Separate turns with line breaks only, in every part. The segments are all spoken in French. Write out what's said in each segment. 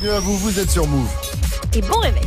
bienvenue à vous, vous êtes sur Move.
Et bon réveil.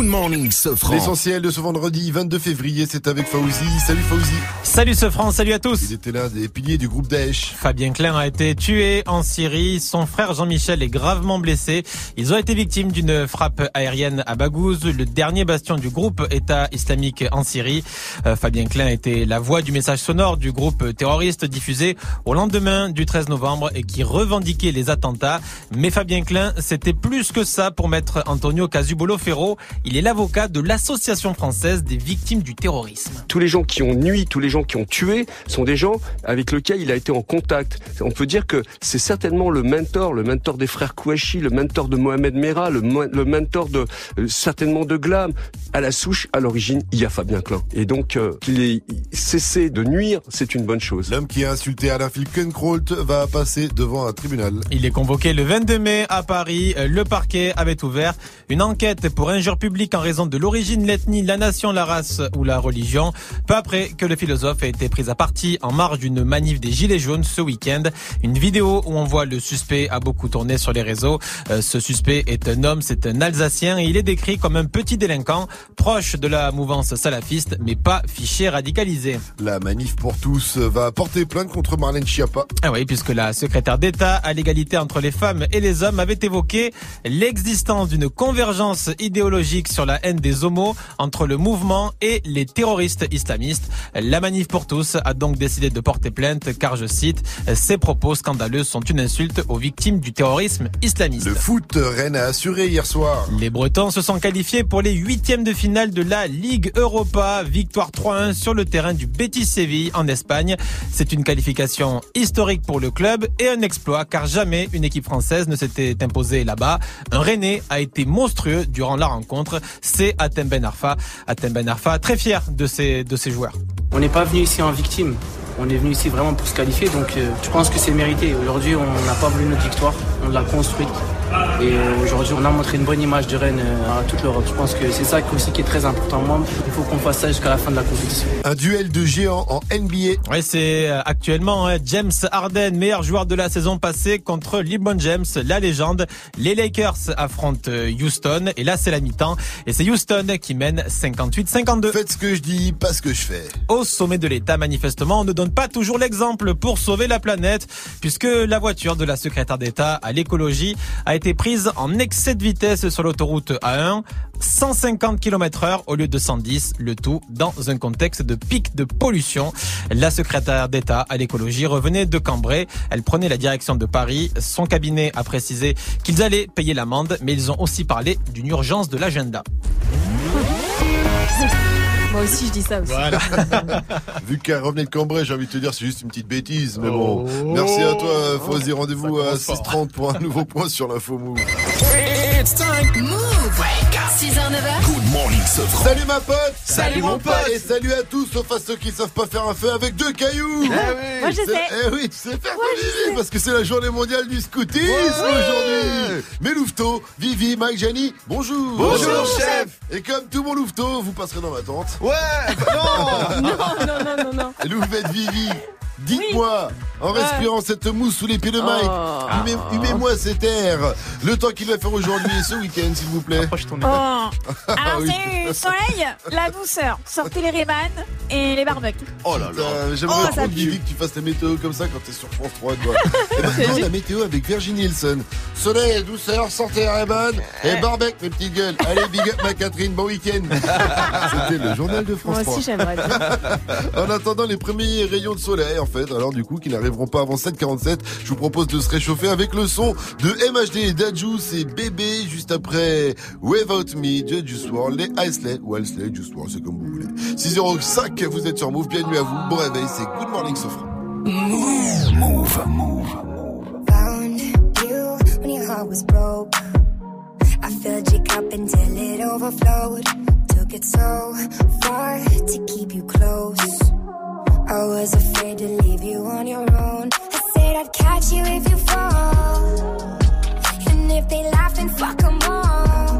Good morning, Sofran.
L'essentiel de ce vendredi 22 février, c'est avec Fauzi. Salut Fauzi.
Salut Sofran, salut à tous.
Il était l'un des piliers du groupe Daesh.
Fabien Klein a été tué en Syrie. Son frère Jean-Michel est gravement blessé. Ils ont été victimes d'une frappe aérienne à Baghouz, le dernier bastion du groupe État islamique en Syrie. Euh, Fabien Klein était la voix du message sonore du groupe terroriste diffusé au lendemain du 13 novembre et qui revendiquait les attentats. Mais Fabien Klein, c'était plus que ça pour maître Antonio Casubolo Ferro. Il est l'avocat de l'Association française des victimes du terrorisme.
Tous les gens qui ont nuit, tous les gens qui ont tué sont des gens avec lesquels il a été en contact. On peut dire que c'est certainement le mentor, le mentor des frères Kouachi, le mentor de Mohamed Merah, le, le mentor de euh, certainement de Glam. À la souche, à l'origine, il y a Fabien Klein. Et donc euh, qu'il ait cessé de nuire, c'est une bonne chose.
L'homme qui a insulté Alain Finkielkraut va passer devant un tribunal.
Il est convoqué le 22 mai à Paris. Le parquet avait ouvert une enquête pour injure publique en raison de l'origine, l'ethnie, la nation, la race ou la religion. Peu après que le philosophe ait été pris à partie en marge d'une manif des Gilets jaunes ce week-end. Une vidéo où on voit le suspect a beaucoup tourné sur les réseaux. Euh, ce suspect est un homme, c'est un Alsacien et il est décrit comme un petit délinquant proche de la mouvance salafiste mais pas fiché radicalisé.
La manif pour tous va porter plainte contre Marlène Schiappa.
Ah oui, puisque la secrétaire d'État à l'égalité entre les femmes et les hommes avait évoqué l'existence d'une convergence idéologique sur la haine des homos entre le mouvement et les terroristes islamistes. La manif pour tous a donc décidé de porter plainte car, je cite, ces propos scandaleux sont une insulte aux victimes du terrorisme islamiste.
Le foot, Rennes a assuré hier soir.
Les Bretons se sont qualifiés pour les huitièmes de finale de la Ligue Europa. Victoire 3-1 sur le terrain du Betis Séville en Espagne. C'est une qualification historique pour le club et un exploit car jamais une équipe française ne s'était imposée là-bas. Un Rennais a été monstrueux durant la rencontre. C'est Atem Ben. Atem Ben Arfa, très fier de ses, de ses joueurs.
On n'est pas venu ici en victime. On est venu ici vraiment pour se qualifier, donc euh, je pense que c'est mérité. Aujourd'hui, on n'a pas voulu notre victoire, on l'a construite. Et euh, aujourd'hui, on a montré une bonne image de Rennes euh, à toute l'Europe. Je pense que c'est ça aussi qui est très important. Moi, il faut qu'on fasse ça jusqu'à la fin de la compétition.
Un duel de géants en NBA.
Oui, c'est actuellement hein, James Harden, meilleur joueur de la saison passée, contre LeBron James, la légende. Les Lakers affrontent Houston, et là, c'est la mi-temps. Et c'est Houston qui mène 58-52.
Faites ce que je dis, pas ce que je fais.
Au sommet de l'État, manifestement, on ne donne pas toujours l'exemple pour sauver la planète, puisque la voiture de la secrétaire d'État à l'écologie a été prise en excès de vitesse sur l'autoroute A1, 150 km heure au lieu de 110, le tout dans un contexte de pic de pollution. La secrétaire d'État à l'écologie revenait de Cambrai, elle prenait la direction de Paris, son cabinet a précisé qu'ils allaient payer l'amende, mais ils ont aussi parlé d'une urgence de l'agenda.
Moi aussi, je dis ça aussi.
Voilà.
Vu qu'elle revenait de Cambrai, j'ai envie de te dire, c'est juste une petite bêtise. Mais bon, merci à toi, Fauzi. Rendez-vous à 6h30 pour un nouveau point sur l'info Move.
It's time.
Move. 6h, 9h.
Good morning, Sofran.
Salut ma pote
Salut, mon pote.
Et salut à tous, sauf à ceux qui savent pas faire un feu avec deux cailloux
Moi, je
C'est-
sais.
Eh oui, tu sais faire
Moi,
ton
je
Vivi,
sais.
parce que c'est la journée mondiale du scoutisme aujourd'hui. Mes louveteaux, Vivi, Mike, Jani, bonjour.
Bonjour, chef.
Et comme tout mon louveteau, vous passerez dans ma tente.
Ouais, non
Non, non, non, non, non.
Louvette Vivi, dites-moi, en
Ouais.
respirant cette mousse sous les pieds de Mike,
Oh.
humez- humez-moi cet air, le temps qu'il va faire aujourd'hui et ce week-end, s'il vous plaît.
Approche ton
Oh. Alors,
oui.
c'est le soleil, la douceur. Sortez les Rayman et les barbecues.
Oh là là, j'aimerais
Oh,
trop
ça
Vivi que tu fasses la météo comme ça quand t'es sur France 3 quoi. Et maintenant la météo avec Virginie Nielsen. Soleil, douceur, sortez Rayman et barbecue mes petites gueules. Allez big up ma Catherine, bon week-end. C'était le journal de France
Moi
3.
aussi, j'aimerais bien.
En attendant les premiers rayons de soleil, en fait, alors du coup, qui n'arriveront pas avant 7h47, je vous propose de se réchauffer avec le son de MHD, Dajus et Bébé, juste après Without Me, de Juice WRLD, les Isley, ou Isley, Juice WRLD, c'est comme vous voulez. 6h05, vous êtes sur Move, bienvenue à vous, bon réveil, c'est Good Morning Sofra.
Move, move.
found you when your heart was broke. I filled your cup until it overflowed. Took it so far to keep you close. I was afraid to leave you on your own. I said I'd catch you if you fall. And if they laugh, then all.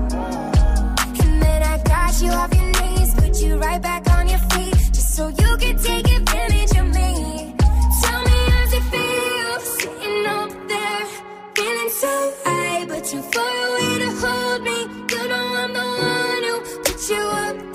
And then I got you off your knees, put you right back on your feet, just so you could take advantage of me. Tell me feel,
sitting up there, feeling so high, but far away to hold me. You know I'm the one who put you up.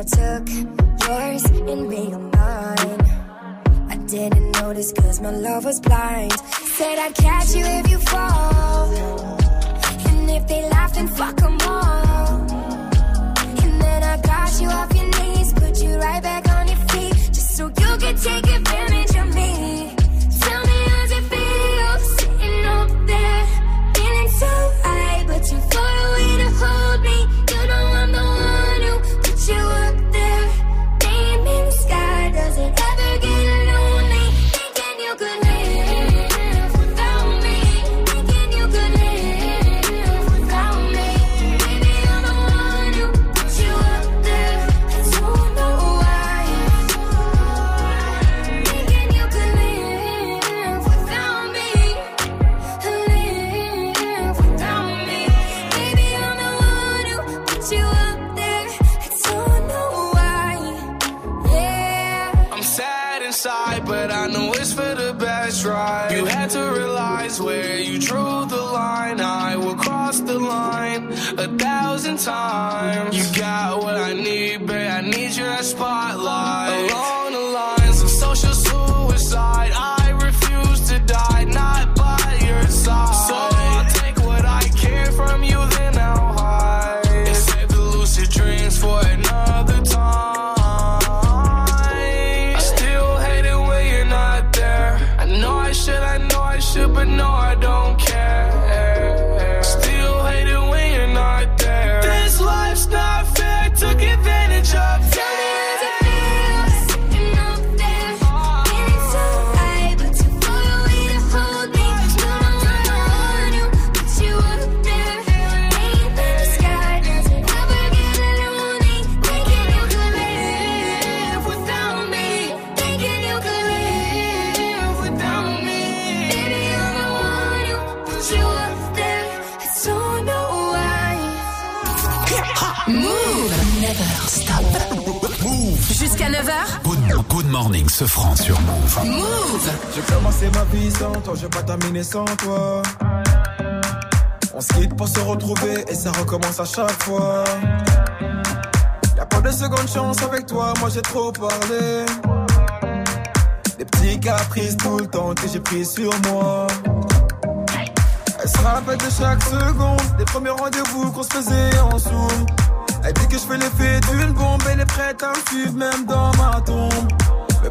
I took yours and made mine. I
didn't notice cause my love was blind. Said I'd catch you if you fall. And if they laugh, then fuck them all. And then I
got you off your knees, put you right back on your feet, just so you could
take advantage time. Ce franc sur Move.
Move
J'ai commencé ma vie sans toi, je vais pas terminer sans toi. On se quitte pour se retrouver et ça recommence à chaque fois. Y'a pas de seconde chance avec toi, moi j'ai trop parlé. Des petits caprices tout le temps que j'ai pris sur moi. Elle se rappelle de chaque seconde, des premiers rendez-vous qu'on se faisait en zoom. Elle dit que je fais l'effet d'une bombe, elle est prête à me suivre même dans ma tombe.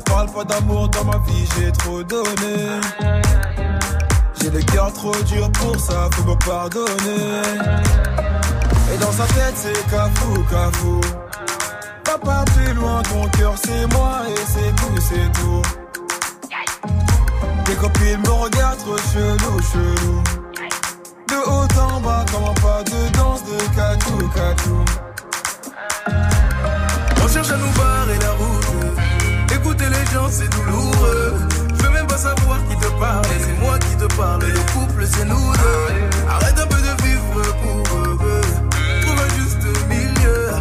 Parle pas d'amour dans ma vie, j'ai trop donné. J'ai le cœur trop dur pour ça, faut me pardonner. Et dans sa tête, c'est cafou, cafou. Papa, plus loin, ton cœur, c'est moi et c'est tout, c'est tout. Tes copines me regardent trop chelou, chelou. De haut en bas, comment pas de danse de catou, catou.
On cherche à nous c'est douloureux. Je veux même pas savoir qui te parle. C'est moi qui te parle. Le couple, c'est nous deux. Arrête un peu de vivre pour eux. Trouve un juste milieu.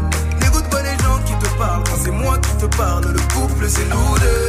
N'écoute pas les gens qui te parlent. C'est moi qui te parle, le couple, c'est nous deux.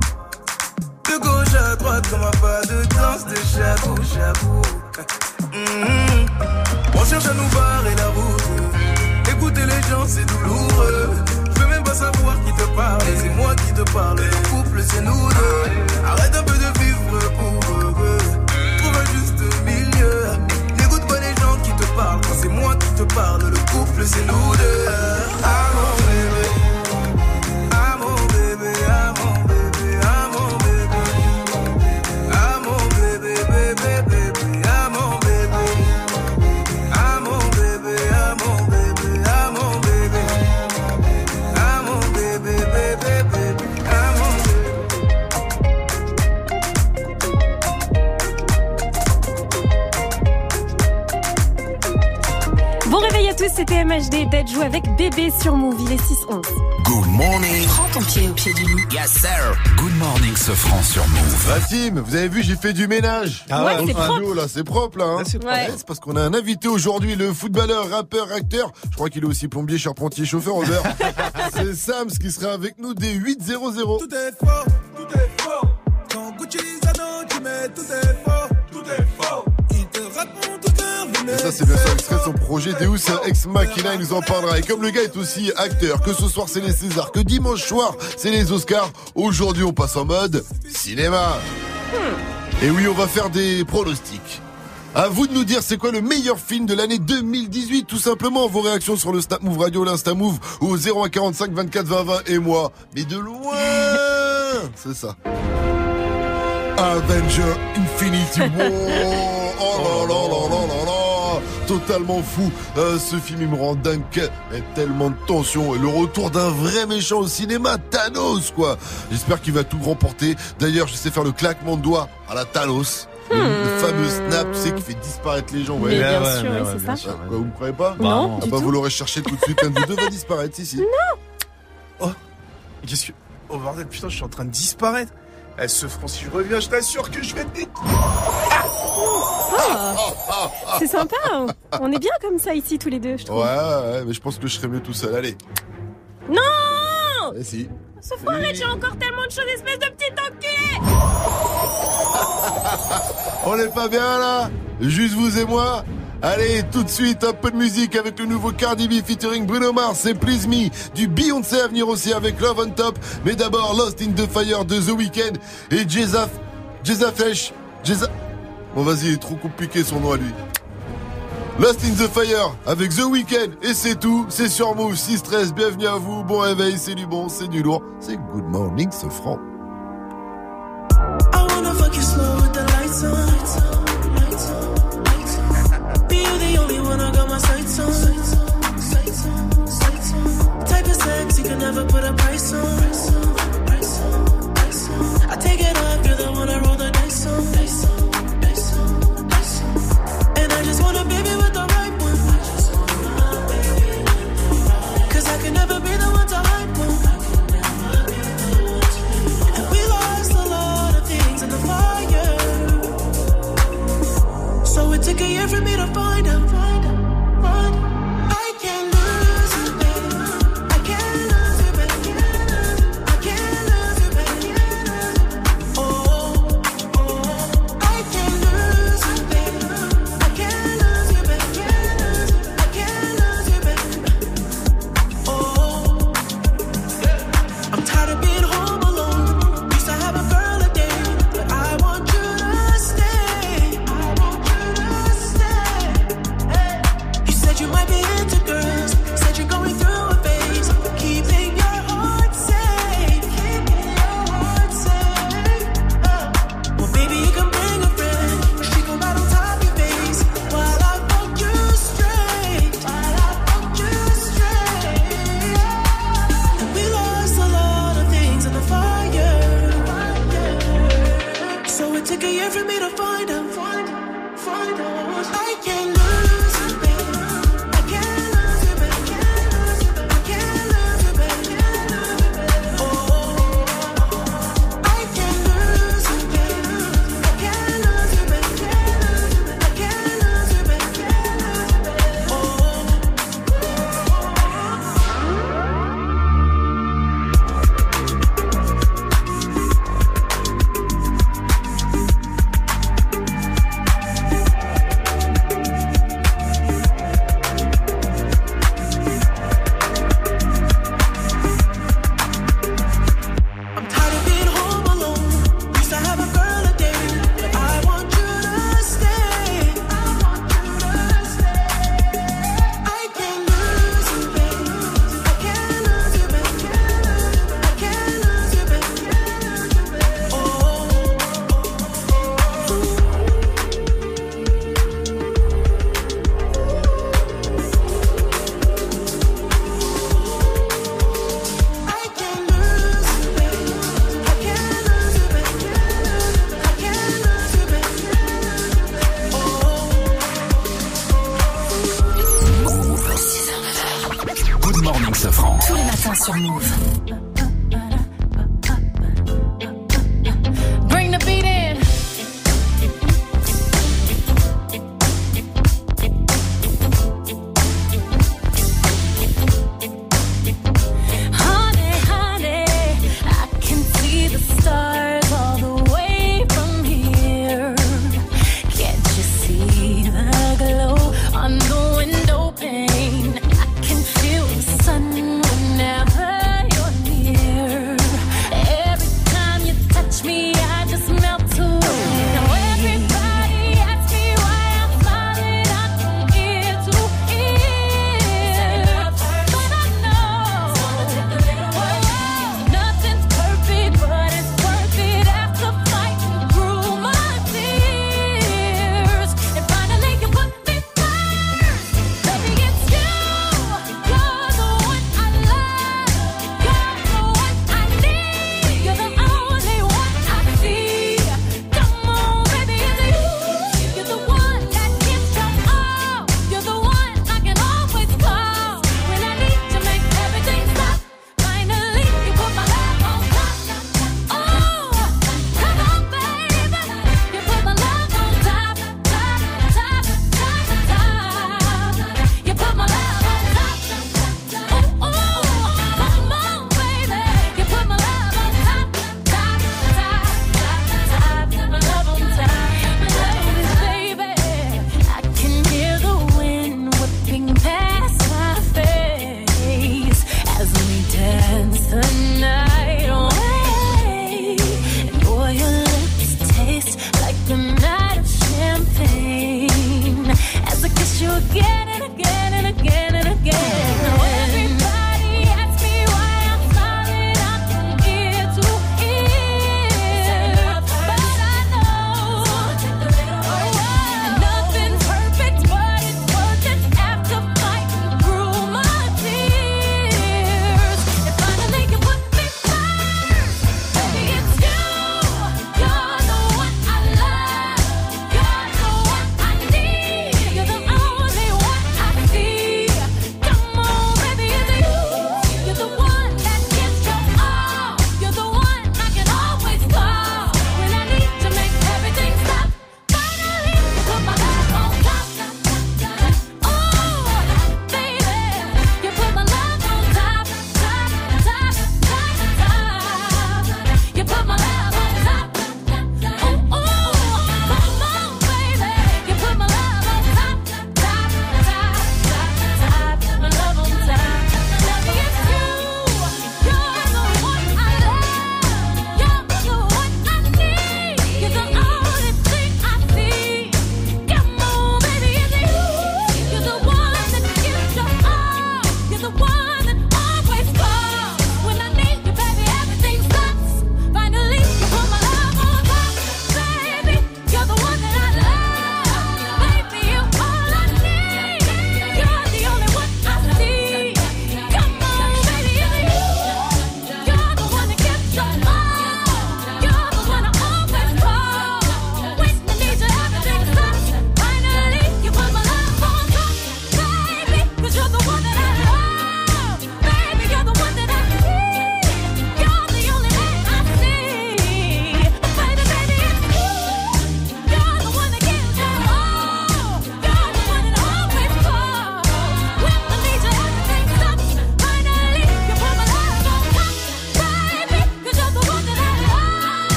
De gauche à droite, comme un pas de danse de chabou, chabou. Hum, On cherche à nous barrer la route. Écouter les gens, c'est douloureux. Je veux même pas savoir qui te parle. C'est moi qui te parle. Le couple, c'est nous deux. Arrête un peu de vivre pour. Trouve un juste milieu. N'écoute pas les gens qui te parlent. C'est moi qui te parle, le couple, c'est nous deux.
C'était MHD Dajou avec bébé sur Move, il est 6-11.
Good morning.
Prends ton pied au pied du lit.
Yes, sir. Good morning, ce franc sur Move.
La team, vous avez vu, j'ai fait du ménage.
Ah ouais, c'est
studio,
propre.
là, c'est propre là. hein.
Là, c'est propre.
Ouais.
Parce qu'on a un invité aujourd'hui, le footballeur, rappeur, acteur. Je crois qu'il est aussi plombier, charpentier, chauffeur au beurre. c'est Sams qui sera avec nous dès 8.00.
Tout est faux, tout est faux. Quand Gucci Zano, tu mets tout est
ça, c'est bien sûr extrait son projet Deus Ex Machina, il nous en parlera. Et comme le gars est aussi acteur, que ce soir c'est les Césars, que dimanche soir c'est les Oscars, aujourd'hui on passe en mode cinéma. Et oui, on va faire des pronostics. À vous de nous dire c'est quoi le meilleur film de l'année 2018, tout simplement. Vos réactions sur le Snap Move Radio, l'Insta Move, ou au 0145 24 20 20 et moi. Mais de loin C'est ça. Avenger Infinity War. Totalement fou. Euh, ce film, il me rend dingue. Et tellement de tension. Et le retour d'un vrai méchant au cinéma, Thanos, quoi. J'espère qu'il va tout remporter. D'ailleurs, je sais faire le claquement de doigts à la Thanos. Le, le fameux snap, tu sais, qui fait disparaître les gens.
Mais
Ouais.
bien
ouais,
sûr,
mais
oui,
ouais,
c'est
bien
ça.
sûr.
Ah, quoi, vous me croyez pas
Non,
non.
Ah bah
tout.
vous l'aurez cherché tout de suite. Un de vous deux va disparaître, si, si.
Qu'est-ce que. Oh bordel, putain, je suis en train de disparaître. Eh, ce franc, si je reviens, je t'assure que je vais te.
C'est sympa, hein. on est bien comme ça ici tous les deux, je trouve.
Ouais, ouais, mais je pense que je serais mieux tout seul. Allez.
Non
Eh si.
Ce arrête, j'ai encore tellement de choses, espèce de petit enculé
On n'est pas bien là Juste vous et moi Allez, tout de suite, un peu de musique avec le nouveau Cardi B featuring Bruno Mars et Please Me, du Beyoncé à venir aussi avec Love on Top, mais d'abord Lost in the Fire de The Weeknd et Jeza, Jeza Fresh, Jeza... Bon vas-y, il est trop compliqué son nom à lui. Lost in the Fire avec The Weeknd et c'est tout, c'est sur Move 6-13, bienvenue à vous, bon réveil, c'est du bon, c'est du lourd, c'est Good Morning ce franc.
Put a price on. Price
on,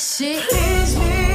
shit.
Tease me,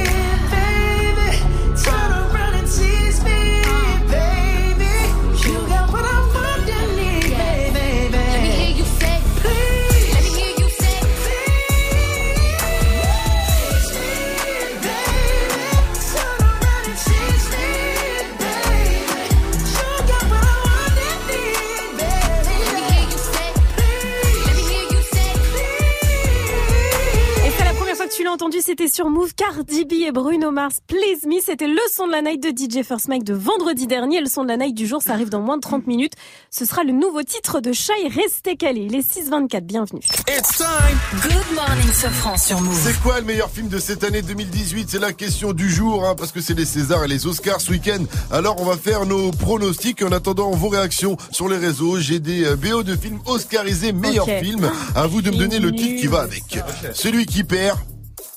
entendu, c'était sur Move, Cardi B et Bruno Mars. Please Me, c'était le son de la night de DJ First Mike de vendredi dernier. Le son de la night du jour, ça arrive dans moins de 30 minutes. Ce sera le nouveau titre de Shai Restez calé. Il est 6-24, bienvenue.
It's time.
Good morning, Sofran sur Move.
C'est quoi le meilleur film de cette année 2018 C'est la question du jour, hein, parce que c'est les Césars et les Oscars ce week-end. Alors on va faire nos pronostics en attendant vos réactions sur les réseaux. J'ai des euh, BO de films oscarisés meilleurs
Ok.
films. À vous de me donner le titre qui va avec. Celui qui perd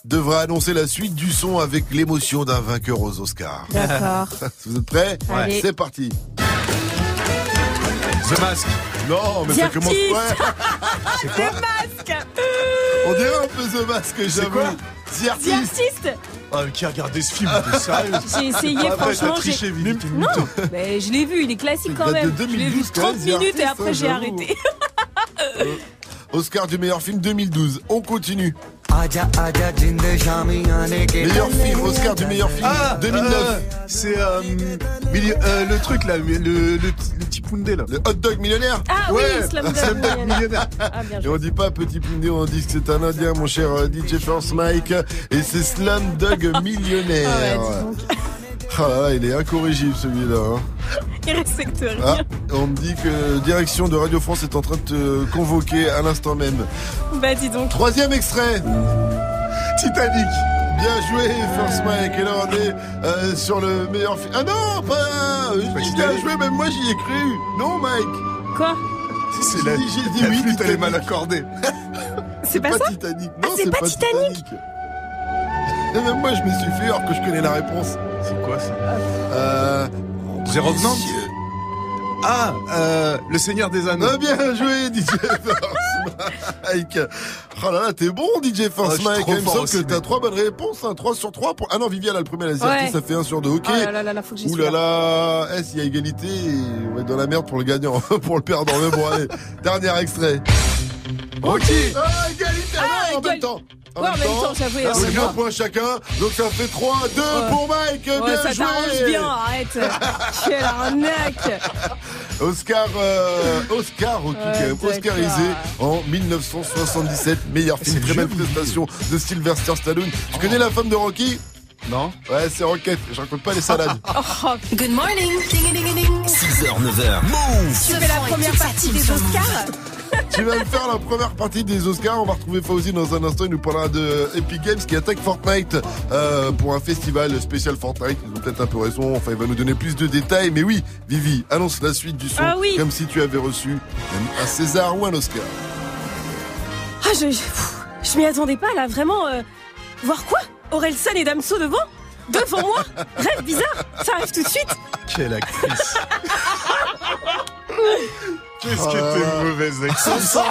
devra annoncer la suite du son avec l'émotion d'un vainqueur aux Oscars.
D'accord.
Vous êtes prêts
Allez.
C'est parti.
The Mask.
Non, mais ça
The
commence
Artist.
ouais.
C'est quoi
Masque
On dirait un peu The Mask, j'avoue. The
The
Artist.
Artist
Ah, qui a regardé ce film sérieux
J'ai essayé,
Ah, bah,
franchement,
triché, une
Non, mais je l'ai vu, il est classique quand
date de
même. je l'ai vu
2012, quand
30
même, The
minutes et
Artist,
après j'ai arrêté.
Oscar du meilleur film 2012. On continue. Meilleur film, Oscar du meilleur film
Ah
2009.
euh, C'est euh, euh, le truc là, le, le, le petit Poundé là.
Le hot dog millionnaire.
Ah
ouais,
oui, Slumdog
Slumdog
Millionnaire.
millionnaire.
Ah, bien
Et on dit pas petit Pindé, on dit que c'est un indien, mon cher DJ First Mike. Et c'est Slumdog millionnaire.
Ah ouais.
Ah là là, il est incorrigible celui-là. hein.
Il respecte rien.
Ah, on me dit que direction de Radio France est en train de te convoquer à l'instant même.
Bah dis donc.
Troisième extrait.
Titanic.
Bien joué, First Mike. Et là, on est euh, sur le meilleur film. Ah non, pas.
Pas
bien
Titanic.
joué, même moi j'y ai cru. Non, Mike.
Quoi?
Si, c'est
J'ai
la,
dit- j'ai dit
la
oui,
flûte, elle est
Titanic.
mal accordée.
C'est pas ça?
Titanic.
Ah,
Non,
c'est pas Titanic.
Et même moi, je me suis fait alors que je connais la réponse.
C'est quoi ça
Euh.
The Revenant Ah, euh, le Seigneur des Anneaux.
Ah, bien joué, DJ First Mike. Oh là là, t'es bon, DJ
Ah, je suis
Mike.
trop
Il me
fort
semble
aussi,
que t'as
mec.
trois bonnes réponses, hein, 3 sur 3. Pour... Ah non, Viviane a le premier, la
Ouais.
ça fait 1 sur 2. Ok.
Oh là là là là, faut que j'y
Ouh
sois.
là là, eh, s'il y a égalité, on va être dans la merde pour le gagnant, pour le perdant. Mais bon, allez, dernier extrait.
Ok.
Ah, égalité,
Ah,
non, en
égal-
même temps.
Ouais, en même temps, j'avoue,
Ah, c'est un point chacun, donc ça fait 3, 2
Ouais.
pour Mike.
Ouais,
bien
ça
joué.
t'arrange bien, arrête. Quelle arnaque.
Oscar, euh, Oscar. Oscarisé en 1977, meilleur film, très belle prestation de Sylvester Stallone. Tu connais la femme de Rocky? Non Ouais, c'est Roquette, je raconte pas les salades.
Good morning. Ding, ding, ding.
6h, 9h. Move
Tu fais la première partie des Oscars?
Tu vas me faire la première partie des Oscars. On va retrouver Fauzi dans un instant. Il nous parlera de Epic Games qui attaque Fortnite euh, pour un festival spécial Fortnite. Ils ont peut-être un peu raison. Enfin, il va nous donner plus de détails. Mais oui, Vivi, annonce la suite du son.
Ah oui.
Comme si tu avais reçu un César ou un Oscar.
Ah, je, je, je m'y attendais pas là, vraiment. euh, voir quoi? Orelsan et Damso devant? Devant moi? Rêve bizarre Ça arrive tout de suite
Quelle actrice. Qu'est-ce
Oh
que t'es
là.
mauvaise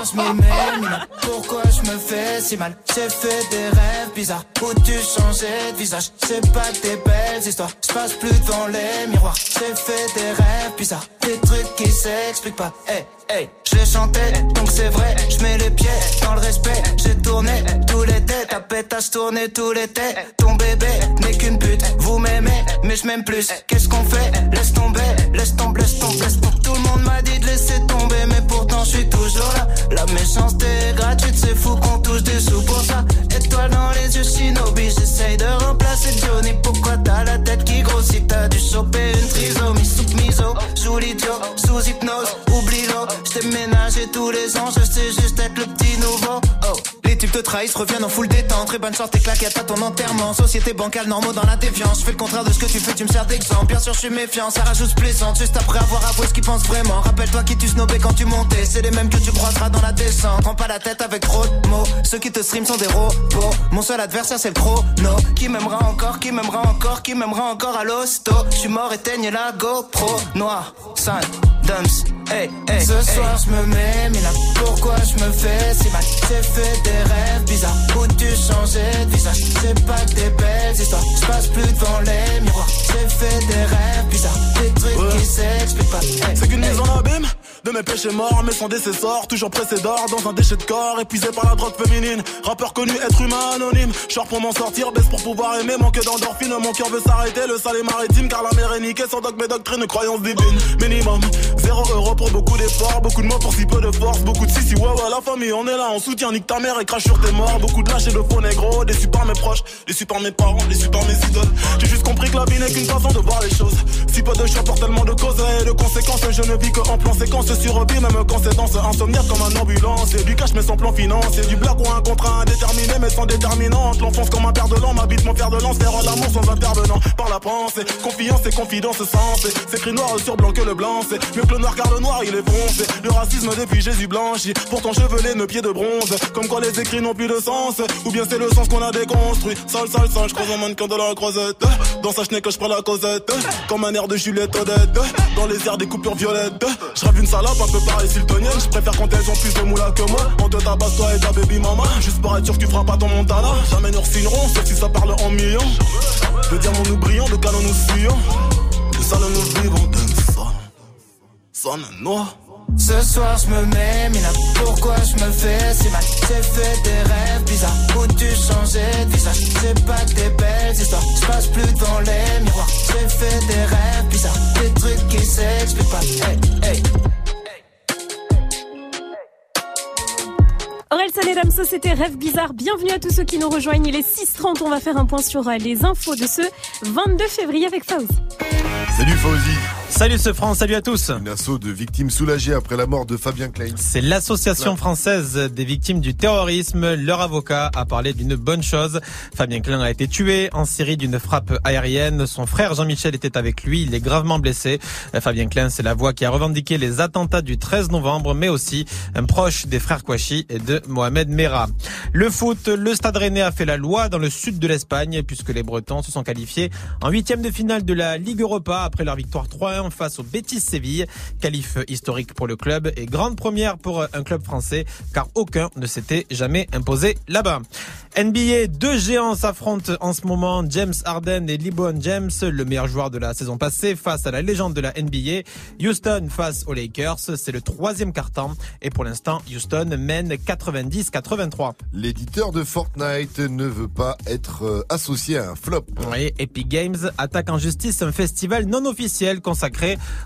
je me mina. Pourquoi je me fais si mal? J'ai fait des rêves bizarres. Où tu changeais de visage? C'est pas tes belles histoires. Je passe plus devant les miroirs. J'ai fait des rêves bizarres. Des trucs qui s'expliquent pas. Hey hey les chantais donc c'est vrai Je mets les pieds dans le respect. J'ai tourné tous les têtes Ta pétasse tourné tous les têtes. Ton bébé n'est qu'une pute Vous m'aimez mais je m'aime plus. Qu'est-ce qu'on fait? Laisse tomber Laisse tomber Laisse tomber. Laisse. Tout le monde m'a dit de laisser tomber Mais pourtant je suis toujours là. La méchanceté est gratuite C'est fou qu'on touche des sous pour ça. Étoile dans les yeux Shinobi J'essaye de remplacer Johnny. Pourquoi t'as la tête qui grossit? T'as dû choper une trisomie. Sous miso Joue l'idiot Sous hypnose Oublie-le J't'ai ménagé tous les ans Je sais juste être le petit nouveau Oh les types te trahissent, reviennent en full détente. Très bonne chance, tes claquettes à ton enterrement. Société bancale, normaux dans la défiance. Je fais le contraire de ce que tu fais, tu me sers d'exemple. Bien sûr, je suis méfiant, ça rajoute plaisante. Juste après avoir avoué ce qu'ils pensent vraiment. Rappelle-toi qui tu snobais quand tu montais. C'est les mêmes que tu croiseras dans la descente. Prends pas la tête avec trop de mots. Ceux qui te stream sont des robots. Mon seul adversaire, c'est le chrono. Qui m'aimera encore, qui m'aimera encore, qui m'aimera encore à l'hosto. Je suis mort, éteigne la GoPro. Noir, sale, dumps. Hey, hey, Ce soir, je me mets, mais là, pourquoi je me fais? Si mal J'ai fait des rêves bizarres où tu changeais de visage? C'est pas que des belles histoires, je passe plus devant les miroirs. J'ai fait des rêves bizarres, des trucs qui s'expliquent pas. Hey,
C'est qu'une
hey.
mise en abîme de mes péchés morts, mais sans décessor, toujours pressé d'or dans un déchet de corps, épuisé par la drogue féminine. Rappeur connu, être humain anonyme. Short pour m'en sortir, baisse pour pouvoir aimer, manque d'endorphine. Mon cœur veut s'arrêter, le sale est maritime, car la mer est niquée sans dogme et doctrine, croyance divine. Minimum, zéro euro pour beaucoup d'efforts, beaucoup de mots pour si peu de force, beaucoup de si si ouais ouais la famille, on est là, on soutient, nique ta mère et crache sur tes morts. Beaucoup de lâches et de faux négros, déçus par mes proches, déçus par mes parents, déçus par mes idoles. J'ai juste compris que la vie n'est qu'une façon de voir les choses. Si peu de choix pour tellement de causes et de conséquences, je ne vis que en plan séquence sur vie, même quand c'est danse insomniaque comme un ambulance. Et du cash mais sans plan financier, du black ou un contrat indéterminé mais sans déterminante. L'enfance comme un père de l'an, m'habite mon fer de lance, faire l'amour sans intervenant. Par la pensée, confiance et confidence sensée. C'est écrit noir sur blanc que le blanc, c'est mieux que le noir car le noir il est foncé. Le racisme depuis Jésus blanchi, pourtant chevelé, nos pieds de bronze. Comme quoi les écrits n'ont plus de sens, ou bien c'est le sens qu'on a déconstruit. Sale, sale, sale, je croise un mannequin de la croisette. Dans sa chenille que je prends la causette, comme un air de Juliette Odette. Dans les airs des coupures violettes, je rêve une salope un peu pareil siltonienne. Je préfère quand elles ont plus de moula que moi. On te tabasse toi et ta baby mama. Juste pour être sûr que tu feras pas ton montana. Jamais nous refinerons, sauf si ça parle en millions. De diamants nous brillons, de canons nous fuyons. De salon nous vivons, de son. Sonne noir.
Ce soir je me mets mina Pourquoi je me fais si mal? J'ai fait des rêves bizarres Où tu changeais de visage? C'est pas des belles histoires Je passe plus devant les miroirs J'ai fait des rêves bizarres Des trucs qui s'expliquent pas Hey hey
Orelsan et Damso, c'était Rêve Bizarre. Bienvenue à tous ceux qui nous rejoignent. Il est 6h30. On va faire un point sur euh, les infos de ce 22 février avec Fauzi.
Salut Fauzi.
Salut ce France, salut à tous.
Une assaut de victimes soulagées après la mort de Fabien Klein.
C'est l'association française des victimes du terrorisme. Leur avocat a parlé d'une bonne chose. Fabien Klein a été tué en Syrie d'une frappe aérienne. Son frère Jean-Michel était avec lui. Il est gravement blessé. Fabien Klein, c'est la voix qui a revendiqué les attentats du 13 novembre, mais aussi un proche des frères Kouachi et de Mohamed Merah. Le foot, le Stade Rennais a fait la loi dans le sud de l'Espagne puisque les Bretons se sont qualifiés en huitième de finale de la Ligue Europa après leur victoire 3-1 face au Betis Séville. Qualif historique pour le club et grande première pour un club français car aucun ne s'était jamais imposé là-bas. NBA, deux géants s'affrontent en ce moment, James Harden et LeBron James, le meilleur joueur de la saison passée face à la légende de la NBA. Houston face aux Lakers, c'est le troisième quart-temps et pour l'instant Houston mène 90-83.
L'éditeur de Fortnite ne veut pas être euh, associé à un flop.
Oui, Epic Games attaque en justice un festival non officiel consacré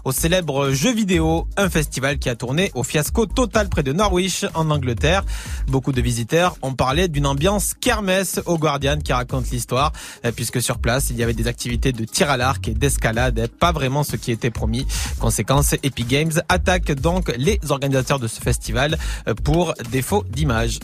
au célèbre jeu vidéo, un festival qui a tourné au fiasco total près de Norwich, en Angleterre. Beaucoup de visiteurs ont parlé d'une ambiance kermesse au Guardian qui raconte l'histoire, euh, puisque sur place, il y avait des activités de tir à l'arc et d'escalade, pas vraiment ce qui était promis. Conséquence, Epic Games attaque donc les organisateurs de ce festival euh, pour défaut d'image.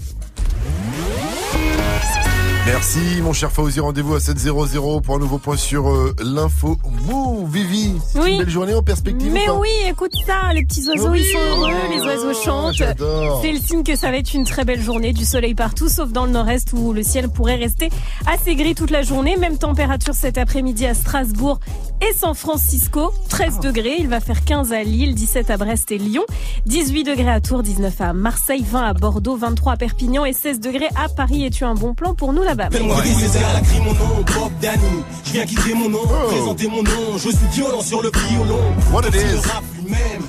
Merci mon cher Fauzi, rendez-vous à 7.00 pour un nouveau point sur euh, l'info. Move, Vivi, c'est
Oui.
une belle journée en perspective
Mais oui, écoute ça, les petits oiseaux,
Oui.
ils sont heureux,
Oh,
les oiseaux chantent.
j'adore.
C'est le signe que ça va être une très belle journée, du soleil partout, sauf dans le nord-est où le ciel pourrait rester assez gris toute la journée. Même température cet après-midi à Strasbourg et San Francisco, 13 degrés. Il va faire 15 à Lille, 17 à Brest et Lyon, 18 degrés à Tours, 19 à Marseille, 20 à Bordeaux, 23 à Perpignan et 16 degrés à Paris. Es-tu un bon plan pour nous là-bas
Elle a crié mon nom, Bob Danny. Je viens quitter mon nom, présenter mon nom. Je suis violent sur le violon.
What it is.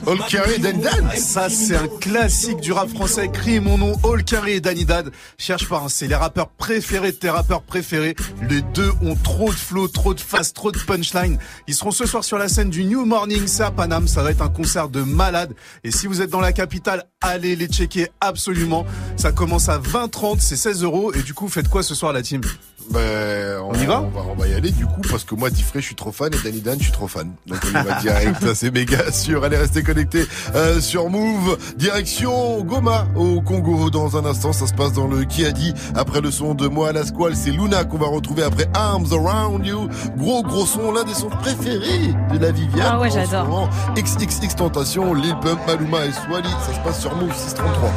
All Carré Dan Ça c'est un classique du rap français. Crie mon nom All Carré et Danny Dad. Cherche pas, hein, c'est les rappeurs préférés de tes rappeurs préférés. Les deux ont trop de flow, trop de face, trop de punchline. Ils seront ce soir sur la scène du New Morning C'est à Paname, ça va être un concert de malade. Et si vous êtes dans la capitale, allez les checker absolument. Ça commence à 20h30, c'est 16 euros. Et du coup faites quoi ce soir la team?
Ben,
On y va
on va, on va y aller du coup parce que moi Diffray je suis trop fan et Danny Dan je suis trop fan. Donc on y va direct, ça c'est méga sûr. Allez restez connectés euh, sur Move. Direction Goma au Congo dans un instant. Ça se passe dans le qui a dit après le son de moi à la squale. C'est Luna qu'on va retrouver après Arms Around You. Gros gros son, l'un des sons préférés de la Viviane.
Ah ouais, j'adore.
XXX Tentation, Lil Pump, Maluma et Swally. Ça se passe sur Move 633.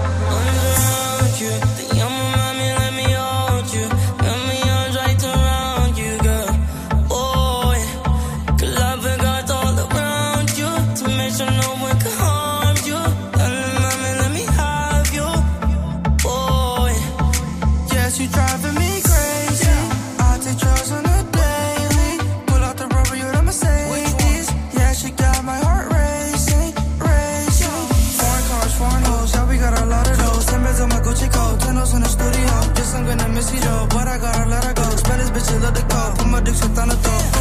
You
though, but I got a lot of goals. Spanish bitches love the call, put my dick the throat.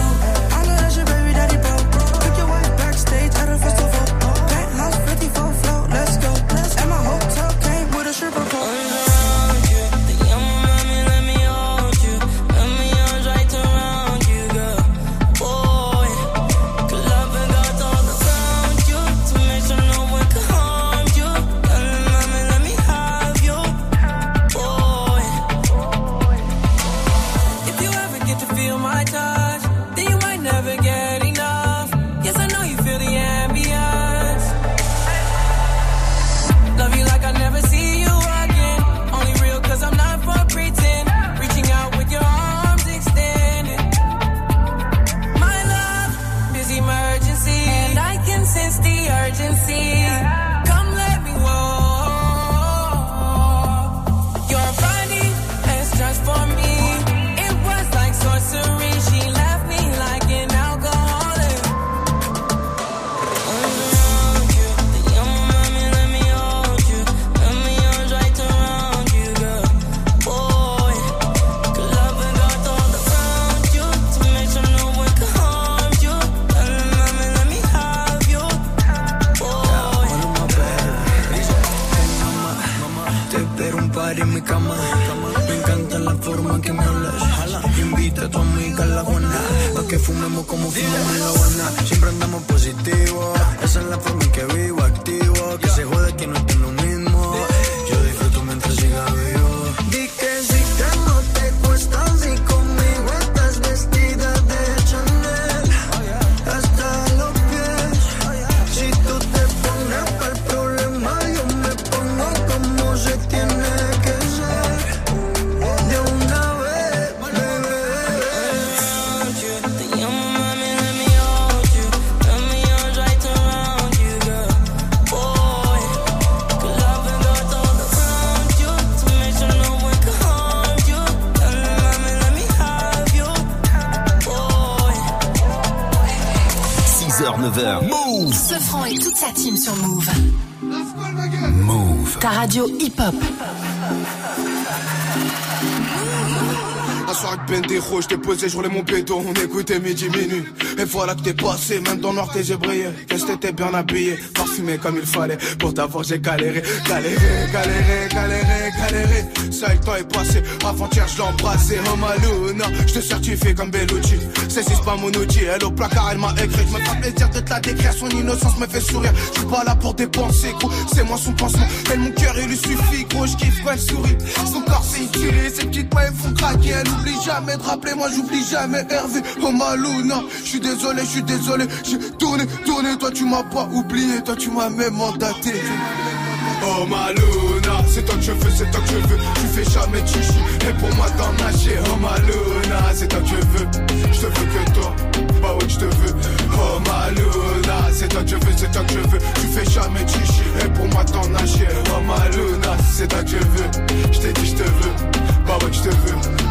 Posé, je roulais mon béton, on écoutait midi minuit. Et voilà que t'es passé, même dans le noir tes yeux. Qu'est-ce que t'étais bien habillé, parfumé comme il fallait. Pour t'avoir, j'ai galéré, galéré, galéré, galéré, galéré. Ça, le temps est passé, avant-hier, je l'ai embrassé. Oh Maluna, je te certifie comme Bellucci. C'est si pas mon outil, elle au placard, elle m'a écrit. Je me fais plaisir de te la décrire, son innocence me fait sourire. Je suis pas là pour dépenser, gros, c'est moi son pansement. Elle, mon cœur, il lui suffit, gros, je kiffe quand elle sourit. Son corps, c'est étiré, ses petites mains, elles font craquer. Elle oublie jamais de rappeler, moi, j'oublie jamais Hervé. Oh Maluna, je suis désolé, je suis désolé. J'ai tourné, tourné, toi, tu m'as pas oublié, toi, tu m'as même mandaté. Oh Maluna, c'est toi que je veux, c'est toi que je veux. Tu fais jamais de chichi, et pour moi t'en nager. Oh Maluna, c'est toi que je veux. Je te veux que toi, bah ouais, je te veux. Oh Maluna, c'est toi que je veux, c'est toi que je veux. Tu fais jamais de chichi, et pour moi t'en nager. Oh Maluna, c'est toi que je veux. Je t'ai dit, je te veux, bah ouais, je te veux.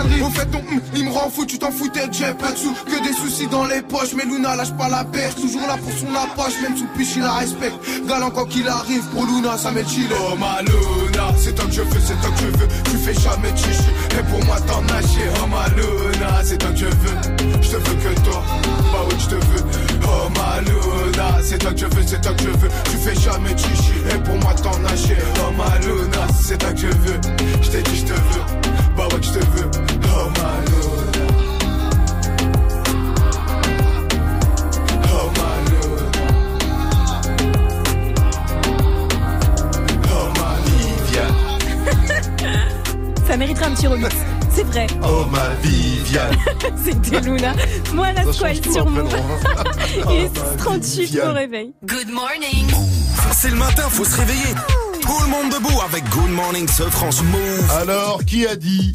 Au fait ton hum, il me rend fou, tu t'en foutais, j'ai pas de sous. Que des soucis dans les poches, mais Luna lâche pas la perche. Toujours là pour son approche, même sous piche il la respecte. Galant quand qu'il arrive, pour Luna ça met chillé. Oh ma Luna, c'est toi que je veux, c'est toi que je veux. Tu fais jamais chichi, et pour moi t'en nager. Oh ma Luna, c'est toi que je veux. Je te veux que toi, bah oui je te veux. Oh ma Luna, c'est toi que je veux, c'est toi que je veux. Tu fais jamais chichi, et pour moi t'en nager. Oh ma Luna, c'est toi que je veux. Je t'ai dit je te veux, bah ouais je te veux. Oh ma Luna. Oh ma Luna. Oh ma Viviane.
Ça mériterait un petit remix. C'est vrai.
Oh ma Viviane.
C'était Luna. Moi, la squale sur.
Laurent.
Il est
Oh, ma
38
Viviane.
au réveil.
Good morning.
C'est le matin, faut se réveiller. Tout le monde debout avec Good Morning ce France Move.
Alors, qui a dit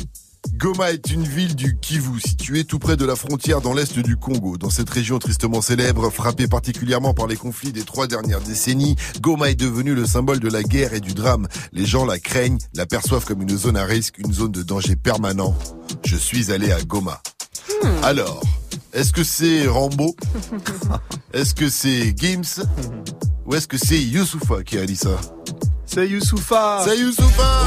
Goma est une ville du Kivu, située tout près de la frontière dans l'est du Congo. Dans cette région tristement célèbre, frappée particulièrement par les conflits des trois dernières décennies, Goma est devenue le symbole de la guerre et du drame. Les gens la craignent, la perçoivent comme une zone à risque, une zone de danger permanent. Je suis allé à Goma. Alors, est-ce que c'est Rambo? Est-ce que c'est Gims? Ou est-ce que c'est Youssoufa qui a dit ça?
C'est Youssoufa
C'est Youssoufa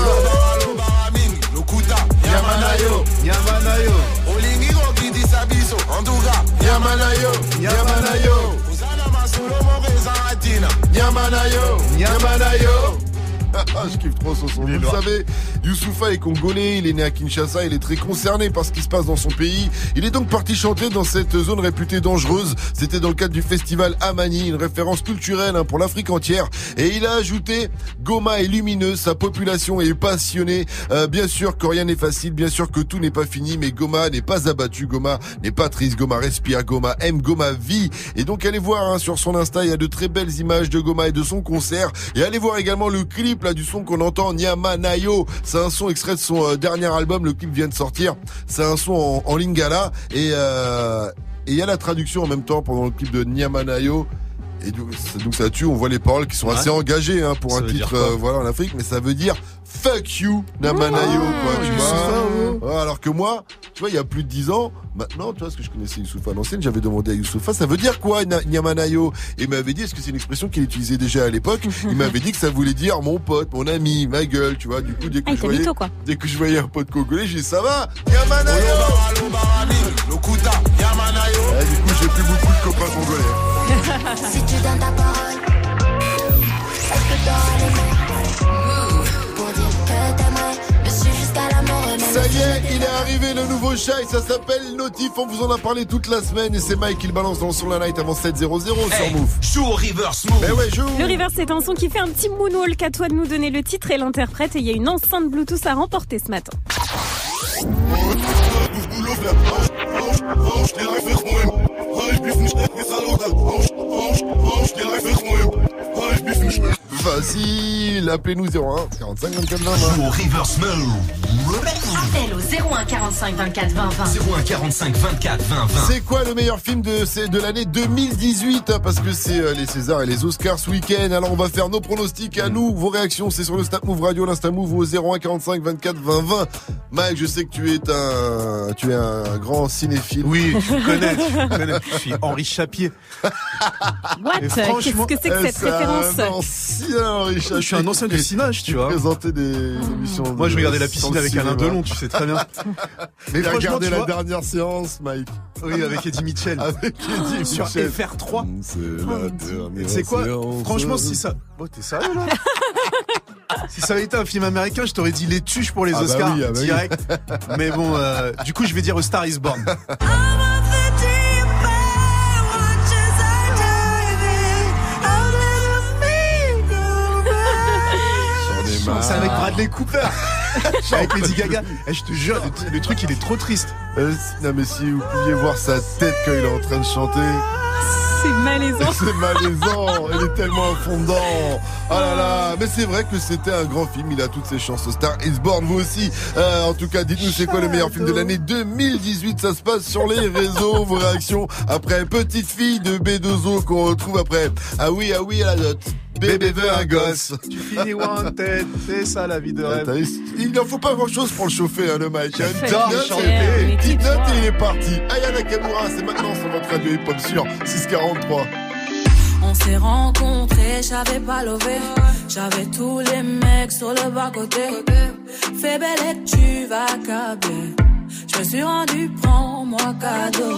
Lokuta,
Yamanayo, Yamanayo.
Olingi Rokidi Sabiso, Anduga,
Yamanayo, Yamanayo,
Uzana Masuro Moreza Atina.
Yamanayo, Yamanayo. Ah, je kiffe trop son son. Vous le savez, Youssoufa est congolais, il est né à Kinshasa, il est très concerné par ce qui se passe dans son pays. Il est donc parti chanter dans cette zone réputée dangereuse. C'était dans le cadre du festival Amani, une référence culturelle hein, pour l'Afrique entière. Et il a ajouté, Goma est lumineuse, sa population est passionnée. Euh, bien sûr que rien n'est facile, bien sûr que tout n'est pas fini, mais Goma n'est pas abattu, Goma n'est pas triste, Goma respire, Goma aime, Goma vit. Et donc allez voir hein, sur son Insta, il y a de très belles images de Goma et de son concert. Et allez voir également le clip là du son qu'on entend, Nyama Nayo. C'est un son extrait de son euh, dernier album, le clip vient de sortir. C'est un son en, en lingala et euh, et il y a la traduction en même temps pendant le clip de Nyama Nayo. Et donc, ça- donc ça tue, on voit les paroles qui sont
Ouais.
assez engagées hein, pour
Ça
un titre euh, voilà en Afrique, mais ça veut dire fuck you Namanayo quoi, tu vois. Ouais, alors que moi, tu vois, il y a plus de 10 ans, maintenant, tu vois, ce que je connaissais Youssoufa à l'ancienne, j'avais demandé à Youssoufa, ça veut dire quoi Na- Nyamanayo Et il m'avait dit, est-ce que c'est une expression qu'il utilisait déjà à l'époque? Il m'avait dit que ça voulait dire mon pote, mon ami, ma gueule, tu vois. Du coup, dès que
Ah,
je voyais,
mytho, quoi.
dès que je voyais un pote congolais, j'ai dit ça va
Yamanayo.
Ah, Du coup, j'ai plus beaucoup de copains congolais.
Si tu donnes ta parole,
Ça y est, il est arrivé le nouveau chat et ça s'appelle Notif. On vous en a parlé toute la semaine et c'est Mike qui le balance dans le son la night avant 7.00 sur Move.
Joue au reverse move.
Mais ouais, joue.
Le reverse, c'est un son qui fait un petit moonwalk. À toi de nous donner le titre et l'interprète. Et il y a une enceinte Bluetooth à remporter ce matin.
Facile. Appelez-nous 01 45 24 20 20.
Au Reverse
Appel au 01 45 24 20 20.
01 45 24 20 20.
C'est quoi le meilleur film de, c'est de l'année 2018 hein, Parce que c'est euh, les Césars et les Oscars ce week-end. Alors on va faire nos pronostics à nous, vos réactions. C'est sur le Snap Move Radio, l'Insta Move au 01 45 24 20 20. Mike, je sais que tu es un, tu es un grand cinéphile.
Oui, tu me connais, tu me connais. Je suis Henri Chapier.
What? Qu'est-ce que c'est que cette
un
référence?
Je suis un ancien du cinéma, tu vois.
Présenter des émissions.
Moi, je regardais la piscine avec Alain. Delon, tu sais très bien.
Mais regardez la
vois-
dernière séance, Mike.
Oui, avec Eddie Mitchell.
Avec Eddie
Sur
Mitchell.
FR3.
C'est la dernière
C'est quoi. Franchement, si ça. Oh, t'es sérieux là Si ça avait été un film américain, je t'aurais dit les tuches pour les
Ah bah
Oscars
oui, ah bah oui.
direct. Mais bon, euh, du coup, je vais dire A Star Is Born. C'est avec Bradley Cooper. avec Lady Gaga. Eh, je te jure, le, le truc, il est trop triste.
Euh, non mais si vous pouviez voir sa tête quand il est en train de chanter.
C'est malaisant.
C'est malaisant, il est tellement dedans. Oh là là, mais c'est vrai que c'était un grand film, il a toutes ses chances. Star is Born, vous aussi. Euh, en tout cas, dites-nous c'est quoi le meilleur film de l'année 2018. Ça se passe sur les réseaux, vos réactions après Petite fille de B2O qu'on retrouve après. Ah oui, ah oui, à la note. Bébé veut un gosse.
Tu finis wanted, c'est ça la vie de
Ah,
rêve.
Il n'en faut pas grand chose pour le chauffer, hein, le mec. Une petite note, et- il est parti. Aya Nakamura, c'est maintenant sur votre radio hip hop sur 643.
On s'est rencontrés, j'avais pas levé. J'avais tous les mecs sur le bas-côté. Fais belle et tu vas câbler. Je me suis rendu, prends-moi cadeau.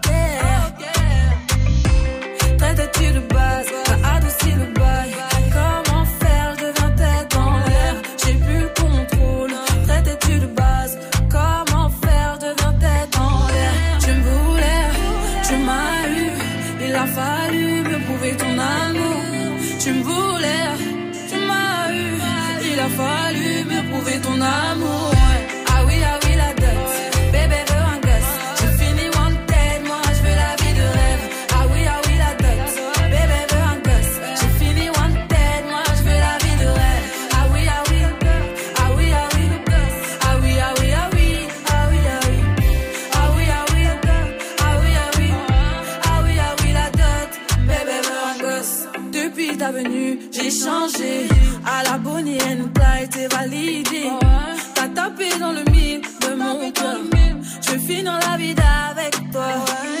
changé. À la Bonnie Clyde, t'es validé. T'as tapé dans le mille de mon cœur. Je veux finir la vie avec toi.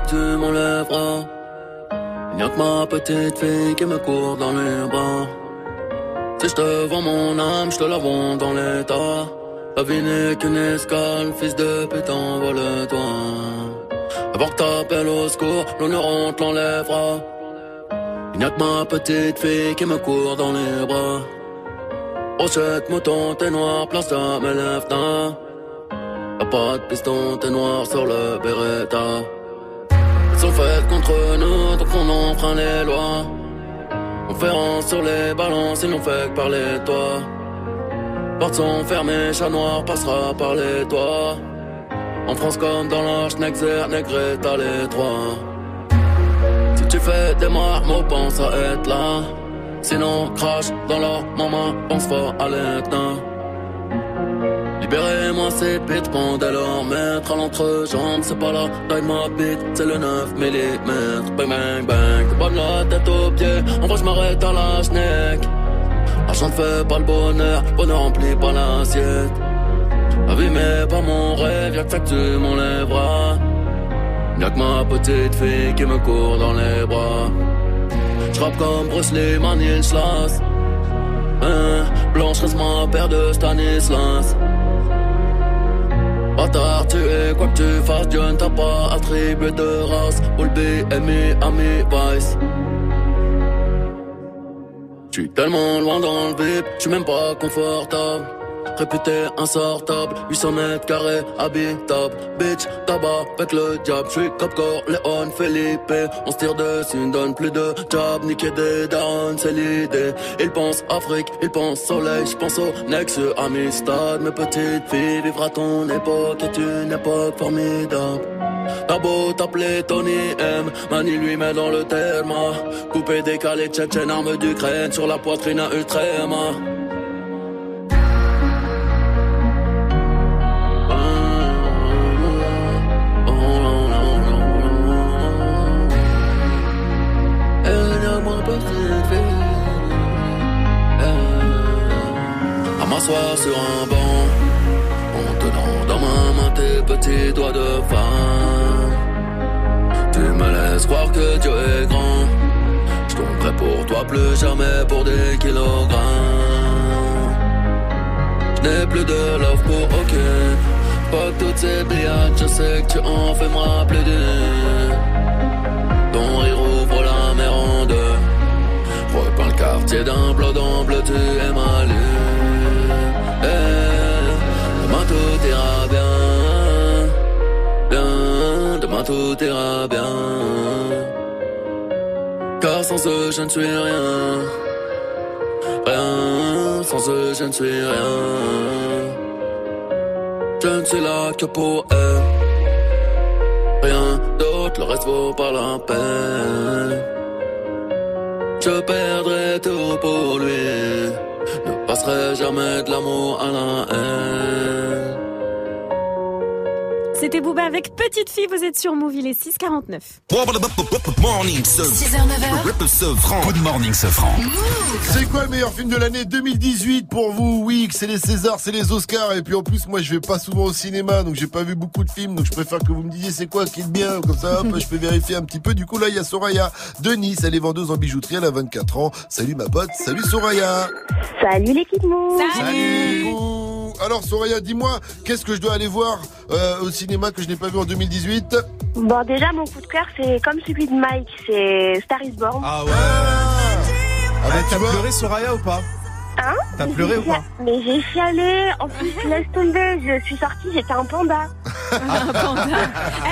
Y'a que tu m'enlèveras. Y'a que ma petite fille qui me court dans les bras. Si je te vends mon âme, je te la vends dans l'état. La vie n'est qu'une escale, fils de pute, envole-toi. Avant que t'appelles au secours, l'honneur on te l'enlèvera. Il n'y a que ma petite fille qui me court dans les bras. Rochette, mouton, t'es noir, place à mes lèvres. Y'a pas de piston, t'es noir sur le Beretta. Sont faites contre nous, donc on enfreint les lois. Conférence sur les balances, ils n'ont fait que parler de toi. Portes sont fermées, chat noir passera par les toits. En France comme dans l'Arche, Nexer, Negreta, les trois. Si tu fais des marmots, pense à être là. Sinon, crache dans leur maman, pense fort à l'éteint. Libérez-moi ces bits, pendez leur maître à l'entrejambe, c'est pas la taille ma bite, c'est le 9 mm. Bang bang bang, de la tête aux pieds, en vrai je m'arrête à la schneck. L'argent ne fait pas le bonheur, bonheur remplit pas l'assiette. La vie mais pas mon rêve, y'a que ça que tu m'enlèveras. Y'a que ma petite fille qui me court dans les bras. J'rappe comme Bruce Lee, Stanislas. Hein, Blanche reste ma paire de Stanislas. Bâtard, tu es quoi que tu fasses, Dieu ne t'a pas attribué de race. All B, Amy, Ami, Vice. J'suis tellement loin dans le vip, j'suis même pas confortable. Réputé insortable, 800 mètres carrés, habitable. Bitch, tabac, avec le diable. J'suis Capcor, Léon, Felipe. On se tire dessus, ne donne plus de job. Niquer des darons, c'est l'idée. Il pense Afrique, il pense soleil. J'pense au Nexus, Amistad. Mes petites filles, vivre ton époque est une époque formidable. T'as beau t'appeler Tony M, Mani lui met dans le terme. Coupé, décalé, tchétchène, arme d'Ukraine sur la poitrine à Ultrema. M'asseoir sur un banc, en tenant dans ma main tes petits doigts de femme. Tu me laisses croire que Dieu est grand. Je tomberai pour toi plus jamais pour des kilogrammes. Je n'ai plus de love pour aucune. Pas toutes ces billades, je sais que tu en fais rappeler d'une. Ton rire ouvre la mer en deux. Repeins le quartier d'un bleu bleu, tu es ma tout ira bien. Car sans eux, je ne suis rien. Rien, sans eux, je ne suis rien. Je ne suis là que pour eux. Rien d'autre, le reste vaut pas la peine. Je perdrai tout pour lui. Ne passerai jamais de l'amour à la haine.
C'était Booba avec Petite Fille, vous êtes sur Move, il est 6h49.
Morning, ce
6h, 9h.
Sofran. Good morning, Sofran.
C'est quoi le meilleur film de l'année 2018 pour vous? Oui, c'est les Césars, c'est les Oscars. Et puis en plus, moi, je vais pas souvent au cinéma, donc j'ai pas vu beaucoup de films. Donc je préfère que vous me disiez c'est quoi qui est bien? Comme ça, hop, je peux vérifier un petit peu. Du coup, là, il y a Soraya de Nice. Elle est vendeuse en bijouterie. Elle a 24 ans. Salut ma pote. Salut Soraya.
Salut l'équipe Move
Salut. Alors Soraya, dis-moi, qu'est-ce que je dois aller voir euh, au cinéma que je n'ai pas vu en 2018
Bon déjà mon coup de cœur c'est comme celui de Mike, c'est Star is Born.
Ah ouais. Ah bah, T'as pleuré Soraya ou pas?
Hein
T'as pleuré ou pas
Mais j'ai chialé, en plus laisse tomber, je suis sortie, j'étais un panda.
Un panda.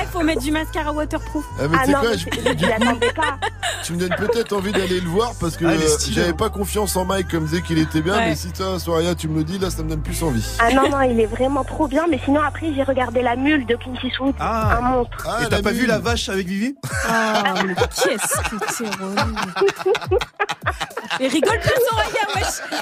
Eh, faut mettre du mascara waterproof.
Ah, mais tu sais
non,
quoi,
mais
je- coup,
l'attendais pas.
Tu me donnes peut-être envie d'aller le voir parce que
Ah,
euh, j'avais pas confiance en Mike comme disait qu'il était bien,
Ouais.
mais si toi, Soraya, tu me le dis, là, ça me donne plus envie.
Ah non, non, il est vraiment trop bien, mais sinon après j'ai regardé La Mule de Clint Eastwood, un monstre.
Ah,
Et t'as pas vu la vache avec Vivi?
Ah, mais qu'est-ce que t'es relou. Et rigole pas, Soraya, wesh.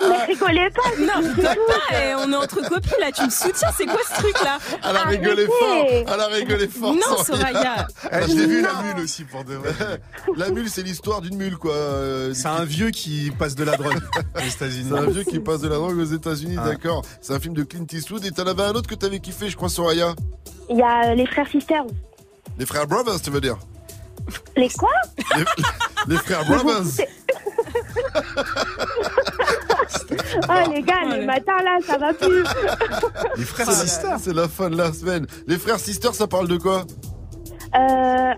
Mais rigolez pas.
Non, rigole pas. eh, on est entre copines, là. Tu me soutiens. C'est quoi ce truc-là
Elle a rigolé fort, elle a rigolé fort.
Non, Soraya.
Eh, Je l'ai vu la mule aussi pour de vrai.
La mule, c'est l'histoire d'une mule, quoi. Euh,
C'est un vieux qui passe de la drogue aux États-Unis.
C'est un vieux qui passe de la drogue aux États-Unis,
Ah.
d'accord. C'est un film de Clint Eastwood. Et t'en avais un autre que t'avais kiffé, je crois, Soraya.
Il y a les frères Sisters.
Les frères Brothers, tu veux dire
Les quoi?
Les, les frères Brothers.
Ah les gars, le matin là, ça va plus.
Les frères sisters, c'est la fin de la semaine. Les frères sisters, ça parle de quoi
Euh,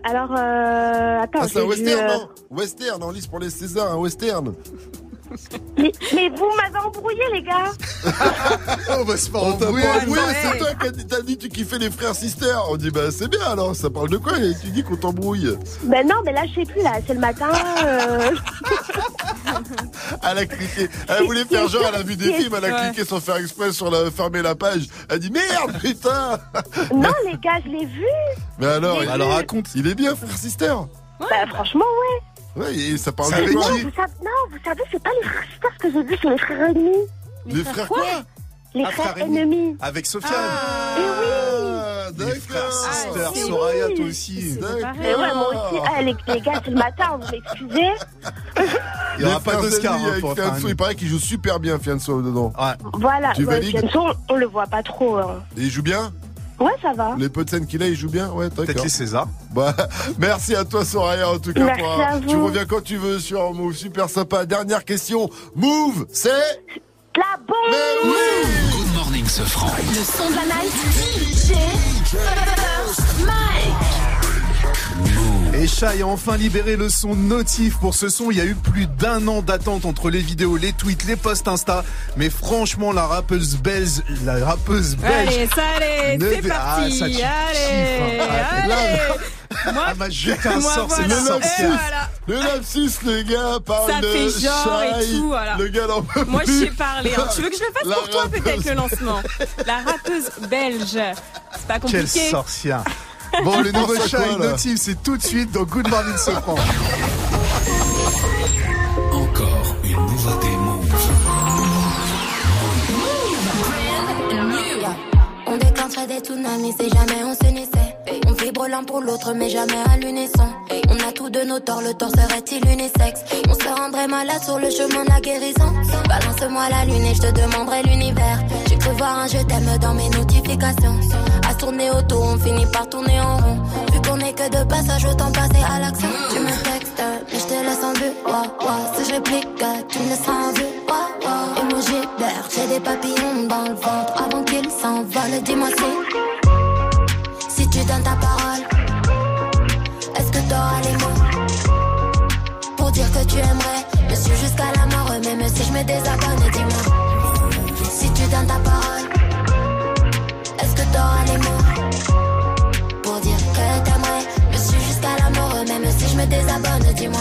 alors, euh, attends,
Ah, c'est un western,
euh,
non Western, en lice pour les Césars, un western.
Mais, mais vous m'avez embrouillé, les gars.
On va se faire
On t'a
embrouiller.
pas embrouillé, c'est toi qui as dit- t'as dit que tu kiffais les frères sisters. On dit, bah c'est bien alors, ça parle de quoi Et tu dis qu'on t'embrouille.
Ben non, mais là, je sais plus, là, c'est le matin. euh,
Elle a cliqué. Elle voulait faire genre, elle a vu des films, elle a cliqué sans faire exprès sur la, fermer la page. Elle dit, merde, putain
Non, les gars, je l'ai vu.
Mais alors raconte, il est bien, frère sister.
Bah, franchement, ouais.
Ouais, et ça parle de
non,
quoi
vous savez, non, vous savez, c'est pas les frères sisters que j'ai vus, c'est les frères ennemis.
Les frères quoi
Les
Ah,
frères
frères ennemis.
ennemis.
Avec Sofiane.
Eh oui.
Les frères sisters,
oui.
Soraya, toi aussi.
Mais ouais, moi aussi. Ah, les, les gars, c'est le matin, vous m'excusez.
Il y aura
Les
pas
frères
d'Oscar,
ennemis
hein,
avec
pour faire
Fianso,
un-
il paraît qu'il joue super bien Fianso dedans.
Voilà,
Tu
ouais,
valides
Fianso, on le voit pas trop. hein.
Et il joue bien?
Ouais, ça va.
Les peu de scènes qu'il a, il joue bien Ouais, d'accord.
Peut-être les Césars.
Bah, merci à toi Soraya en tout cas.
Merci
pour
à
Tu
vous.
reviens quand tu veux sur Move, super sympa. Dernière question. Move, c'est
La bombe
Good morning, ce franc.
Le son de la night. DJ Mike.
Et Shai a enfin libéré le son notif pour ce son. Il y a eu plus d'un an d'attente entre les vidéos, les tweets, les posts Insta. Mais franchement, la rappeuse belge, la rappeuse belge.
Allez, ça allez,
ne
c'est parti.
Ah, ça,
allez,
hein. Ah,
allez. Moi,
m'a jeté un
moi,
sort, c'est le
Et
sorcière.
voilà.
le lapsus, les gars, parle
Ça
de
fait genre et tout, voilà.
Le gars n'en peut
Moi, je sais parler. hein. Tu veux que je le fasse
La
pour toi, peut-être, le lancement? La rappeuse belge. C'est pas
Quelle
compliqué.
sorcière. Bon, le nouveau Shai
quoi, là
notif, c'est tout de suite dans Good Morning Sofran.
Encore une nouveauté Move.
On déclencherait des tsunamis si jamais on s'unissait. On vibre l'un pour l'autre, mais jamais à l'unisson. On a tous de nos torts, le tort serait-il unisexe? On se rendrait malade sur le chemin de la guérison. Balance-moi la lune et je te demanderai l'univers. J'ai cru voir un je t'aime dans mes notifications. Tourner autour, on finit par tourner en rond. Vu qu'on est que de passage, autant passer à l'action. Tu me textes, mais je te laisse en vue. Ouah. Si je réplique, tu me laisses en vue. Ouah, ouah. Emoji vert, j'ai des papillons dans le ventre avant qu'ils s'envolent. Dis-moi si, si tu donnes ta parole, est-ce que t'auras les mots pour dire que tu aimerais? Me suivre jusqu'à la mort, même si je me désabonne. Dis-moi si tu donnes ta parole, me désabonne. Dis-moi.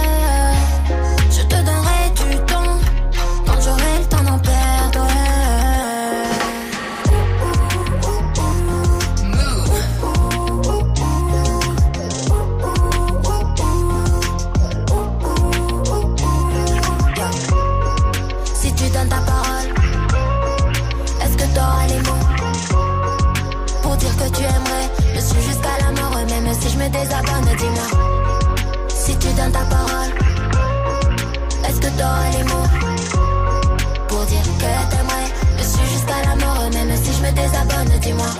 T'auras les mots pour dire que t'aimerais me suivre jusqu'à la mort, même si je me désabonne, dis-moi.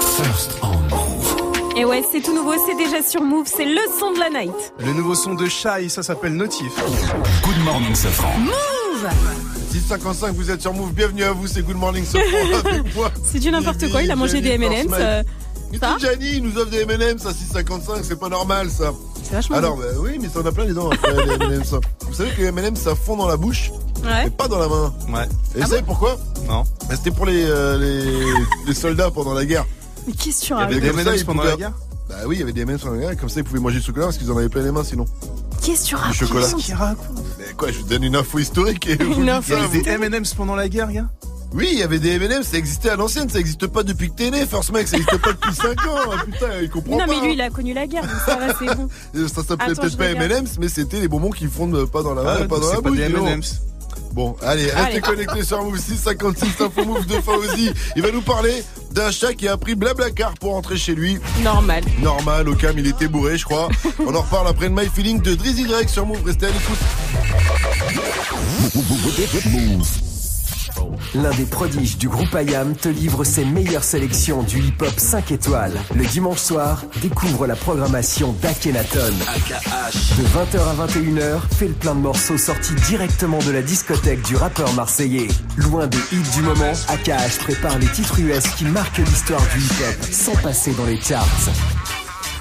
First on Move.
Et ouais, c'est tout nouveau, c'est déjà sur Move, c'est le son de la night.
Le nouveau son de Shai, ça s'appelle Notif.
Good morning, ce franc.
Move
655, vous êtes sur Move, bienvenue à vous, c'est Good Morning moi.
C'est du n'importe quoi, il a mangé des M&M's. Euh,
tout Gianni, il nous offre des M&M's à 655, c'est pas normal ça.
C'est vachement
Alors
bon.
bah, oui, mais ça en a plein les dents après les M&M's. ça. Vous savez que les M&M's ça fond dans la bouche,
Ouais.
mais pas dans la main.
Ouais.
Et vous savez pourquoi?
Non.
Bah, C'était pour les, euh, les, les soldats pendant la guerre.
Mais qu'est-ce que tu
Il y avait des
M&M's
ils
pendant
pouvaient-
la guerre?
Bah oui, il y avait des M&M's pendant la guerre, et comme ça ils pouvaient manger du chocolat parce qu'ils en avaient plein les mains sinon.
Qu'est-ce que tu
Du
racontes?
chocolat. Mais quoi, je vous donne une info historique et vous
Une
dites
info
ça,
Il y
vous.
avait des M&M's pendant la guerre, gars?
Oui, il y avait des M&M, ça existait à l'ancienne, ça existe pas depuis que t'es né, First Mike, ça existe pas depuis 5 ans. Ah, Putain, il comprend
Non,
pas.
mais lui, il a connu la guerre, donc ça va, c'est bon.
Ça s'appelait peut-être pas. M&M's, mais c'était les bonbons qui fondent pas dans la,
Ah,
pas dans
c'est
la
pas
bouche.
des
dis donc.
M&M's.
Bon, allez, restez
Allez.
connectés sur Move 656 Info Move de Fauzi. Il va nous parler d'un chat qui a pris Blablacar pour rentrer chez lui.
Normal.
Normal, au cam, il était bourré, je crois. On en reparle après le My Feeling de Drizzy Drake sur Move. Restez à l'écoute.
L'un des prodiges du groupe IAM te livre ses meilleures sélections du hip-hop 5 étoiles. Le dimanche soir, découvre la programmation d'Akhenaton. De 20h à 21h, fais le plein de morceaux sortis directement de la discothèque du rappeur marseillais. Loin des hits du moment, AKH prépare les titres US qui marquent l'histoire du hip-hop sans passer dans les charts.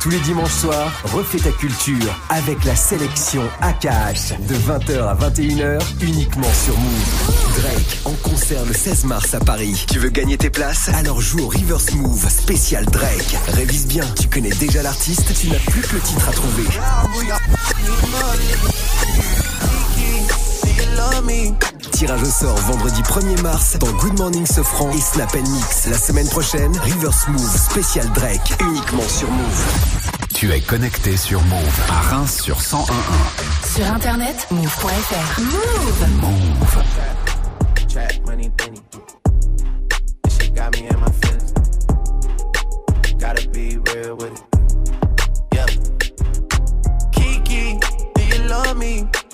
Tous les dimanches soirs, refais ta culture avec la sélection AKH de 20h à 21h uniquement sur Move. Drake en concert le 16 mars à Paris. Tu veux gagner tes places? Alors joue au Reverse Move spécial Drake. Révise bien, tu connais déjà l'artiste, tu n'as plus que le titre à trouver. Tirage au sort vendredi 1er mars dans Good Morning Sofran et Snap Mix. La semaine prochaine, Reverse Move spécial Drake uniquement sur Move.
Tu es connecté sur Move à Reims sur 101.1.
Sur internet, move.fr. Move.
Move.
Trap money, penny. This shit got me in my feelings. Gotta be real with it. Yeah. Kiki, do you love me?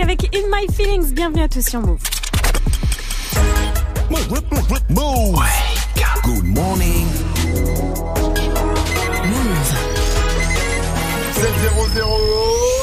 Avec In My Feelings. Bienvenue à tous sur Move.
Move, Good morning.
Move.
700.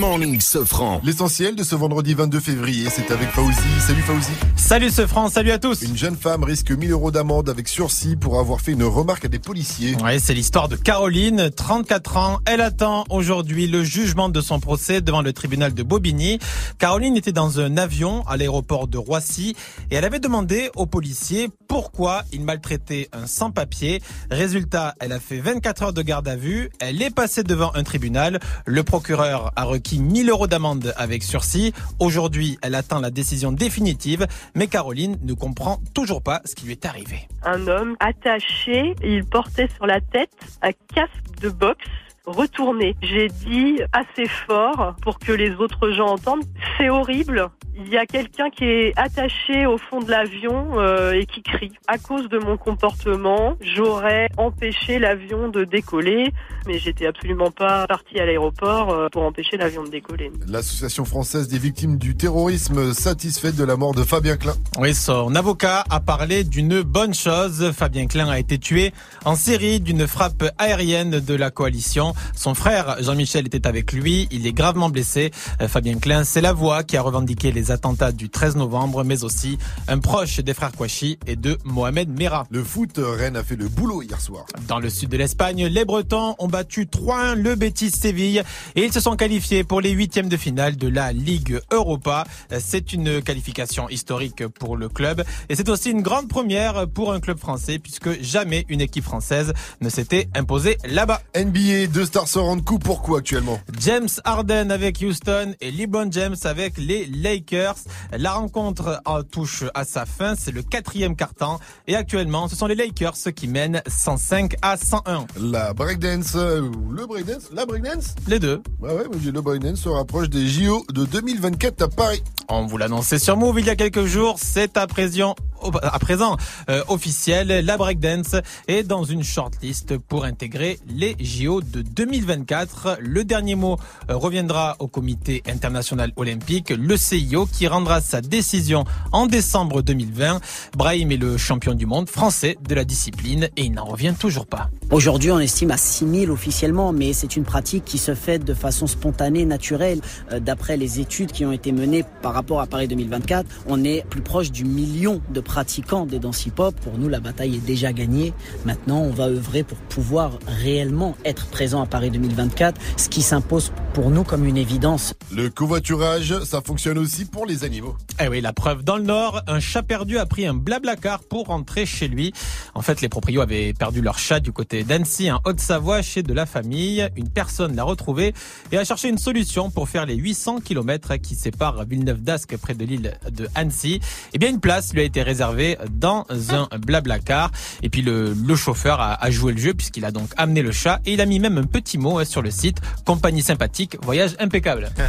Morning,
Sofran.
L'essentiel de ce vendredi 22 février, c'est avec Fauzi. Salut Fauzi.
Salut ce France, salut à tous.
Une jeune femme risque 1000 euros d'amende avec sursis pour avoir fait une remarque à des policiers.
Ouais, c'est l'histoire de Caroline, 34 ans. Elle attend aujourd'hui le jugement de son procès devant le tribunal de Bobigny. Caroline était dans un avion à l'aéroport de Roissy et elle avait demandé aux policiers pourquoi il maltraitait un sans-papier. Résultat, elle a fait 24 heures de garde à vue. Elle est passée devant un tribunal. Le procureur a requis 1000 euros d'amende avec sursis. Aujourd'hui, elle attend la décision définitive, mais Caroline ne comprend toujours pas ce qui lui est arrivé.
un homme attaché, il portait sur la tête un casque de boxe retourné. J'ai dit assez fort pour que les autres gens entendent. C'est horrible. Il y a quelqu'un qui est attaché au fond de l'avion euh, et qui crie. À cause de mon comportement, j'aurais empêché l'avion de décoller, mais j'étais absolument pas partie à l'aéroport euh, pour empêcher l'avion de décoller.
L'association française des victimes du terrorisme satisfaite de la mort de Fabien Klein.
Oui, son avocat a parlé d'une bonne chose. Fabien Klein a été tué en série d'une frappe aérienne de la coalition. Son frère Jean-Michel était avec lui. Il est gravement blessé. Euh, Fabien Klein, c'est la voix qui a revendiqué les attentats du 13 novembre, mais aussi un proche des frères Kouachi et de Mohamed Merah.
Le foot, Rennes a fait le boulot hier soir.
Dans le sud de l'Espagne, les Bretons ont battu 3-1 le Betis Séville et ils se sont qualifiés pour les huitièmes de finale de la Ligue Europa. C'est une qualification historique pour le club et c'est aussi une grande première pour un club français puisque jamais une équipe française ne s'était imposée là-bas.
NBA, deux stars se rendent coup pour coup actuellement.
James Harden avec Houston et LeBron James avec les Lakers. La rencontre en touche à sa fin, c'est le quatrième quart-temps et actuellement ce sont les Lakers qui mènent 105 à 101.
La breakdance, euh, ou le breakdance, la breakdance
Les deux.
Ouais, ouais, le breakdance se rapproche des JO de 2024 à Paris.
On vous l'annonçait sur Move il y a quelques jours, c'est à présent, à présent euh, officiel. La breakdance est dans une shortlist pour intégrer les JO de 2024. Le dernier mot euh, reviendra au comité international olympique, le CIO, qui rendra sa décision en décembre 2020. Brahim est le champion du monde français de la discipline et il n'en revient toujours pas.
Aujourd'hui, on estime à 6000 officiellement, mais c'est une pratique qui se fait de façon spontanée, naturelle. Euh, D'après les études qui ont été menées par rapport à Paris 2024, on est plus proche du million de pratiquants des danses hip-hop. Pour nous, la bataille est déjà gagnée. Maintenant, on va œuvrer pour pouvoir réellement être présent à Paris 2024, ce qui s'impose pour nous comme une évidence.
Le covoiturage, ça fonctionne aussi pour les animaux.
Eh oui, la preuve. Dans le Nord, un chat perdu a pris un blablacar pour rentrer chez lui. En fait, les proprios avaient perdu leur chat du côté d'Annecy, en Haute-Savoie, chez de la famille. Une personne l'a retrouvé et a cherché une solution pour faire les 800 km qui séparent Villeneuve d'Ascq près de l'île de Annecy. Eh bien, une place lui a été réservée dans un blablacar. Et puis, le, le chauffeur a, a joué le jeu puisqu'il a donc amené le chat et il a mis même un petit mot hein, sur le site. Compagnie sympathique, voyage impeccable.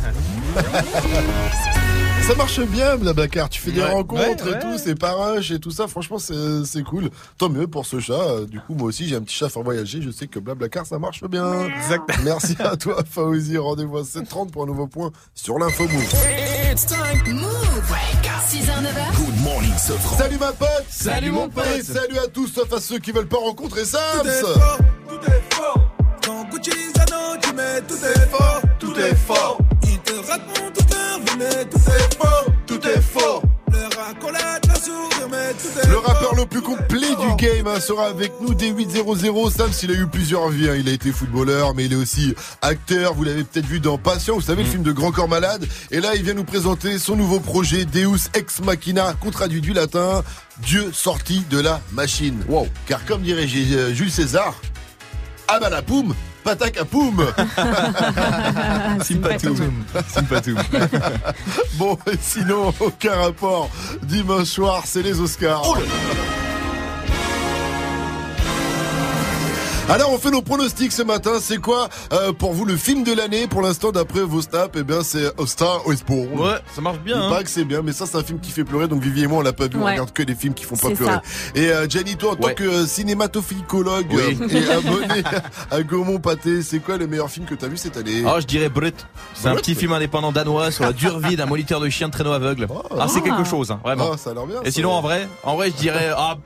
Ça marche bien, Blablacar. Tu fais des
Ouais,
rencontres
ouais,
et tout, c'est pas rush et tout ça. Franchement, c'est cool. Tant mieux pour ce chat. Euh, Du coup, moi aussi, j'ai un petit chat à faire voyager. Je sais que Blablacar, ça marche bien.
Exact.
Merci à toi, Faouzi. Rendez-vous à 7h30 pour un nouveau point sur l'info Move.
It's time. Move. 6h, 9h. Good morning, Sofran.
Salut ma pote
Salut, mon pote.
Et salut à tous, sauf à ceux qui veulent pas rencontrer Sams
Tout est fort, tout est fort. Tout est fort, tout est fort. Ils te racontent toute leur vie, mais tout est faux, tout est faux. Leur accolade, la sourire, mais tout est
Le
faux.
rappeur le plus complet du game hein, sera avec nous dès 8.00. Sams, il a eu plusieurs vies. hein. Il a été footballeur, mais il est aussi acteur. Vous l'avez peut-être vu dans Patient, vous savez, le film de Grand Corps Malade. Et là, il vient nous présenter son nouveau projet, Deus Ex Machina, qu'on traduit du latin, Dieu sorti de la machine. Wow. Car comme dirait euh, Jules César, ah bah la poum, patac à poum.
Sympatoum. Sympatoum.
bon, et sinon, aucun rapport. Dimanche soir, c'est les Oscars. Alors on fait nos pronostics ce matin. C'est quoi euh, pour vous le film de l'année? Pour l'instant, d'après vos snaps, eh bien c'est A Star Is Born.
Ouais, ça marche bien.
Il
hein.
paraît que c'est bien, mais ça c'est un film qui fait pleurer. Donc Vivi et moi on l'a pas vu, on regarde que des films qui font pas pleurer.
ça.
Et euh, Gianni, toi en tant que euh,
Oui.
euh, et abonné à Gaumont Pâté, c'est quoi le meilleur film que t'as vu cette année?
Oh, je dirais Brut. C'est un petit film indépendant danois sur la dure vie d'un moniteur de chien de traîneau aveugle. Ah, c'est quelque chose, hein, vraiment.
Ah, ça a l'air bien,
Et
ça.
sinon, en vrai, en vrai, je dirais ah,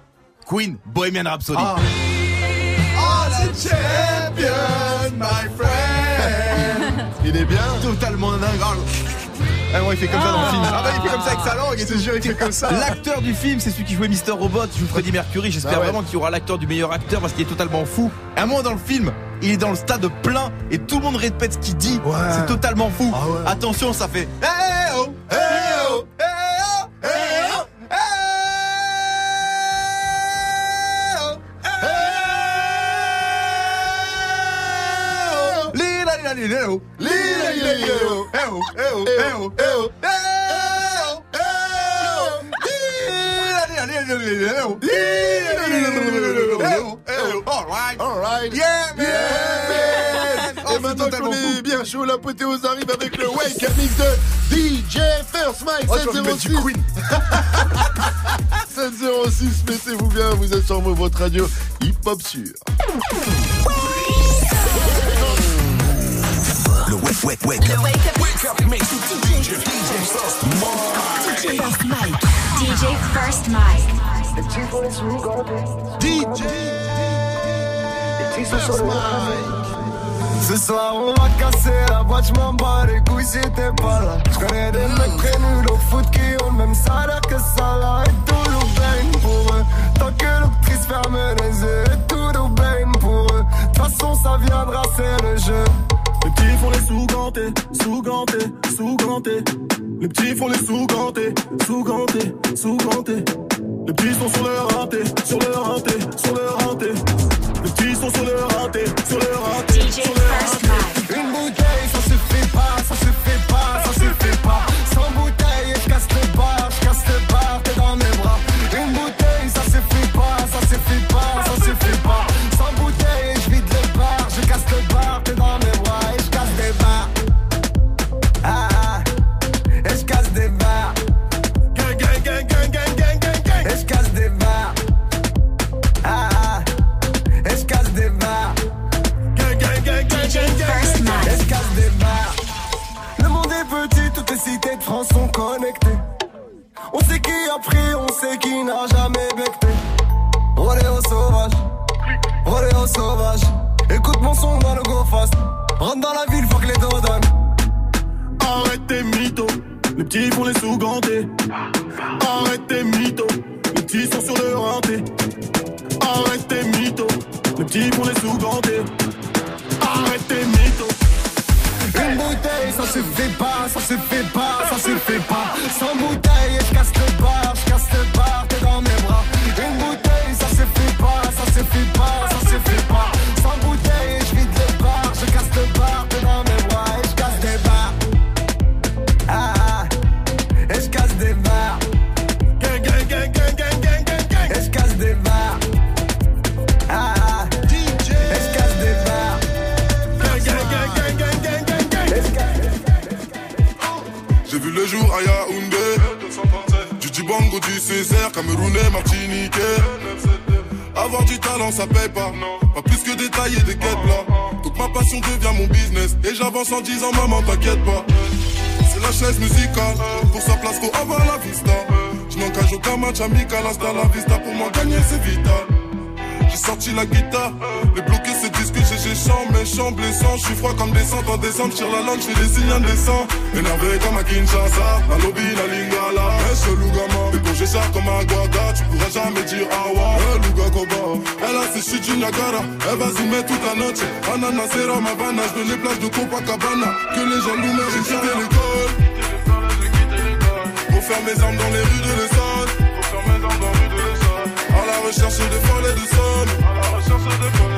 Queen, Bohemian Rhapsody.
Ah.
Oh, the champion, my friend.
Il est bien
Totalement dingue. Ah bon, il fait comme ça dans le film. Ah bah, il fait comme ça avec sa langue, et te jure, il fait comme ça.
L'acteur du film, c'est celui qui jouait Mister Robot, joue Freddie Mercury. J'espère
Ah ouais.
vraiment qu'il y aura l'acteur du meilleur acteur parce qu'il est totalement fou. À un moment dans le film, il est dans le stade plein et tout le monde répète ce qu'il dit. C'est totalement fou. Attention, ça fait. Eh oh, eh oh, eh oh. Oh. Eh oh. Yeah, man.
Et maintenant qu'on est bien chaud, l'apothéose arrive avec le Wake Up Mix de DJ First Mike
Oh, j'ai envie de mettre
706.
du Queen.
706, mettez-vous bien, vous êtes sur votre radio hip-hop sûr.
Le wake, wake, wake.
Le wake up.
Wake up mix DJ, DJ First Mike.
DJ First Mike. DJ First Mike.
DJ First Mike.
Ce soir on va casser la boîte, je m'en bats les couilles si t'es pas là. Je connais des mecs très nuls au foot qui ont le même salaire que ça là. Et tout nous baigne pour eux. Tant que l'actrice ferme les yeux, et tout nous baigne pour eux. De toute façon ça viendra, c'est le jeu.
Les petits font les sous-gantés, sous-gantés, sous-gantés. Les petits font les sous-gantés, sous-gantés, sous-gantés. Les petits sont sur leur hanté, sur leur hanté, sur leur hanté. Les petits sont sur leur hanté, sur leur hanté, sur leur hanté.
Cités de France sont connectées. On sait qui a pris, on sait qui n'a jamais becté. Rodéo sauvage, rodéo sauvage. Écoute mon son dans le go fast. Rentre dans la ville, faut que les dos donnent.
Arrête tes mythos, les petits font les sous-gantés. Arrête tes mythos, les petits sont sur le hanté. Arrête tes mythos, les petits font les sous-gantés. Arrête tes mythos.
Une bouteille, ça se fait pas, ça se fait pas, ça se fait pas. Sans bouteille, je casse le bar,
Du Césaire, Camerounais, Martiniquais Avoir du talent ça paye pas. Pas plus que détailler des quêtes là. Toute ma passion devient mon business. Et j'avance en disant maman t'inquiète pas. C'est la chaise musicale. Pour sa place faut avoir la vista. Je n'engage aucun match amical Hasta la vista. Pour moi gagner c'est vital j'ai sorti la guitare, les bloqués se disent que j'ai j'ai chant, méchant, blessant. Je suis froid comme descente en décembre, je tire la langue, je fais des signes indécents. Énervé comme à Kinshasa, la lobby, la lingala. Eh, ce Lugama, et quand j'échappe comme un Guada, tu pourras jamais dire Awa. Eh, Luga Koba, elle a ses chutes du Niagara. Elle va zoomer toute la noche. Ananasera, ma vanne, veux les plages de Copacabana. Que les gens nous j'ai quitté l'école. Pour faire mes armes dans les rues de l'Essonne. Recherche de folles et de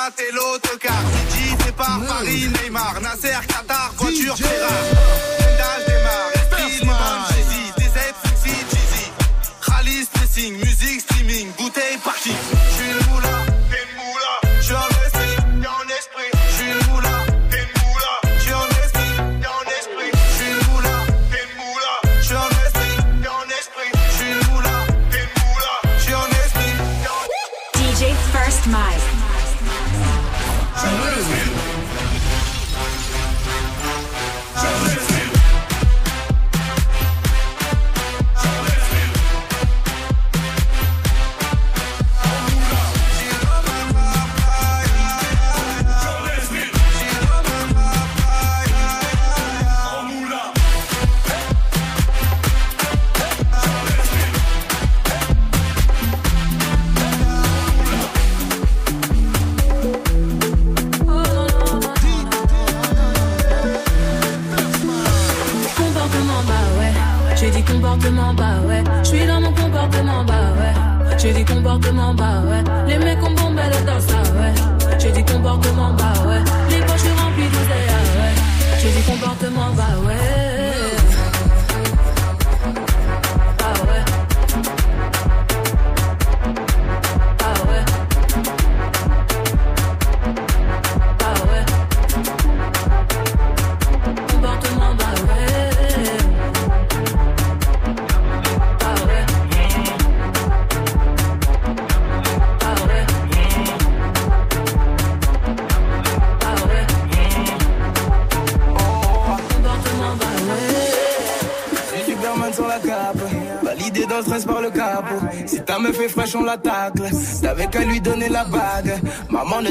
chocat et l'autocar. Didi départ, Paris, Neymar, Nasser, Qatar, voiture, Ferrari.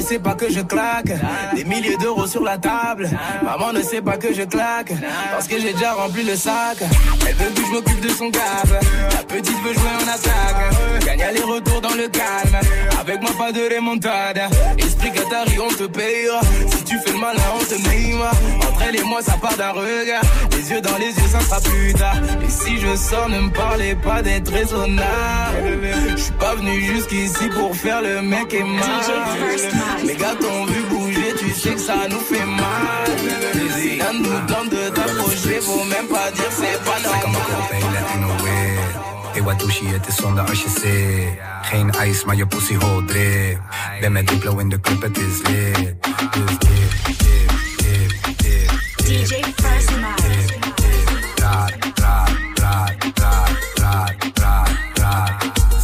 Sait pas que je claque. La table. Maman ne sait pas que je claque. Parce que j'ai déjà rempli le sac. Elle veut que je m'occupe de son câble. La petite veut jouer en attaque. Gagne aller-retour dans le calme. Avec moi, pas de remontada. Esprit Qatari, on te payera. Si tu fais le malin, on te mime. Entre elle et moi, ça part d'un regard. Les yeux dans les yeux, ça sera plus tard. Et si je sors, ne me parlez pas d'être raisonnable. Je suis pas venu jusqu'ici pour faire le mec et mal. Mes gars t'ont vu bouger, tu sais que ça nous fait mal. Un nous tente de t'approcher, faut même pas dire c'est pas normal.
Hey, wat doe je? Het is zonde als je zit. Geen ijs, maar je pussy hol drip. Ben met Diplo in de club, het is lit. Dus dip, dip, dip, dip, dip.
DJ First
Raad, raad, raad, raad, raad, raad, raad.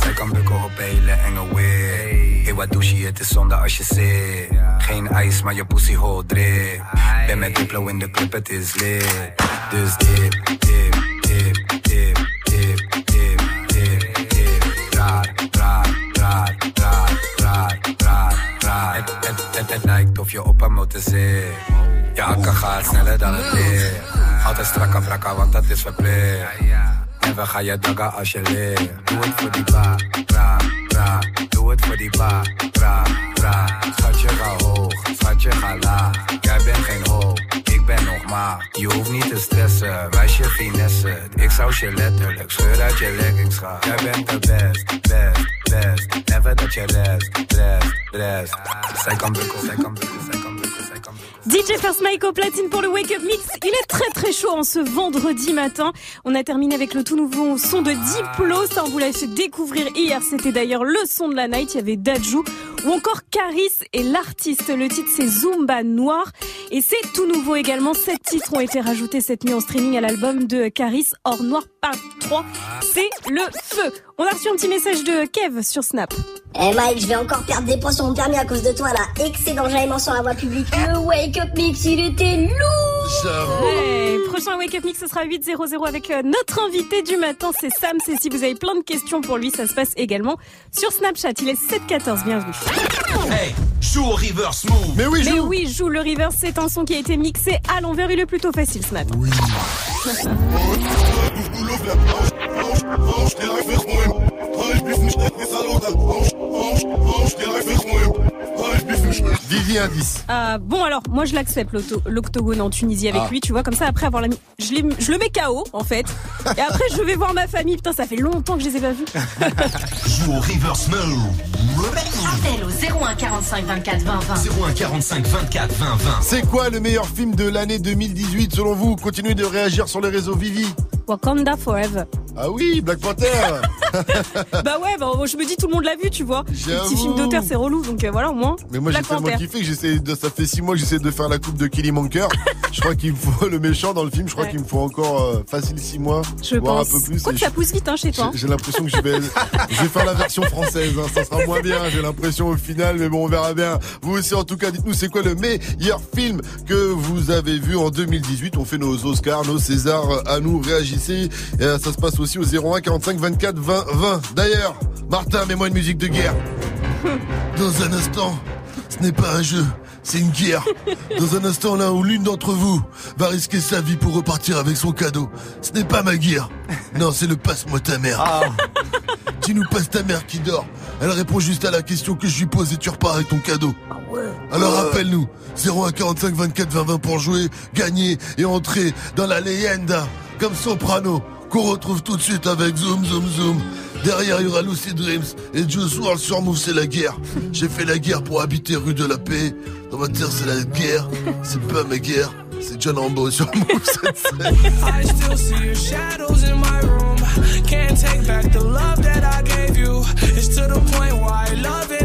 Zij kan bukken op hele enge weer. Hey, wat doe je? Het is zonde als je zit. Geen ijs, maar je pussy hol drip. Ben met Diplo in de club, het is lit. Dus dip, dip, dip, dip, dip, dip, dip, dip. Raad, raad, raad, raad. Het, lijkt of je op een motor zit. Je akka gaat sneller dan het licht. Altijd strakke brakka, want dat is verplicht. En we gaan je daggen als je leert. Doe het voor die ba, bra, bra. Doe het voor die ba, ik ben.
DJ First Mike au platine pour le Wake Up Mix. Il est très très chaud en ce vendredi matin. On a terminé avec le tout nouveau son de Diplo. Ça, on vous l'a fait découvrir hier. C'était d'ailleurs le son de la night. Il y avait Dajou ou encore Caris et l'artiste. Le titre c'est Zumba Noir. Et c'est tout nouveau également. Sept titres ont été rajoutés cette nuit en streaming à l'album de Caris Hors Noir Part 3. C'est le feu. On a reçu un petit message de Kev sur Snap.
Eh Mike, je vais encore perdre des points sur mon permis à cause de toi là. Excellent jaillement sur la voie publique. Le Wake Up Mix, il était lourd
Ouais, prochain Wake Up Mix, ce sera 8.00 avec euh, notre invité du matin, c'est Sam. C'est si vous avez plein de questions pour lui, ça se passe également sur Snapchat. Il est 7.14, bienvenue.
Hey, joue au reverse move.
Mais oui,
Mais oui, joue le reverse, c'est un son qui a été mixé à l'envers. Il est plutôt facile ce matin.
Still Vivi indice.
Ah, bon alors, moi je l'accepte l'octogone en Tunisie avec
Ah.
lui, tu vois, comme ça après avoir la... Je, je le mets KO en fait. Et après je vais voir ma famille, putain ça fait longtemps que je les ai pas vus.
Joue au reverse move.
Appel au 01 45 24 20 20.
01 45 24 20 20.
C'est quoi le meilleur film de l'année 2018 selon vous? Continuez de réagir sur les réseaux Vivi.
Wakanda Forever.
Ah oui, Black Panther
bah ouais, bah, je me dis tout le monde l'a vu, tu vois. Les petits films d'auteur c'est relou, donc euh, voilà au moins.
Mais moi j'ai
Black
tellement Que j'essaie de, ça fait six mois que j'essaie de faire la coupe de Kelly Monker. je crois qu'il me faut le méchant dans le film, je crois
Ouais.
qu'il me faut encore euh, facile six mois,
Je
voire
pense.
un peu plus.
Quoi que ça
je-
pousse vite hein, chez toi.
J'ai j'ai l'impression que je vais, je vais faire la version française. hein. Ça sera moins bien, j'ai l'impression au final, mais bon, on verra bien. Vous aussi, en tout cas, dites-nous c'est quoi le meilleur film que vous avez vu en 2018. On fait nos Oscars, nos Césars à nous. Réagissez. Et, euh, ça se passe aussi au 01 45 24 20 20. D'ailleurs, Martin, mets-moi une musique de guerre. Dans un instant, ce n'est pas un jeu, c'est une guerre. Dans un instant là où l'une d'entre vous va risquer sa vie pour repartir avec son cadeau. Ce n'est pas ma guerre. Non, c'est le passe-moi ta mère. Tu nous passes ta mère qui dort. Elle répond juste à la question que je lui pose et tu repars avec ton cadeau. Alors rappelle-nous, 01 45 24 20 20 pour jouer, gagner et entrer dans la leyenda comme Soprano. Qu'on retrouve tout de suite avec Zoom Zoom Zoom. Derrière, il y aura Lucy Dreams et Juice WRLD sur Move, c'est la guerre. J'ai fait la guerre pour habiter rue de la Paix. Dans ma terre, c'est la guerre. C'est pas ma guerre. C'est John Rambo sur Move.
Can't take back the love that I gave you. It's to the point where I love and I hate you,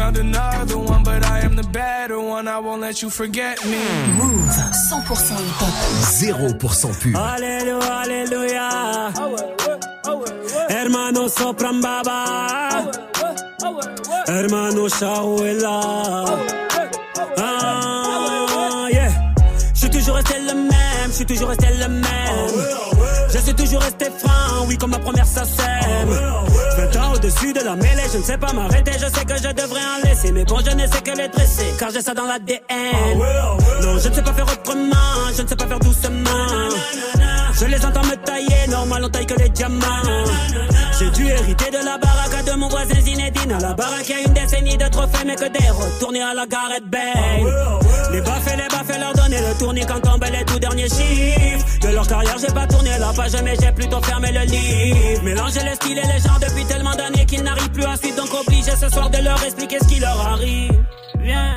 Found another one, but I am the better one. I won't let you forget me.
Move 100% hip hop.
0% pur.
Alléluia, alléluia. Hermano sopran baba. Hermano Shaouela. Ah, yeah. Je suis toujours resté le même, je suis toujours resté le même. Je suis toujours resté franc, oui, comme ma première sacème. 20 ans au-dessus de la mêlée, je ne sais pas m'arrêter, je sais que je devrais en laisser. Mais bon, je ne sais que les dresser, car j'ai ça dans l'ADN. Non, je ne sais pas faire autrement, je ne sais pas faire doucement. Je les entends me tailler, normal, on taille que les diamants. J'ai dû hériter de la baraque de mon voisin Zinedine. À la baraque, y a une décennie de trophées, mais que des retournés à la Gareth Bale. Les baffes et les baffes, leur donner le tournis quand tombent les tout derniers chiffres. De leur carrière, j'ai pas tourné la page, mais j'ai plutôt fermé le livre. Mélanger les styles et les gens depuis tellement d'années qu'ils n'arrivent plus à suivre, donc obligé ce soir de leur expliquer ce qui leur arrive. Viens,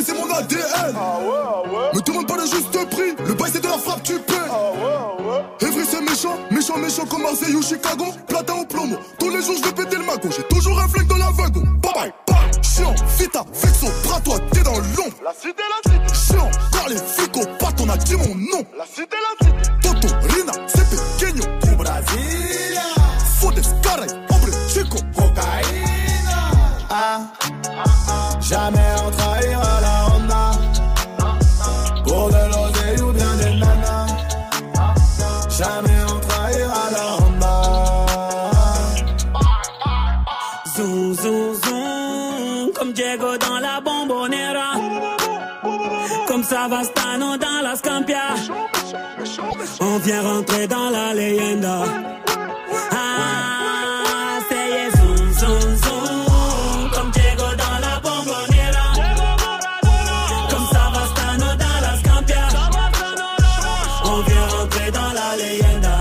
bijouterie, j'ai pas laissé mon ADN. Me demande pas le juste prix, le bail c'est de la frappe, tu paies. Evry c'est méchant, méchant, méchant comme Marseille ou Chicago. Platin au plomo, tous les jours je vais péter le magot. J'ai toujours un flingue dans la wagon. Bye bye, bye. Chiant, vita, vexo, bras toi, t'es dans l'ombre. La cité, la cité. Chiant, Pequeno. La cité, la cité. Toto, Rina, c'est pequeño. Du Brasilia. Fodes, caray, hombre, chico. Cocaïna.
Ah, jamais on trahira On
vient rentrer dans la leyenda. Ah, c'est zoom, zoom, zoom, comme Diego dans la bombonera. Comme Savastano dans la Scampia. On vient rentrer dans la leyenda.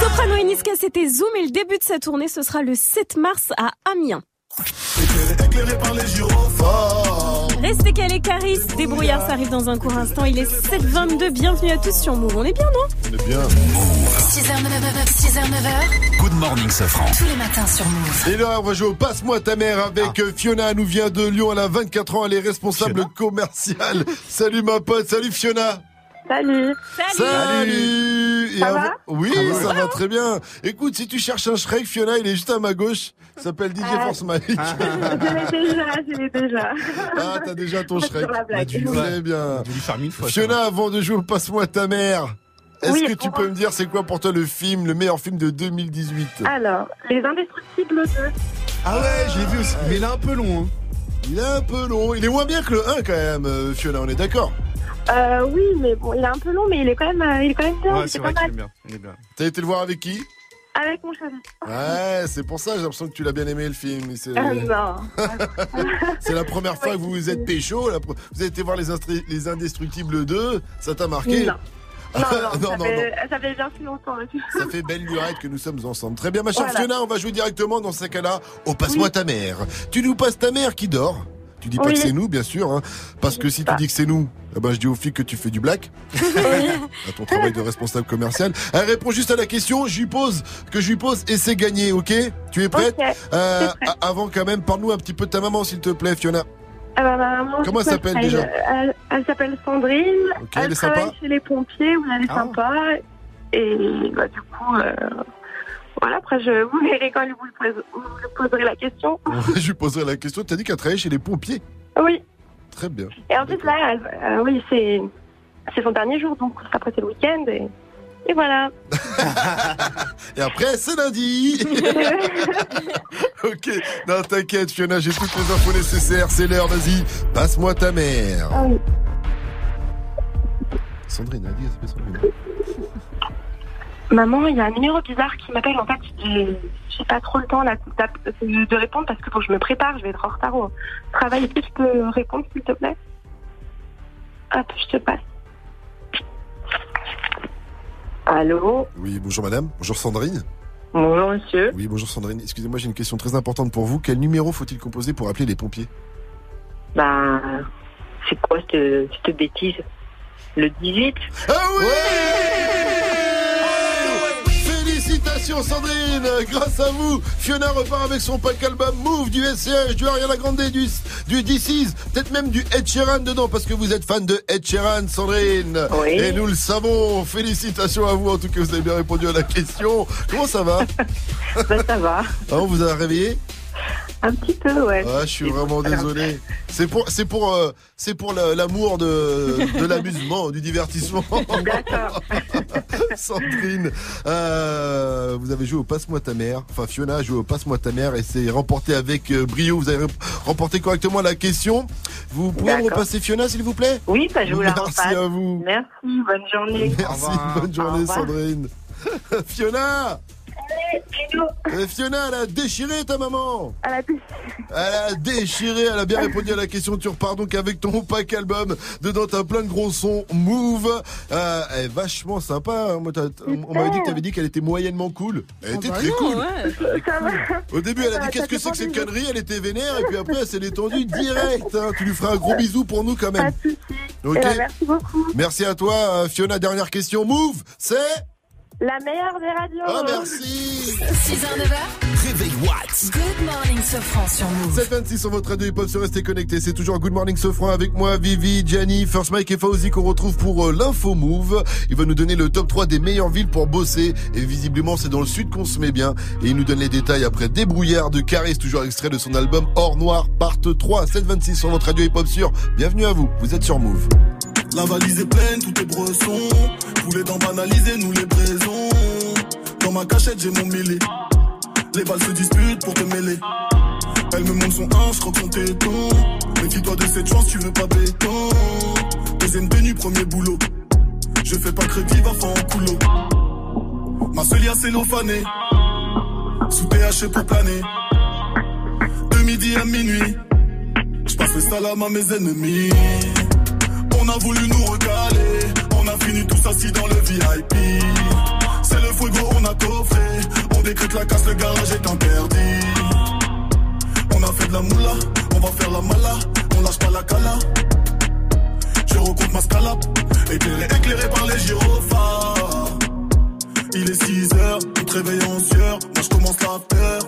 Soprano et Niska, c'était Zoom et le début de sa tournée, ce sera le 7 mars à Amiens.
Éclairé par les gyrophares.
Restez calés, Caris. Débrouillard, ça arrive dans un court instant. Il est 7h22. Bienvenue à tous sur Move. On est bien, non
On est bien.
6h, 9h, 6h, 9h.
Good morning, Sofran.
Tous les matins sur Move.
Et là, on va jouer au Passe-moi ta mère avec euh, Fiona. Elle nous vient de Lyon. Elle a 24 ans. Elle est responsable commerciale. Salut, ma pote. Salut, Fiona.
Salut.
Salut.
Ça
avant-
va
Oui,
Ça va.
très bien. Écoute, si tu cherches un Shrek, Fiona, il est juste à ma gauche. Il s'appelle DJ
Ah.
Force Mike.
Je l'ai déjà, je l'ai déjà.
Ah, t'as déjà ton Shrek.
la blague.
Très bien.
lui faire mille fois.
Fiona, avant de jouer au Passe-moi ta mère, est-ce
Oui,
que tu peux me dire c'est quoi pour toi le film, le meilleur film de 2018
Alors, Les Indestructibles 2.
Ah ouais, j'ai vu aussi. Mais il est un peu long. Hein.
Il est un peu long. Il est moins bien que le 1 quand même, euh, Fiona, on est d'accord?
Euh, oui, mais bon, il est un peu long, mais il est quand même, euh, il est quand même bien.
Ouais,
c'est
vrai qu'il
mal.
est bien. Il est bien.
T'as été le voir avec qui?
Avec mon chéri.
Ouais, c'est pour ça, j'ai l'impression que tu l'as bien aimé le film. C'est
Euh, non.
c'est la première fois que vous vous êtes pécho. la pre- Vous avez été voir les, Instri- les Indestructibles 2, ça t'a marqué?
Non. Non, non,
non,
ça,
non,
fait, ça fait bien plus longtemps. et tout.
Ça fait belle lurette que nous sommes ensemble. Très bien, ma chère
Voilà.
Fiona, on va jouer directement dans ce cas-là au Passe-moi ta mère. Tu nous passes ta mère qui dort? Tu dis pas
Oui.
que c'est nous, bien sûr, hein, parce que si tu dis que c'est nous, eh ben, je dis aux filles que tu fais du black. à ton travail de responsable commercial. Elle répond juste à la question, je lui pose, que je lui pose et c'est gagné, ok? Tu es prête? Euh, Avant quand même, parle-nous un petit peu de ta maman, s'il te plaît, Fiona.
Ah bah, ma maman,
Comment elle s'appelle, déjà?
Elle, elle s'appelle Sandrine.
Ok,
elle,
elle est
travaille
sympa
chez les pompiers où elle est
Ah.
sympa. Et bah, du coup, euh, voilà, après, je, vous verrez quand vous lui poserez la question.
je lui poserai la question. T'as dit qu'elle travaillait chez les pompiers.
Oui.
Très bien.
Et en plus, là, elle- euh, oui, c'est c'est son dernier jour, donc après, c'est le week-end. Et, et voilà.
Et après, c'est lundi. ok. Non, t'inquiète, Fiona, j'ai toutes les infos nécessaires. C'est l'heure, vas-y. Passe-moi ta mère.
Ah oui.
Sandrine, elle dit, Sandrine.
Maman, il y a un numéro bizarre qui m'appelle. En fait, j'ai pas trop le temps là, de répondre parce que faut que je me prépare. Je vais être en retard au travail. Est-ce que tu peux répondre, s'il te plaît? Hop, je te passe. Allô?
Oui, bonjour madame. Bonjour Sandrine.
Bonjour, monsieur.
Oui, bonjour Sandrine. Excusez-moi, j'ai une question très importante pour vous. Quel numéro faut-il composer pour appeler les pompiers?
Bah, c'est quoi cette, cette bêtise? Le 18
Ah oui Félicitations Sandrine Grâce à vous, Fiona repart avec son pack album Move du SCH, du Ariana Grande, du, du DC's, peut-être même du Ed Sheeran dedans parce que vous êtes fan de Ed Sheeran, Sandrine.
Oui.
Et nous le savons. Félicitations à vous, en tout cas vous avez bien répondu à la question. Comment ça va?
Bah, ça va.
Ah, on vous a réveillé?
Un petit peu, ouais.
Ah, je suis vraiment désolé. C'est pour, c'est pour, euh, c'est pour la- l'amour de, de l'amusement, du divertissement.
D'accord.
Sandrine, euh, vous avez joué au Passe-moi ta mère. Enfin, Fiona a joué au Passe-moi ta mère et c'est remporté avec euh, brio. Vous avez remporté correctement la question. Vous pouvez me repasser Fiona, s'il vous plaît?
Oui, bah, je vous la
Merci
repasse.
à vous.
Merci, bonne journée.
Merci, bonne journée. Sandrine. Fiona Euh, Fiona, elle a déchiré ta maman
Elle a déchiré.
Elle a déchiré, elle a bien répondu à la question. Tu repars donc avec ton pack album. Dedans, t'as plein de gros sons. Move. Euh, elle est vachement sympa. hein. On m'avait dit que t'avais dit qu'elle était moyennement cool. Elle était
bah
très
non,
cool.
ouais.
Ça va.
Au début, elle a dit qu'est-ce que c'est que cette connerie? Elle était vénère et puis après, elle s'est détendue direct. hein. Tu lui feras un gros bisou pour nous quand même.
Eh ben, merci beaucoup.
Merci à toi, euh, Fiona. Dernière question. Move, c'est?
La meilleure des radios.
Ah, merci.
6h, 9h,
réveil Watts.
Good morning, Sofran sur Move.
726 sur votre radio hip-hop, se rester connecté. C'est toujours Good Morning Sofran avec moi, Vivi, Gianni, First Mike et Fauzi qu'on retrouve pour euh, l'info move. Il va nous donner le top 3 des meilleures villes pour bosser. Et visiblement, c'est dans le sud qu'on se met bien. Et il nous donne les détails après Débrouillard de Caris, toujours extrait de son album Hors Noir, part 3. 726 sur votre radio hip-hop sur. Bienvenue à vous. Vous êtes sur Move.
La valise est pleine, tout est bresson. Voulez d'en banaliser, nous les braisons. Dans ma cachette, j'ai mon mêlé. Les balles se disputent pour te mêler. Elle me montre son 1, je crois son téton. Méfie-toi de cette chance, tu veux pas béton. Deuxième tenue, premier boulot. Je fais pas crédit, va faire en coulo. Ma seule a cellophané. Sous THC pour planer. De midi à minuit. Je passe le salam à mes ennemis. On a voulu nous recaler. On a fini tous assis dans le VIP. C'est le fuego, on a coffré. On décrète la casse, le garage est interdit. On a fait de la moula, on va faire la mala. On lâche pas la cala. Je recompte ma scalap. Éclairé, éclairé par les gyrophares. Il est 6 heures, te réveille en. Moi je commence l'after.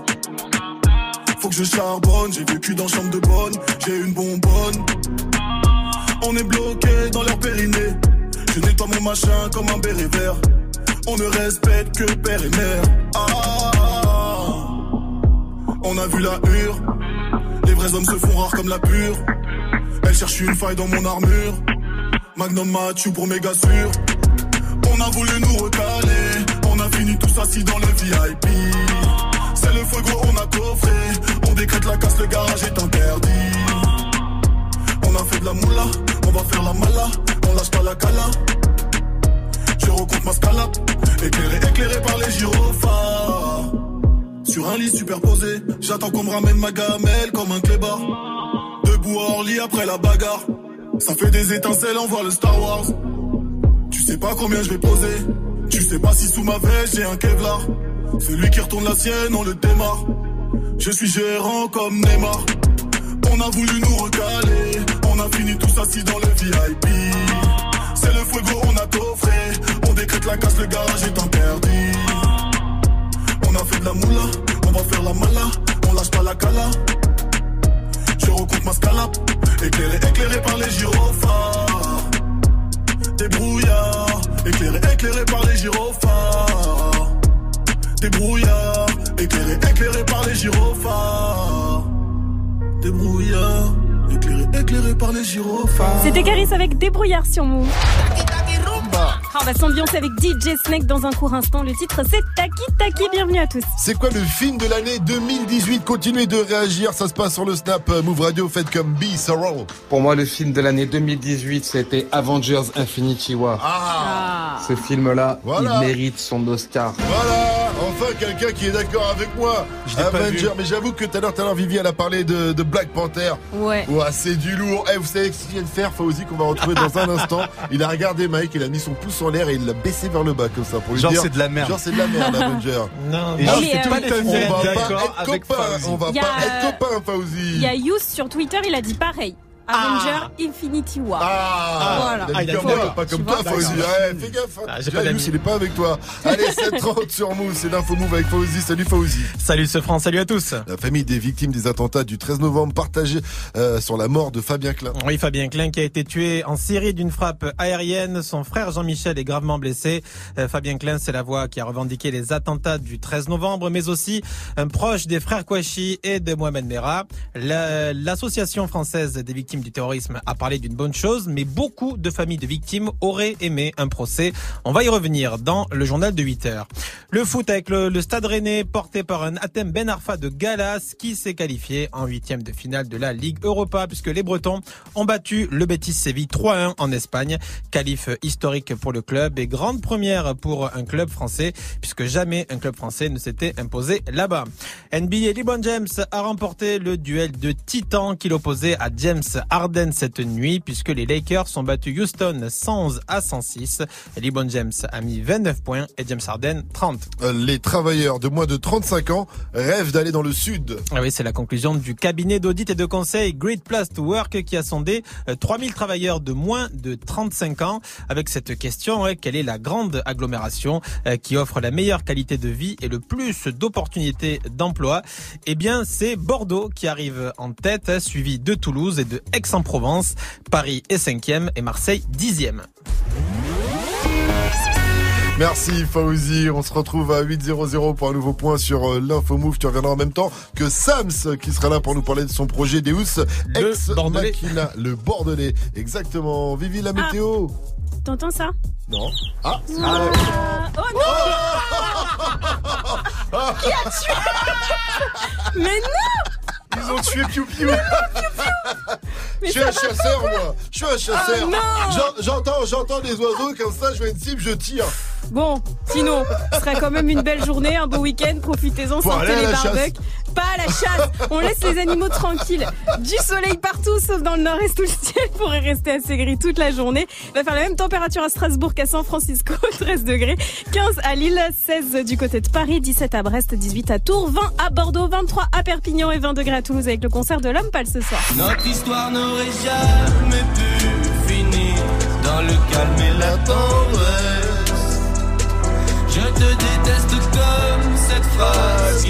Faut que je charbonne, j'ai vécu dans chambre de bonne, j'ai une bonbonne. On est bloqué dans leur périnée. Je nettoie mon machin comme un béret vert. On ne respecte que père et mère. Ah, on a vu la hure. Les vrais hommes se font rares comme la pure. Elle cherche une faille dans mon armure. Magnum Mathieu pour méga sûr. On a voulu nous recaler. On a fini tous assis dans le VIP. C'est le fuego, on a coffré. On décrète la casse, le garage est interdit. On a fait de la moula, va faire la mala. On lâche pas la cala. Je recompte ma scalap. Éclairé, éclairé par les gyrophares. Sur un lit superposé, j'attends qu'on me ramène ma gamelle comme un clébard. Debout hors lit après la bagarre. Ça fait des étincelles, on voit le Star Wars. Tu sais pas combien je vais poser. Tu sais pas si sous ma veste j'ai un Kevlar. Celui qui retourne la sienne, on le démarre. Je suis gérant comme Neymar. On a voulu nous recaler. On a fini tous assis dans le VIP. C'est le fuego, on a coffré. On décrète la casse, le garage est interdit. On a fait de la moula, on va faire la mala. On lâche pas la cala. Je recompte ma scalap. Éclairé, éclairé par les gyrophares. Débrouillard. Éclairé, éclairé par les gyrophares. Débrouillard. Éclairé, éclairé par les gyrophares. Débrouillard. Éclairé, éclairé par les gyrophares.
C'était Caris avec Débrouillard sur Move. On va s'ambiancer avec DJ Snake dans un court instant. Le titre c'est Taki Taki. Bienvenue à tous.
C'est quoi le film de l'année 2018 Continuez de réagir, ça se passe sur le Snap euh, Move Radio, faites comme B, Sorrow.
Pour moi, le film de l'année 2018, c'était Avengers Infinity War.
Ah.
Ce film-là,
Voilà.
il mérite son Oscar.
Voilà, enfin quelqu'un qui est d'accord avec moi.
Je l'ai pas
Avenger,
vu.
mais j'avoue que tout à l'heure, tout à l'heure, Vivi, elle a parlé de, de Black Panther.
Ouais.
Ouais, c'est du lourd. Eh, vous savez ce qu'il vient de faire, Fauzi, qu'on va retrouver dans un instant. Il a regardé Mike, il a mis son pouce en l'air et il l'a baissé vers le bas comme ça pour lui
Genre,
dire.
c'est de la merde.
Genre c'est de la merde, Avenger.
Non,
Et
non,
genre,
mais,
c'est
euh,
pas les
On va pas être
avec
copains, on va
Il y a,
pas être copains, Fauzi.
Il y a Youth sur Twitter, il a dit pareil. Avenger Infinity War.
Ah,
voilà.
Ah, il a
comme
dit
moi,
d'accord.
pas comme toi, Fauzi. Ouais, fais gaffe.
Ah, j'ai pas d'amis.
Il est pas avec toi. Allez, 7h30 sur Move, c'est l'info Move avec Fauzi. Salut Fauzi.
Salut ce France, salut à tous.
La famille des victimes des attentats du 13 novembre partagée euh, sur la mort de Fabien Klein.
Oui, Fabien Klein qui a été tué en Syrie d'une frappe aérienne. Son frère Jean-Michel est gravement blessé. Euh, Fabien Klein, c'est la voix qui a revendiqué les attentats du 13 novembre, mais aussi un proche des frères Kouachi et de Mohamed Merah. La- L'association française des victimes du terrorisme a parlé d'une bonne chose, mais beaucoup de familles de victimes auraient aimé un procès. On va y revenir dans le journal de 8 heures. Le foot avec le, Stade Rennais porté par un Athème Ben Arfa de Galas qui s'est qualifié en huitième de finale de la Ligue Europa puisque les Bretons ont battu le Betis Séville 3-1 en Espagne. Qualif historique pour le club et grande première pour un club français puisque jamais un club français ne s'était imposé là-bas. NBA LeBron James a remporté le duel de titans qu'il opposait à James Harden cette nuit puisque les Lakers ont battu Houston 111 à 106. LeBron James a mis 29 points et James Harden 30.
Euh, Les travailleurs de moins de 35 ans rêvent d'aller dans le sud.
Ah oui, c'est la conclusion du cabinet d'audit et de conseil Great Place to Work qui a sondé euh, 3000 travailleurs de moins de 35 ans avec cette question, quelle est la grande agglomération euh, qui offre la meilleure qualité de vie et le plus d'opportunités d'emploi? Eh bien, c'est Bordeaux qui arrive en tête, suivi de Toulouse et de Aix-en-Provence. Paris est cinquième et Marseille dixième.
Merci Fauzi, on se retrouve à 8.00 pour un nouveau point sur euh, l'info move. Tu reviendras en même temps que Sams qui sera là pour nous parler de son projet Deus ex
Bordelais.
Machina, le Bordelais. Exactement. Vivi la météo.
T'entends ça?
Non. Ah.
Ah. Oh non Qui a tué? Mais non
Ils ont tué Piu Piu.
Je suis un chasseur moi. Je suis un chasseur.
Ah.
J'en- J'entends, j'entends des oiseaux comme ça. Je vois une cible, je tire.
Bon, sinon, ce serait quand même une belle journée, un beau week-end, profitez-en, sortez
aller à
les
la chasse.
barbecues. Pas la chasse, on laisse les animaux tranquilles. Du soleil partout, sauf dans le nord-est où le ciel pourrait rester assez gris toute la journée. Il va faire la même température à Strasbourg qu'à San Francisco, 13 degrés, 15 à Lille, 16 du côté de Paris, 17 à Brest, 18 à Tours, 20 à Bordeaux, 23 à Perpignan et 20 degrés à Toulouse avec le concert de l'homme pâle ce soir.
Notre histoire n'aurait jamais pu finir dans le calme et la tendresse. Je te déteste comme cette phrase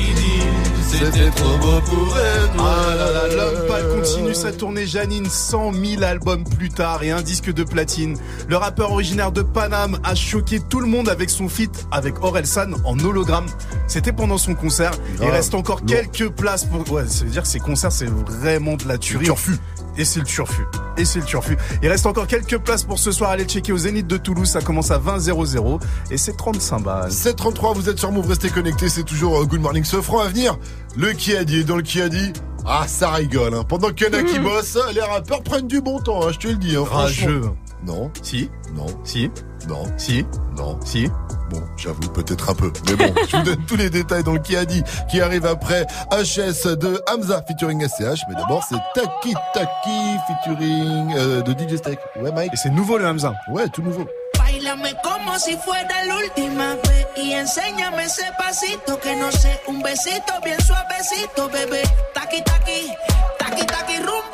c'était trop beau pour être
Ah l'homme pâle continue sa tournée Janine 100 000 albums plus tard et un disque de platine. Le rappeur originaire de Paname a choqué tout le monde avec son feat avec Orelsan en hologramme. C'était pendant son concert. Il reste encore quelques places pour. Ouais, ça veut dire que ces concerts c'est vraiment de la tuerie. Et c'est le turfu. Et c'est le turfu. Il reste encore quelques places pour ce soir. Allez checker au Zénith de Toulouse. Ça commence à 20 00 et c'est 35 balles.
733, vous êtes sur Move, restez connectés, c'est toujours euh, Good Morning Sofran à venir. Le qui a dit, et dans le qui a dit, ah ça rigole. Hein. Pendant qu'il y en a qui bossent, les rappeurs prennent du bon temps, hein, je te le dis. Hein, franchement.
Rageux.
Non,
Si.
non,
Si.
non,
Si.
non.
Si.
Bon, j'avoue, peut-être un peu. Mais bon, je vous donne tous les détails dans le qui a dit, qui arrive après HS de Hamza featuring SCH. Mais d'abord, c'est Taki Taki featuring euh, de DJ Steak. Ouais, Mike.
Et c'est nouveau le Hamza.
Ouais, tout nouveau.
Bailame como si fuera la última vez y enséñame ese pasito que no sé, un besito bien suavecito, bebé. Taqui, taqui taqui rumba.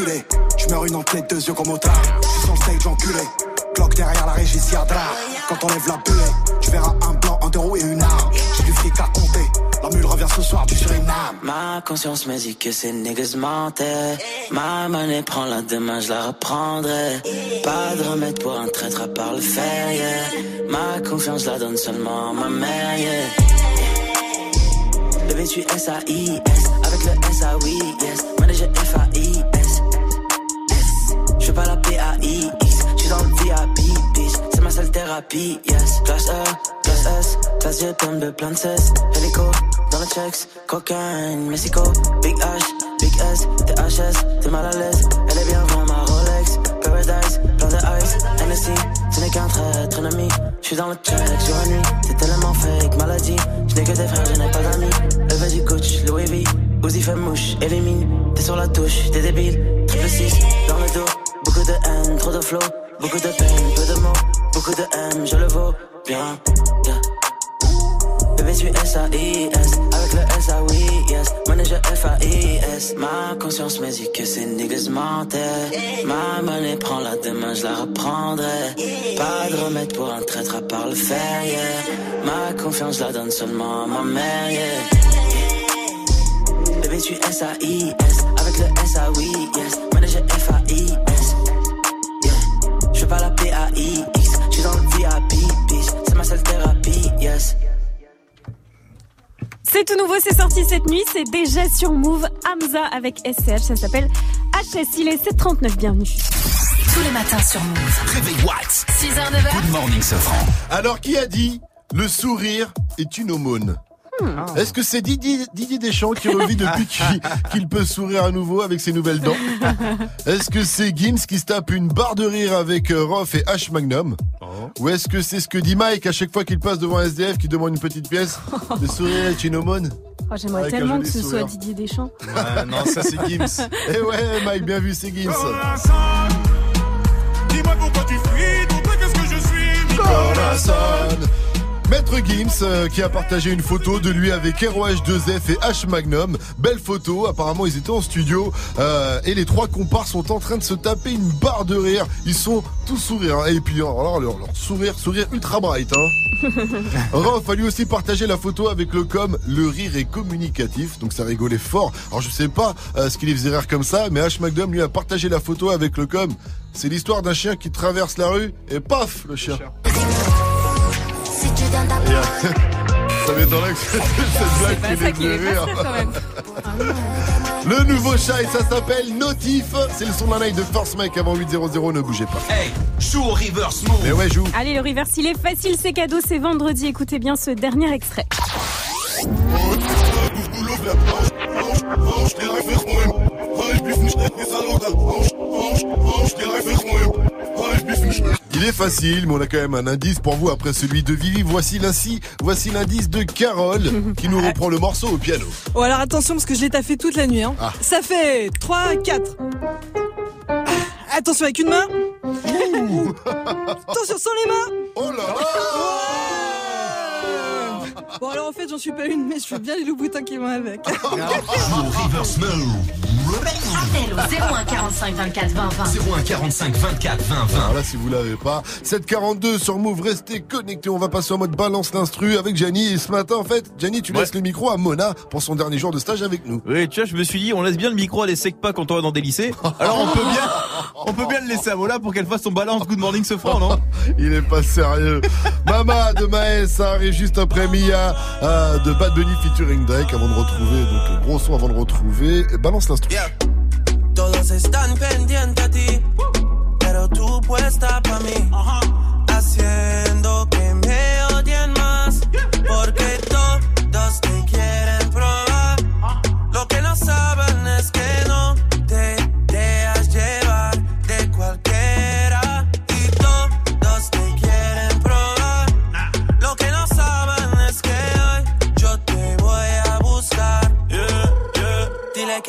Enculé, j'meurs une entrée deux yeux comme au tard, j'suis sur le stage enculé, Glock derrière la régie Siadra, quand on lève la buée, tu verras un blanc, un deux roues et une arme, j'ai du fric à compter, la mule revient ce soir du Suriname.
Ma conscience me dit que ces niggas mentaient. Ma monnaie prend la demain, je la reprendrai. Pas de remède pour un traître à part le fer, yeah. Ma confiance, je la donne seulement à ma mère, yeah. Bébé, je suis S-A-I-S. Avec le S-A-Oui, yes. Yes. Classe E, classe S. Classe G, plein de plein de cesse. Hélico, dans le checks. Cocaine, Mexico. Big H, Big S. THS, t'es mal à l'aise. Elle est bien vraiment ma Rolex. Paradise, plein de ice. NSC, ce n'est qu'un traître, un ami. Je suis dans le check, jour et nuit. C'est tellement fake, maladie. Je n'ai que des frères, je n'ai pas d'amis. Veut du coach, Louis V. Uzi fait mouche, élimine. T'es sur la touche, t'es débile. Triple 6, dans le dos. Beaucoup de haine, trop de flow. Beaucoup de peine, peu de mots. Beaucoup de M, je le vaux bien. Bébé, suis S-A-I-S. Avec le S-A-Oui, yes. Manager F-A-I-S. Ma conscience me dit que ces niggas mentaient. Ma monnaie prend la demain, je la reprendrai. Pas de remède pour un traître à part le fer, yeah. Ma confiance, la donne seulement à ma mère, yeah. Bébé, suis S-A-I-S. Avec le S-A-Oui, C'est
tout nouveau, c'est sorti cette nuit, c'est déjà sur Move. Hamza avec SCH, ça s'appelle HS, il est 739, bienvenue.
Tous les matins sur Move.
Réveil Watts.
6h, 9h.
Good morning, Sofran.
Alors, qui a dit le sourire est une aumône? Est-ce que c'est Didier, Didier Deschamps qui revit depuis qu'il qu'il peut sourire à nouveau avec ses nouvelles dents Est-ce que c'est Gims qui se tape une barre de rire avec euh, Roth et H Magnum Ou est-ce que c'est ce que dit Mike à chaque fois qu'il passe devant un SDF qui demande une petite pièce Le sourire aumône
Oh, J'aimerais tellement que ce
sourire.
soit Didier Deschamps.
Ouais, non, ça c'est Gims.
Eh ouais, Mike, bien vu, c'est Gims.
Dis-moi pourquoi tu fuis, qu'est-ce que je suis
Corazon. Maître Gims euh, qui a partagé une photo de lui avec ROH2F et H Magnum. Belle photo, apparemment ils étaient en studio euh, et les trois compars sont en train de se taper une barre de rire. Ils sont tous sourires hein. et puis alors leur, leur sourire, sourire ultra bright. Hein. Rof a lui aussi partagé la photo avec le com Le rire est communicatif, donc ça rigolait fort. Alors je sais pas euh, ce qui les faisait rire comme ça, mais H Magnum lui a partagé la photo avec le com C'est l'histoire d'un chien qui traverse la rue et paf, le chien. Ça m'étonnerait que cette blague qui
même.
Le nouveau chat, et ça s'appelle Notif. C'est le son d'un de Force Mike avant 8.00, ne bougez pas.
Hey, joue au reverse move.
Mais ouais, joue.
Allez, le reverse, il est facile, c'est cadeau, c'est vendredi. Écoutez bien ce dernier extrait.
Il est facile, mais on a quand même un indice pour vous après celui de Vivi. Voici l'indice, voici l'indice de Carole qui nous reprend le morceau au piano.
Oh alors attention parce que je l'ai taffé toute la nuit. Hein.
Ah.
Ça fait 3, 4. Attention avec une main. Attention sans les mains.
Oh là
Bon alors en fait j'en suis pas une mais je fais bien les loups-boutins qui vont avec.
Appel au 01 45 24 20 20.
01 45 24 20 20.
Alors là, si vous l'avez pas, 742 sur Move, restez connectés. On va passer en mode balance l'instru avec Gianni. Et ce matin, en fait, Gianni, tu laisses le micro à Mona pour son dernier jour de stage avec nous.
Oui, tu vois, je me suis dit, on laisse bien le micro à les pas quand on va dans des lycées. Alors on peut bien, on peut bien le laisser à Mola pour qu'elle fasse son balance Good Morning ce franc, non
Il est pas sérieux. Mama de Maës, ça arrive juste après Mia euh, de Bad Bunny featuring Drake avant de retrouver, donc le gros son avant de retrouver. Balance l'instru.
Todos están pendientes a ti, pero tú puesta pa' mí, haciendo que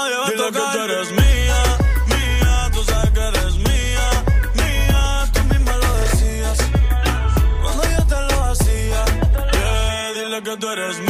Nadie va a tocar. que tú eres mía, mía. Tú sabes que eres mía, mía. Tú misma lo decías. Cuando yo te lo hacía. Yeah, dile que tú eres mía.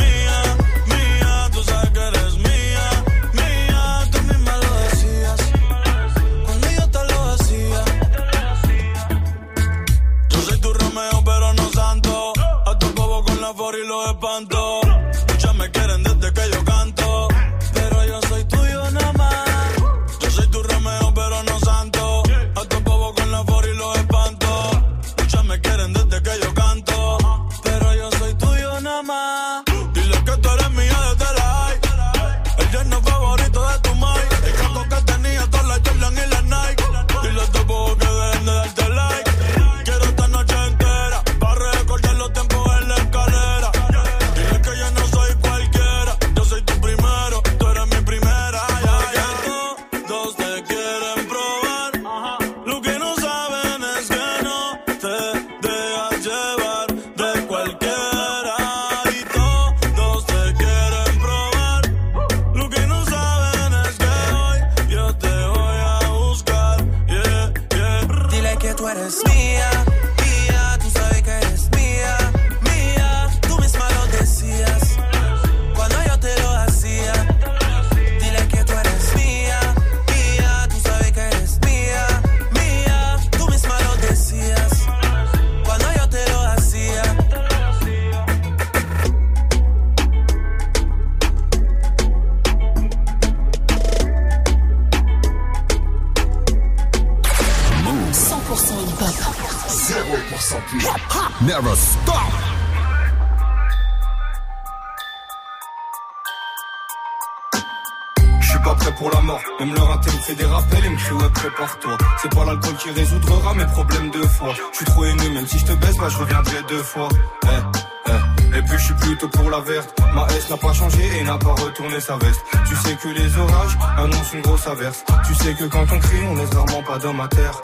N'a pas retourné sa veste. Tu sais que les orages annoncent une grosse averse. Tu sais que quand on crie, on laisse rarement pas d'homme à terre.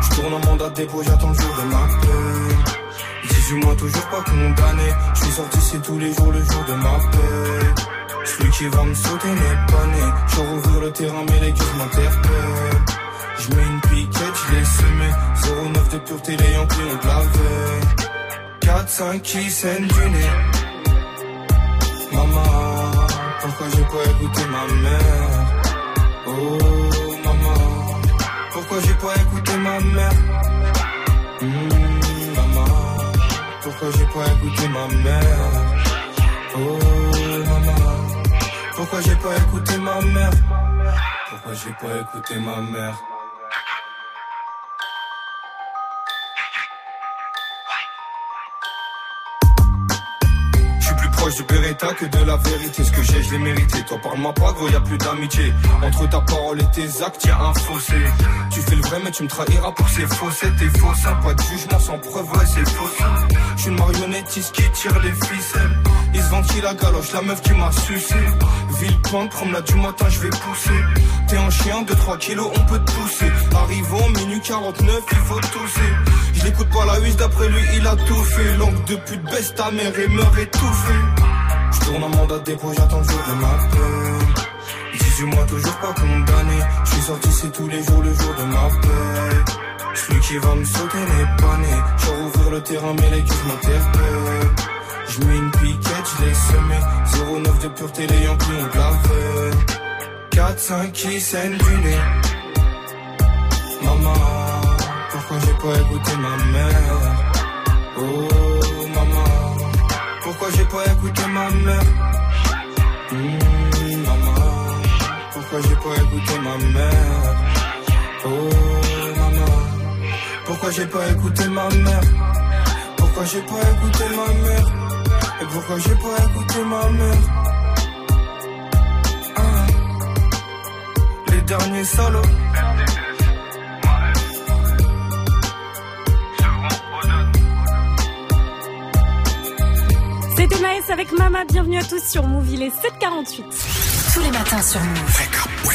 Je tourne en mandat de dépôt, j'attends le jour de ma paix. 18 mois toujours pas condamné. Je suis sorti c'est tous les jours le jour de ma paix. Celui qui va me sauter n'est pas né. Je rouvre le terrain mais les gueules m'interpellent. Je mets une piquette, je l'ai semé. 09 de pureté, les Yankees ont de la veille. 4, 5 qui saignent du nez. Maman, pourquoi j'ai pas écouté ma mère? Oh, maman, pourquoi j'ai pas écouté ma mère? Hmm, maman, pourquoi j'ai pas écouté ma mère? Oh, maman, pourquoi j'ai pas écouté ma mère? Pourquoi j'ai pas écouté ma mère? Proche du Beretta que de la vérité. Ce que j'ai, je l'ai mérité. Toi, parle-moi pas, gros, y a plus d'amitié. Entre ta parole et tes actes, y a un fossé. Tu fais le vrai, mais tu me trahiras pour ces faussettes. T'es faux, pas de jugement sans preuve, ouais, c'est faux. Je suis une marionnettiste qui tire les ficelles. Ils la galoche, la meuf qui m'a sucé. Villepinte, promenade du matin, je vais pousser. T'es un chien de 3 kilos, on peut te pousser. Arrivons, minute 49, il faut tousser. Je l'écoute pas la huisse, d'après lui, il a tout fait. Langue de pute, baisse ta mère et meurt étouffé. Je tourne en mandat de dépôt, j'attends le jour de ma peine. 18 mois, toujours pas condamné. Je suis sorti, c'est tous les jours, le jour de ma paix. Celui qui va me sauter n'est pas né. Je rouvrir le terrain, mais les gueules m'interpellent. Je une piquette, je l'ai semé. 09 de pureté, les Yankees ont veille. 4, 5 qui saignent du nez. Maman, pourquoi j'ai pas écouté ma mère? Oh, maman, pourquoi j'ai pas écouté ma mère? Hmm, maman, pourquoi j'ai pas écouté ma mère? Oh, maman, pourquoi j'ai pas écouté ma mère? Pourquoi j'ai pas écouté ma mère? Et pourquoi j'ai pas écouté ma mère? Ah, les derniers salauds.
C'était Maës avec Mama. Bienvenue à tous sur Move. Il est 7h48.
Tous les matins sur Move.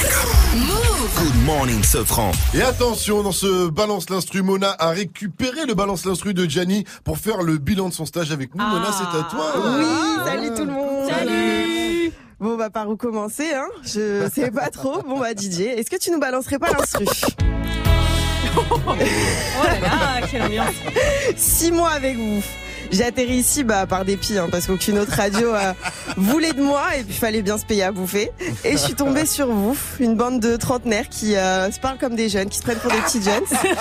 Good morning, Sofran.
Et attention, dans ce balance l'instru, Mona a récupéré le balance l'instru de Gianni pour faire le bilan de son stage avec nous. Mona, c'est à toi.
Oui, salut tout le monde.
Salut.
Bon, bah par où commencer, hein? Je sais pas trop. Bon, bah DJ, est-ce que tu nous balancerais pas l'instru?
Oh là là, quelle ambiance.
Six mois avec vous. J'ai atterri ici bah, par dépit, hein, parce qu'aucune autre radio euh, voulait de moi et puis fallait bien se payer à bouffer. Et je suis tombée sur vous, une bande de trentenaires qui euh, se parlent comme des jeunes, qui se prennent pour des petits jeunes.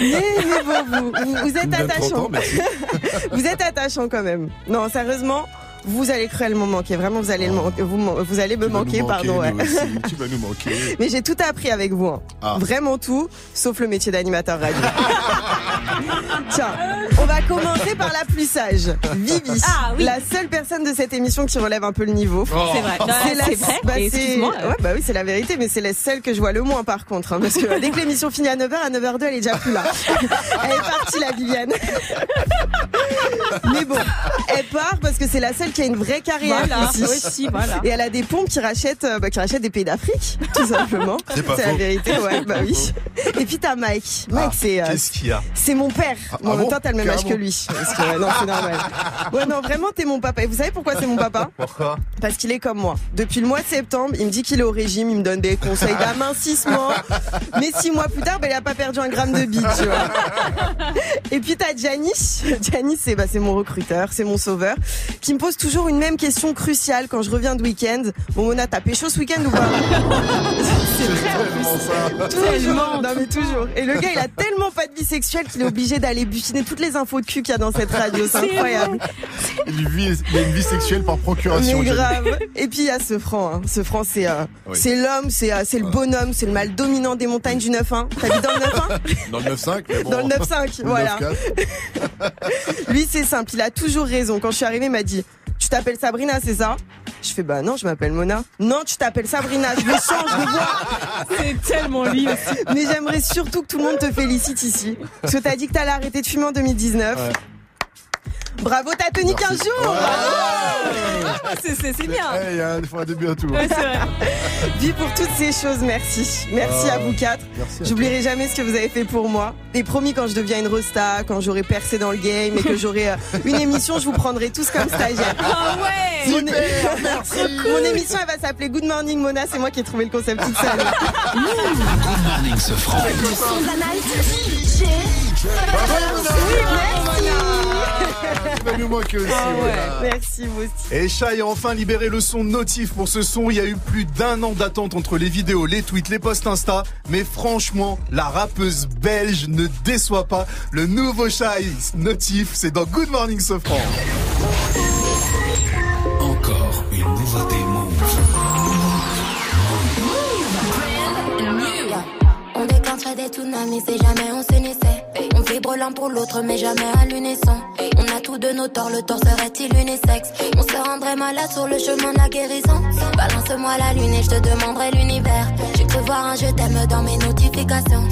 Mais, mais bon, vous, vous, vous êtes
Même 30
attachants. vous êtes attachants quand même. Non, sérieusement, vous allez cruellement manquer. Vraiment, vous allez, le man- vous, man- vous allez me
Tu vas nous
manquer, pardon. ouais.
nous aussi, tu vas nous manquer.
Mais j'ai tout appris avec vous. hein.
Ah.
Vraiment tout, sauf le métier d'animateur radio. Tiens, on va commencer par la plus sage. Vivi,
Ah, oui.
la seule personne de cette émission qui relève un peu le niveau.
C'est vrai.
C'est la-
vrai.
bah,
excuse-moi.
ouais, bah oui, c'est la vérité, mais c'est la seule que je vois le moins par contre. hein, parce que dès que l'émission finit à 9h, à 9h02, elle est déjà plus là. Elle est partie, la Viviane. Mais bon, elle part parce que c'est la seule qui a une vraie carrière
Voilà,
ici.
aussi, voilà.
Et elle a des pompes qui rachètent, euh, bah, qui rachètent des pays d'Afrique, tout simplement.
C'est
la vérité, ouais, bah oui. Et puis t'as Mike. Mike,
Ah,
c'est, euh,
Qu'est-ce qu'il y a
c'est mon père.
Ah,
Bon, en même temps, t'as le même âge que lui. Parce que, ouais, non, c'est normal. Ouais, non, vraiment, t'es mon papa. Et vous savez pourquoi c'est mon papa
Pourquoi
Parce qu'il est comme moi. Depuis le mois de septembre, il me dit qu'il est au régime, il me donne des conseils d'amincissement. Mais six mois plus tard, ben, il a pas perdu un gramme de bite, tu vois. Et puis t'as Gianni. Gianni, c'est bah, c'est mon recruteur, c'est mon sauveur, qui me pose toujours une même question cruciale quand je reviens de week-end. Bon, Mona, t'as pécho ce week-end ou pas
C'est vrai.
Tellement ça.
Toujours.
Tellement.
Non mais toujours. Et le gars, il a tellement pas de vie sexuelle qu'il est obligé d'aller butiner toutes les infos de cul qu'il y a dans cette radio. C'est incroyable.
Il vit- il a une vie sexuelle par procuration.
Mais grave. Et puis il y a ce franc. Hein. Ce franc, c'est euh,
Oui.
c'est l'homme, c'est euh, c'est le bonhomme, c'est le mâle dominant des montagnes du 9-1. T'as vu dans le 9-1
Dans le 9-5, mais bon.
Dans le 9-5,
Ou le
voilà.
9-4.
Lui, c'est simple. Il a toujours raison. Quand je suis arrivée, il m'a dit Tu t'appelles Sabrina, c'est ça? Je fais Bah non, je m'appelle Mona. Non, tu t'appelles Sabrina. Je le sens, je le vois.
C'est tellement lui aussi.
Mais j'aimerais surtout que tout le monde te félicite ici. Parce que t'as dit que t'allais arrêter de fumer en 2019.
Ouais.
Bravo, t'as tenu 15 jours.
Ah, c'est- c'est c'est bien.
Eh, Il y a un début à tout.
Ouais, c'est vrai.
Vie pour toutes ces choses, merci. Merci
Ah,
à vous quatre.
merci à
J'oublierai jamais ce que vous avez fait pour moi. Et promis, quand je deviens une rosta, quand j'aurai percé dans le game et que j'aurai euh, une émission, je vous prendrai tous comme stagiaires.
Ah ouais.
Mon,
Super, merci.
Mon émission, elle va s'appeler Good Morning Mona. C'est moi qui ai trouvé le concept toute seule.
Good morning, ce franc.
Va nous manquer aussi.
Ah ouais.
voilà.
Merci, vous aussi.
Et Shai a enfin libéré le son notif pour ce son. Il y a eu plus d'un an d'attente entre les vidéos, les tweets, les posts Insta. Mais franchement, la rappeuse belge ne déçoit pas. Le nouveau Shai notif, c'est dans Good Morning Sofran.
Encore une nouveauté Move.
On déclencherait des tsunamis si jamais on s'unissait. On l'un pour l'autre mais jamais à l'unisson. On a tous de nos torts, le tort serait-il unisexe? On se rendrait malade sur le chemin de la guérison. Balance-moi la lune et je te demanderai l'univers. J'ai cru voir un je t'aime dans mes notifications.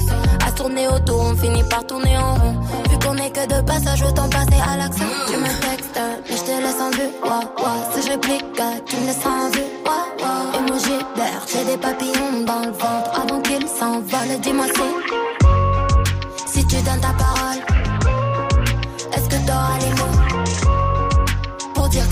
À tourner autour, on finit par tourner en rond. Vu qu'on est que de passage, autant passer à l'action. Tu me textes, mais je te laisse en vue. Wow, wow. Si je réplique, tu me laisses en vue. Émoji vert, j'ai des papillons dans le ventre avant qu'ils s'envolent. Dis-moi si, si tu donnes ta parole,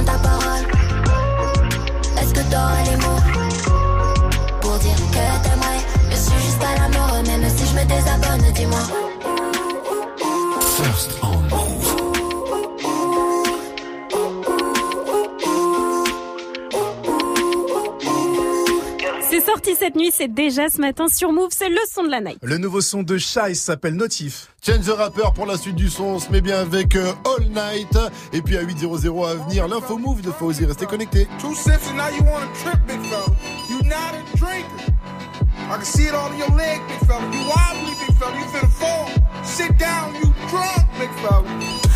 Ta parole, est-ce que t'auras les mots pour dire que t'aimerais? Me suivre jusqu'à la mort, même si je me désabonne, dis-moi.
Sorti cette nuit, c'est déjà ce matin sur Move, c'est le son de la night.
Le nouveau son de Shai s'appelle Notif.
Change the Rapper pour la suite du son. On se met bien avec euh, All Night. Et puis à 8.00 à venir, l'info move de Fauzi. Restez connectés.
Two sips and now you want to trip, big fella. You not a drinker. I can see it all in your leg, big fella. You wobbly, big fella. You finna fall. Sit down, you drunk, big fella.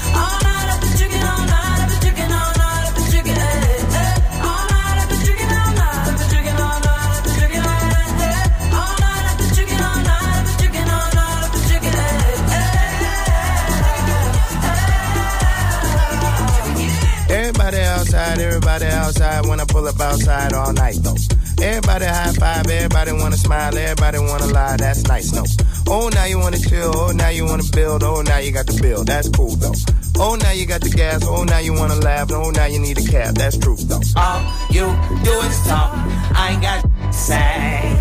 Everybody outside. When I pull up outside all night though. Everybody high five, everybody wanna smile, everybody wanna lie. That's nice, no. Oh, now you wanna chill, oh, now you wanna build, oh, now you got the bill. That's cool though. Oh, now you got the gas, oh, now you wanna laugh, oh, now you need a cab. That's true though.
All you do is talk. I ain't got say.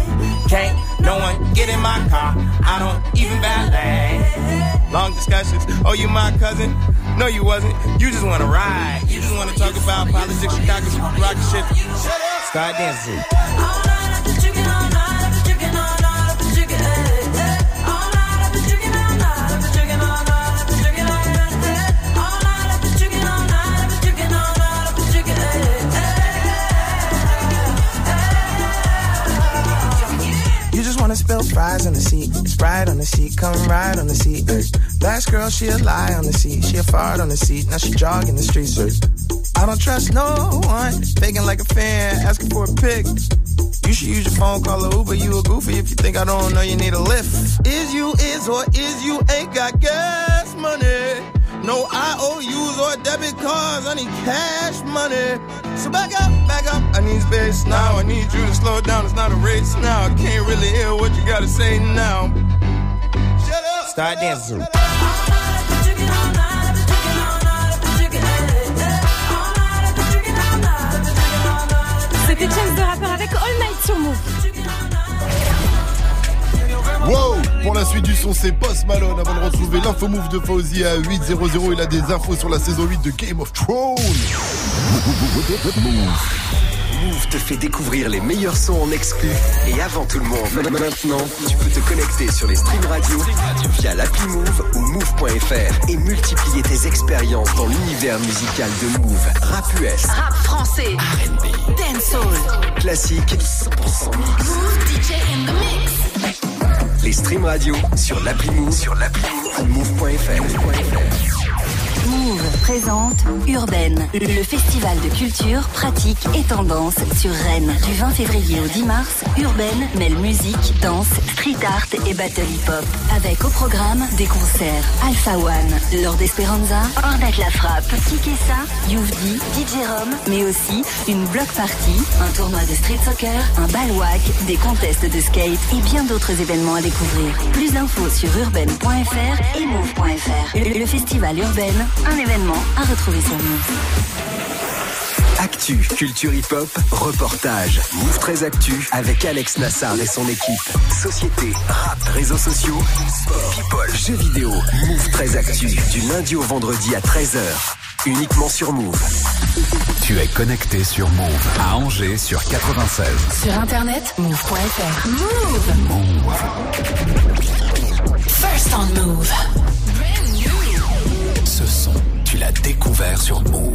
Can't no one get in my car. I don't even valet.
Long discussions. Oh, you my cousin? No, you wasn't. You just wanna ride. You just wanna talk about politics, Chicago, rock shit. Start dancing.
Spill fries on the seat, Sprite on the seat, come ride on the seat. Last girl, she a lie on the seat, she a fart on the seat, now she jogging the streets. I don't trust no one, faking like a fan, asking for a pic.
You should use your phone, call a Uber. You a goofy if you think I don't know you need a lift. Is you is or is you ain't got gas money? No IOUs or debit cards. I need cash money. So back up, back up. I need space now. I need you to slow down. It's not a race now. I can't really hear what you gotta say now. Shut up. Start dancing.
C'était Chance de rappeur avec All Night sur Move.
Wow Pour la suite du son, c'est Post Malone avant de retrouver l'info move de Fauzi à 8.00. Il a des infos sur la saison 8 de Game of Thrones.
Move te fait découvrir les meilleurs sons en exclu et avant tout le monde. Maintenant, tu peux te connecter sur les streams radio via l'appli Move ou move.fr et multiplier tes expériences dans l'univers musical de Move. Rap US,
Rap français.
R&B,
Dancehall.
classique, 100% mix.
Move DJ in the mix.
Les streams radio sur l'appli Move, sur l'appli move.fr.
Move présente Urbaine, le festival de culture, pratique et tendance sur Rennes. Du 20 février au 10 mars, Urbaine mêle musique, danse, street art et battle hip-hop. Avec au programme des concerts Alpha One, Lord Esperanza, Ornette La Frappe, Kikessa, Youvdi, DJ Rom, mais aussi une block party, un tournoi de street soccer, un balwak, des contests de skate et bien d'autres événements à découvrir. Plus d'infos sur urbaine.fr et move.fr. Le, le festival Urbaine, un événement à retrouver sur Move.
Actu, culture hip-hop, reportage. Move 13 Actu avec Alex Nassar et son équipe. Société, rap, réseaux sociaux, sport, people, jeux vidéo. Move 13 Actu du lundi au vendredi à 13h. Uniquement sur Move.
Tu es connecté sur Move à Angers sur 96.
Sur internet, move.fr. Move. First on move.
Ce son, tu l'as découvert sur Move.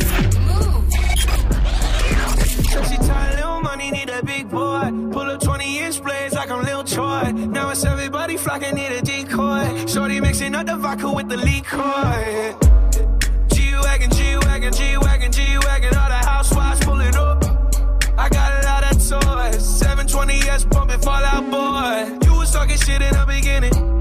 She tired, little money, need a big boy. Pull up 20 inch blades like I'm Lil Troy. Now it's everybody flocking, need a decoy. Shorty mixing up the vodka with the liquor. G-Wagon, G-Wagon, G-Wagon, G-Wagon. All the housewives pulling up. I got a lot of toys. 720S pumping Fallout Boy. You was talking shit in the beginning.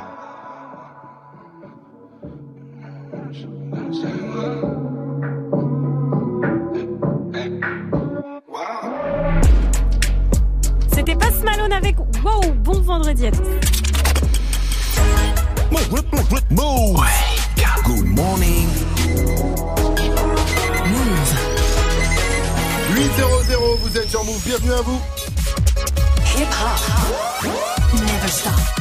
C'était Malone avec Wow, bon vendredi à tous.
Good morning.
800, vous êtes sur Move, bienvenue à vous.
Hip hop. Never stop.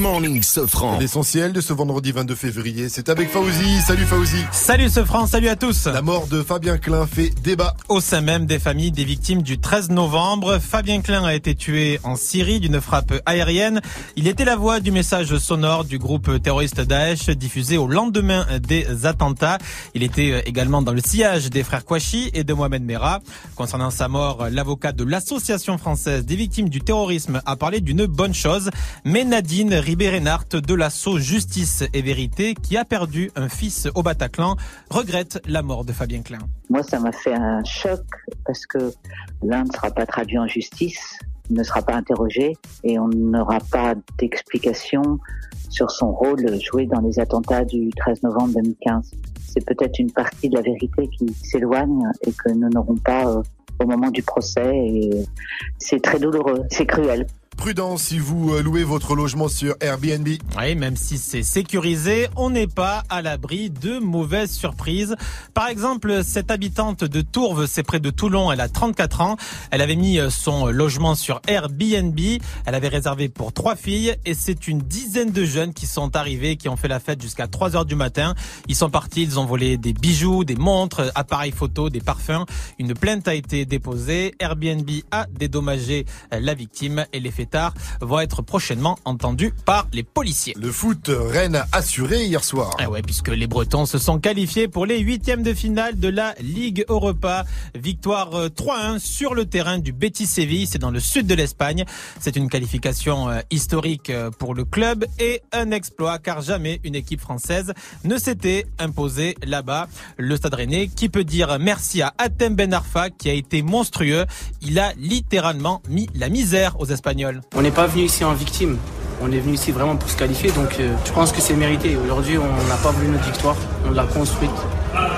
Morning Sofran.
L'essentiel de ce vendredi 22 février, c'est avec Fauzi. Salut Fauzi.
Salut Sofran, salut à tous.
La mort de Fabien Klein fait débat.
Au sein même des familles des victimes du 13 novembre, Fabien Klein a été tué en Syrie d'une frappe aérienne. Il était la voix du message sonore du groupe terroriste Daesh diffusé au lendemain des attentats. Il était également dans le sillage des frères Kouachi et de Mohamed Merah. Concernant sa mort, l'avocat de l'Association française des victimes du terrorisme a parlé d'une bonne chose, mais Nadine Ribérenart de l'assaut Justice et Vérité, qui a perdu un fils au Bataclan, regrette la mort de Fabien Klein.
Moi, ça m'a fait un choc parce que l'un ne sera pas traduit en justice, ne sera pas interrogé et on n'aura pas d'explication sur son rôle joué dans les attentats du 13 novembre 2015. C'est peut-être une partie de la vérité qui s'éloigne et que nous n'aurons pas euh, au moment du procès et c'est très douloureux, c'est cruel.
Prudent si vous euh, louez votre logement sur Airbnb.
Oui, même si c'est sécurisé, on n'est pas à l'abri de mauvaises surprises. Par exemple, cette habitante de Tourves, c'est près de Toulon, elle a 34 ans. Elle avait mis euh, son logement sur Airbnb. Elle avait réservé pour trois filles et c'est une dizaine de jeunes qui sont arrivés, qui ont fait la fête jusqu'à 3 heures du matin. Ils sont partis, ils ont volé des bijoux, des montres, appareils photo, des parfums. Une plainte a été déposée. Airbnb a dédommagé euh, la victime et les fêtards vont être prochainement entendus par les policiers.
Le foot, Rennes a assuré hier soir.
Ah ouais, puisque les Bretons se sont qualifiés pour les huitièmes de finale de la Ligue Europa. Victoire euh, 3-1 sur le terrain du Betis Séville, c'est dans le sud de l'Espagne. C'est une qualification euh, historique euh, pour le club et un exploit car jamais une équipe française ne s'était imposée là-bas. Le Stade Rennais qui peut dire merci à Atem Ben Arfa qui a été monstrueux. Il a littéralement mis la misère aux Espagnols.
On n'est pas venu ici en victime. On est venu ici vraiment pour se qualifier, donc euh, je pense que c'est mérité. Aujourd'hui, on n'a pas voulu notre victoire, on l'a construite.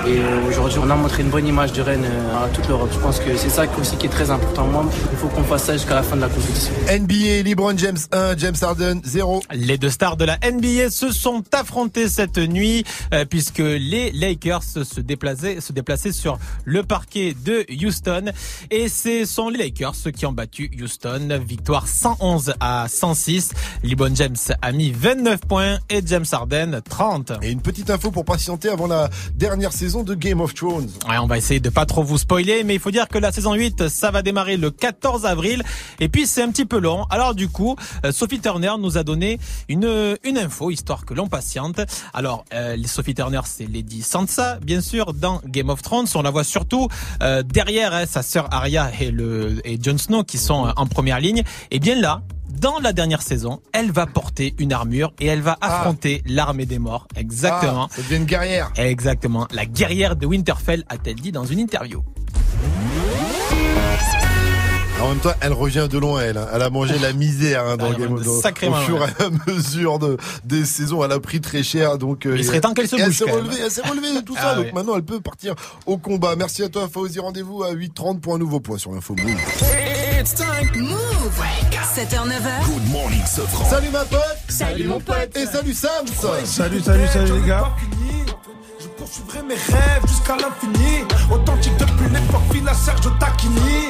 Et euh, aujourd'hui, on a montré une bonne image de Rennes euh, à toute l'Europe. Je pense que c'est ça aussi qui est très important. Moi, il faut qu'on fasse ça jusqu'à la fin de la compétition.
NBA, LeBron James 1, James Harden 0.
Les deux stars de la NBA se sont affrontés cette nuit euh, puisque les Lakers se déplaçaient, se déplaçaient sur le parquet de Houston et ce sont les Lakers qui ont battu Houston. Victoire 111 à 106. LeBron James a mis 29 points et James Harden 30.
Et une petite info pour patienter avant la dernière saison de Game of Thrones.
Ouais, on va essayer de pas trop vous spoiler, mais il faut dire que la saison 8, ça va démarrer le 14 avril. Et puis, c'est un petit peu long. Alors, du coup, euh, Sophie Turner nous a donné une, une info, histoire que l'on patiente. Alors, euh, Sophie Turner, c'est Lady Sansa, bien sûr, dans Game of Thrones. On la voit surtout euh, derrière hein, sa sœur Arya et, le, et Jon Snow, qui sont en première ligne. Et bien là, dans la dernière saison, elle va porter une armure et elle va affronter l'armée des morts. Exactement.
Ah, ça devient une guerrière.
Exactement. La guerrière de Winterfell, a-t-elle dit dans une interview.
En même temps, elle revient de loin, elle. hein. Elle a mangé la misère hein, dans
Ah,
Game of Thrones.
sacrément,
Au fur
ouais.
et à mesure de, des saisons, elle a pris très cher. Donc, euh,
Il serait temps qu'elle se bouge,
Elle s'est relevée, elle s'est relevée de tout
Ah
ça.
ouais.
Donc maintenant, elle peut partir au combat. Merci à toi, Fauzi. Rendez-vous à 8h30 pour un nouveau point sur l'info Move.
Move 7h, 9h.
Good Morning Sofran.
Salut ma pote
Salut, mon pote.
Et salut Sams
Salut, salut, salut les gars.
Je poursuivrai mes rêves jusqu'à l'infini. Authentique depuis l'époque Villa Serge Tacchini.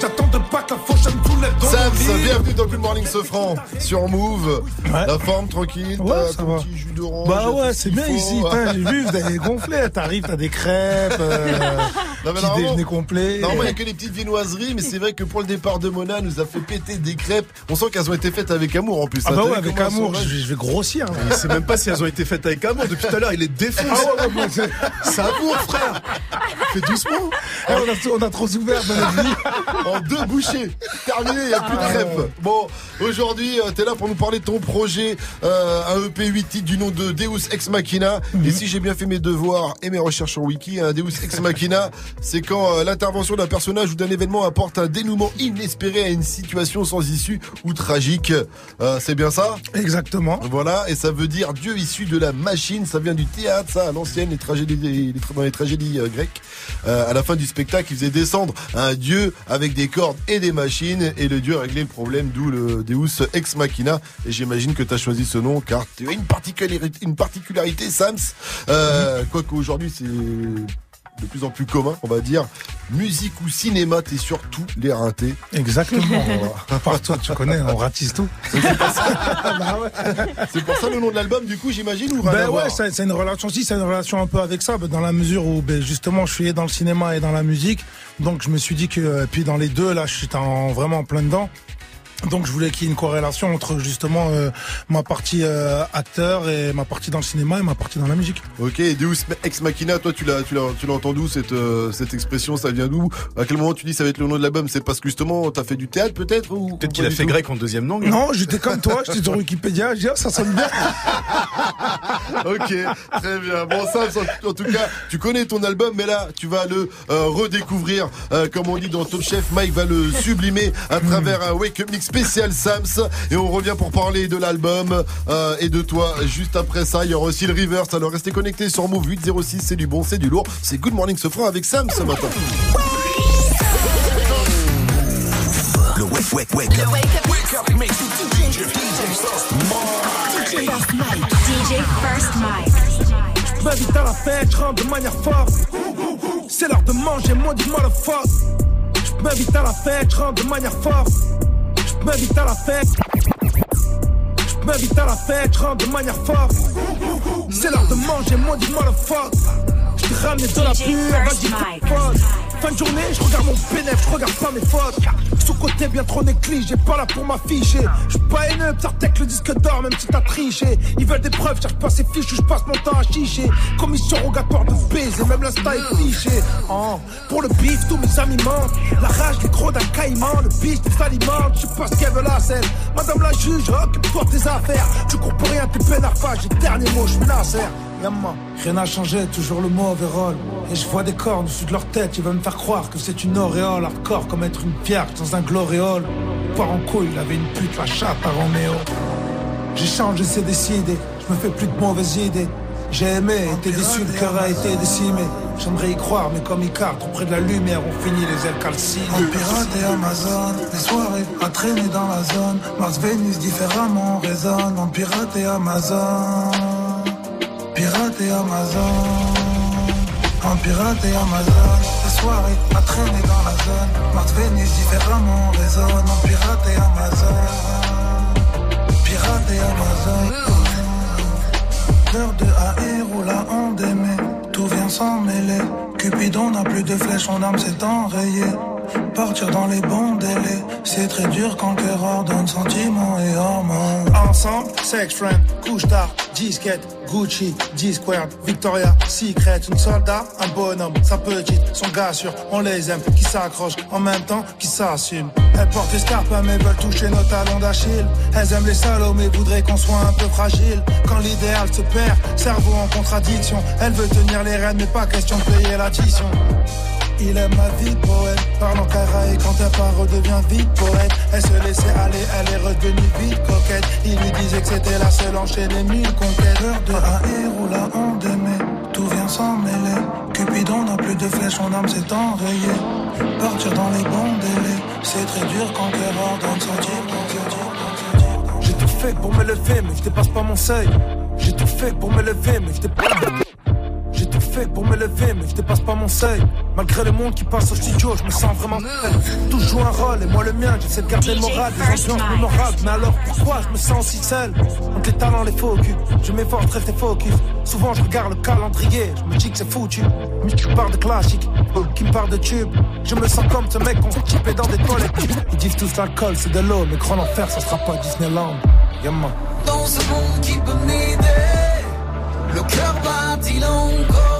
J'attends de pas que la fauche me soulève dans
Sams, bienvenue dans le Good Morning Sofran sur Move. La forme tranquille,
Ouais,
t'as
ça
ton
va.
petit jus d'orange.
Bah ouais,
ce
c'est bien ici. J'ai vu, vous avez gonflé. T'arrives, t'as des crêpes, euh,
Non, mais
petit
normalement-
déjeuner complet.
Normalement, il n'y a que les petites viennoiseries, mais c'est vrai que pour le départ de Mona, elle nous a fait péter des crêpes. On sent qu'elles ont été faites avec amour en plus.
Ah
hein.
bah ouais, avec amour, je vais, je vais grossir. là.
Il sait même pas si elles ont été faites avec amour. Depuis tout à l'heure, il est défoncé.
Ah ouais, ouais,
amour, frère. Fais doucement.
Eh, on, a, on a trop souffert dans vie.
en deux bouchées. Terminé, il n'y a plus de
Ah
crêpes. Bon, aujourd'hui, tu t'es là pour nous parler de ton projet, euh, un EP 8 titres du nom de Deus Ex Machina.
Mhm.
Et si j'ai bien fait mes devoirs et mes recherches sur Wiki, un Deus Ex Machina, c'est quand euh, l'intervention d'un personnage ou d'un événement apporte un dénouement inespéré à une situation sans issue ou tragique. Euh, c'est bien ça?
Exactement.
Voilà, et ça veut dire Dieu issu de la machine. Ça vient du théâtre, ça, à l'ancienne, tragédies, dans les tragédies euh, grecques. Euh, à la fin du spectacle, il faisait descendre un dieu avec des cordes et des machines, et le dieu réglait le problème, d'où le Deus Ex Machina. Et j'imagine que tu as choisi ce nom car tu as une particularité, une particularité Sams. Euh, Quoique aujourd'hui, c'est de plus en plus commun, on va dire. Musique ou cinéma, t'es sur tous les ratés.
Exactement. Par toi, tu connais, on ratisse tout.
Bah C'est pour ça le nom de l'album, du coup, j'imagine, ou
Ben ouais, c'est c'est une relation aussi, c'est une relation un peu avec ça, ben dans la mesure où ben justement je suis dans le cinéma et dans la musique, donc je me suis dit que euh, puis dans les deux là, je suis en, vraiment en plein dedans. Donc je voulais qu'il y ait une corrélation entre justement euh, ma partie euh, acteur et ma partie dans le cinéma et ma partie dans la musique.
Ok, et Deus Ex Machina, toi tu l'as tu l'as tu l'as entendu cette euh, cette expression, ça vient d'où? À quel moment tu dis ça va être le nom de l'album? C'est parce que justement t'as fait du théâtre peut-être ou
Peut-être qu'il a fait grec en deuxième langue. hein.
Non, j'étais comme toi, j'étais sur Wikipédia, je dis ah, ça sonne bien.
Ok, très bien. Bon ça, en tout cas, tu connais ton album, mais là tu vas le euh, redécouvrir, euh, comme on dit dans Top Chef. Mike va le sublimer à travers un Wake Up Mix spécial Sams, et on revient pour parler de l'album euh, et de toi. Juste après ça, il y aura aussi le reverse. Alors restez connectés sur Move 806, c'est du bon, c'est du lourd. C'est Good Morning Sofra avec Sam ce matin.
Le wake, wake, wake up. Wake up mix. DJ,
DJ First Mike.
Je m'invite à la fête, je rentre de manière forte. C'est l'heure de manger, moi du motherfuck. Je m'invite à la fête, je rentre de manière forte. M'invite à la fête. Je m'invite à la fête, je rentre de manière forte. C'est l'heure de manger, moi du motherfuck. Je t'ai ramené de la pure, vas-y. Fin de journée, je regarde mon bénéf, je regarde pas mes fautes. Sous-côté bien trop négligé, pas là pour m'afficher. Je suis pas haineux, tech le disque d'or, même si t'as triché. Ils veulent des preuves, cherche pas ces fiches, je passe mon temps à chicher. Commission rogatoire de baiser, même l'insta est fiché. Oh, pour le bif, tous mes amis mentent. La rage, les gros d'un caïman, le bif s'alimente. Je sais pas ce qu'elle veut la scène. Madame la juge, occupe-toi de tes affaires. Tu cours pour rien, t'es peinard j'ai dernier mot, je suis Nasser. Rien n'a changé, toujours le mauvais rôle. Et je vois des cornes au-dessus de leur tête, ils veulent me faire croire que c'est une auréole hardcore comme être une pierre dans un gloréole. Part en couille, il avait une pute, la chatte à Roméo. J'ai changé, c'est décidé, je me fais plus de mauvaises idées. J'ai aimé, été déçu, le cœur a été décimé. J'aimerais y croire, mais comme Icare, trop près de la lumière, on finit les ailes calcinées.
En pirate et Amazon, les soirées à traîner dans la zone. Mars, Vénus, différemment, on résonne. En pirate et Amazon, pirate et Amazon. En pirate et Amazon, les soirées à traîner dans la zone. Mars, Vénus, différemment, on résonne. En pirate et Amazon, pirate et Amazon. L'heure de ou la honte d'aimer, tout vient s'en mêler. Cupidon n'a plus de flèches, son âme s'est enrayée. Partir dans les bons délais, c'est très dur quand le cœur ordonne sentiments et hormones.
Ensemble, sex friend, couche tard, disquette, Gucci, Discord, Victoria, Secret, une soldat, un bonhomme, sa petite, son gars sûr, on les aime, qui s'accrochent en même temps, qui s'assument. Elles portent des scarpes mais veulent toucher nos talons d'Achille. Elles aiment les salauds mais voudraient qu'on soit un peu fragile. Quand l'idéal se perd, cerveau en contradiction. Elle veut tenir les rênes mais pas question de payer l'addition. Il aime ma vie poète, parlant cara et quand elle part redevient vite poète. Elle se laissait aller, elle est redevenue vite coquette. Il lui disait que c'était la seule enchaînée mille conquêtes.
De haïr ou la honte d'aimer, tout vient s'en mêler. Cupidon n'a plus de flèches, son âme s'est enrayée. Partir dans les bons délais, c'est très dur quand le cœur ordonne sentir.
J'ai tout fait pour me lever, mais je dépasse pas mon seuil. J'ai tout fait pour me lever, mais je dépasse. Fait pour me lever, mais je dépasse pas mon seuil. Malgré le monde qui passe au studio, je me sens vraiment seul. Tout joue un rôle et moi le mien, j'essaie de garder le moral, des ambiances mémorables. Mais alors pourquoi je me sens si seul? Entre les talents, les faux culs, je m'efforce de rester focus. Souvent je regarde le calendrier, je me dis que c'est foutu. Mais tu parles de classique, qui me parle de tube. Je me sens comme ce mec qu'on s'est chipé dans des toilettes. Ils disent tous l'alcool, c'est de l'eau, mais grand enfer, ça sera pas Disneyland. Yamma.
Dans ce monde qui peut m'aider, le cœur bat-il encore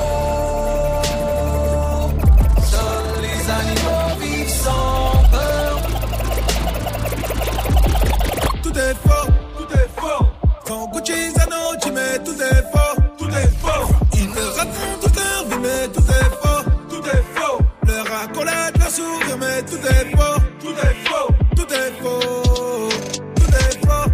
cheese à nos tu tout est faux, tout est faux. Ils me racontent toute leur vie, mais tout est faux, tout est faux. Sourire, mais tout est faux, tout est faux,
tout est faux, tout est faux.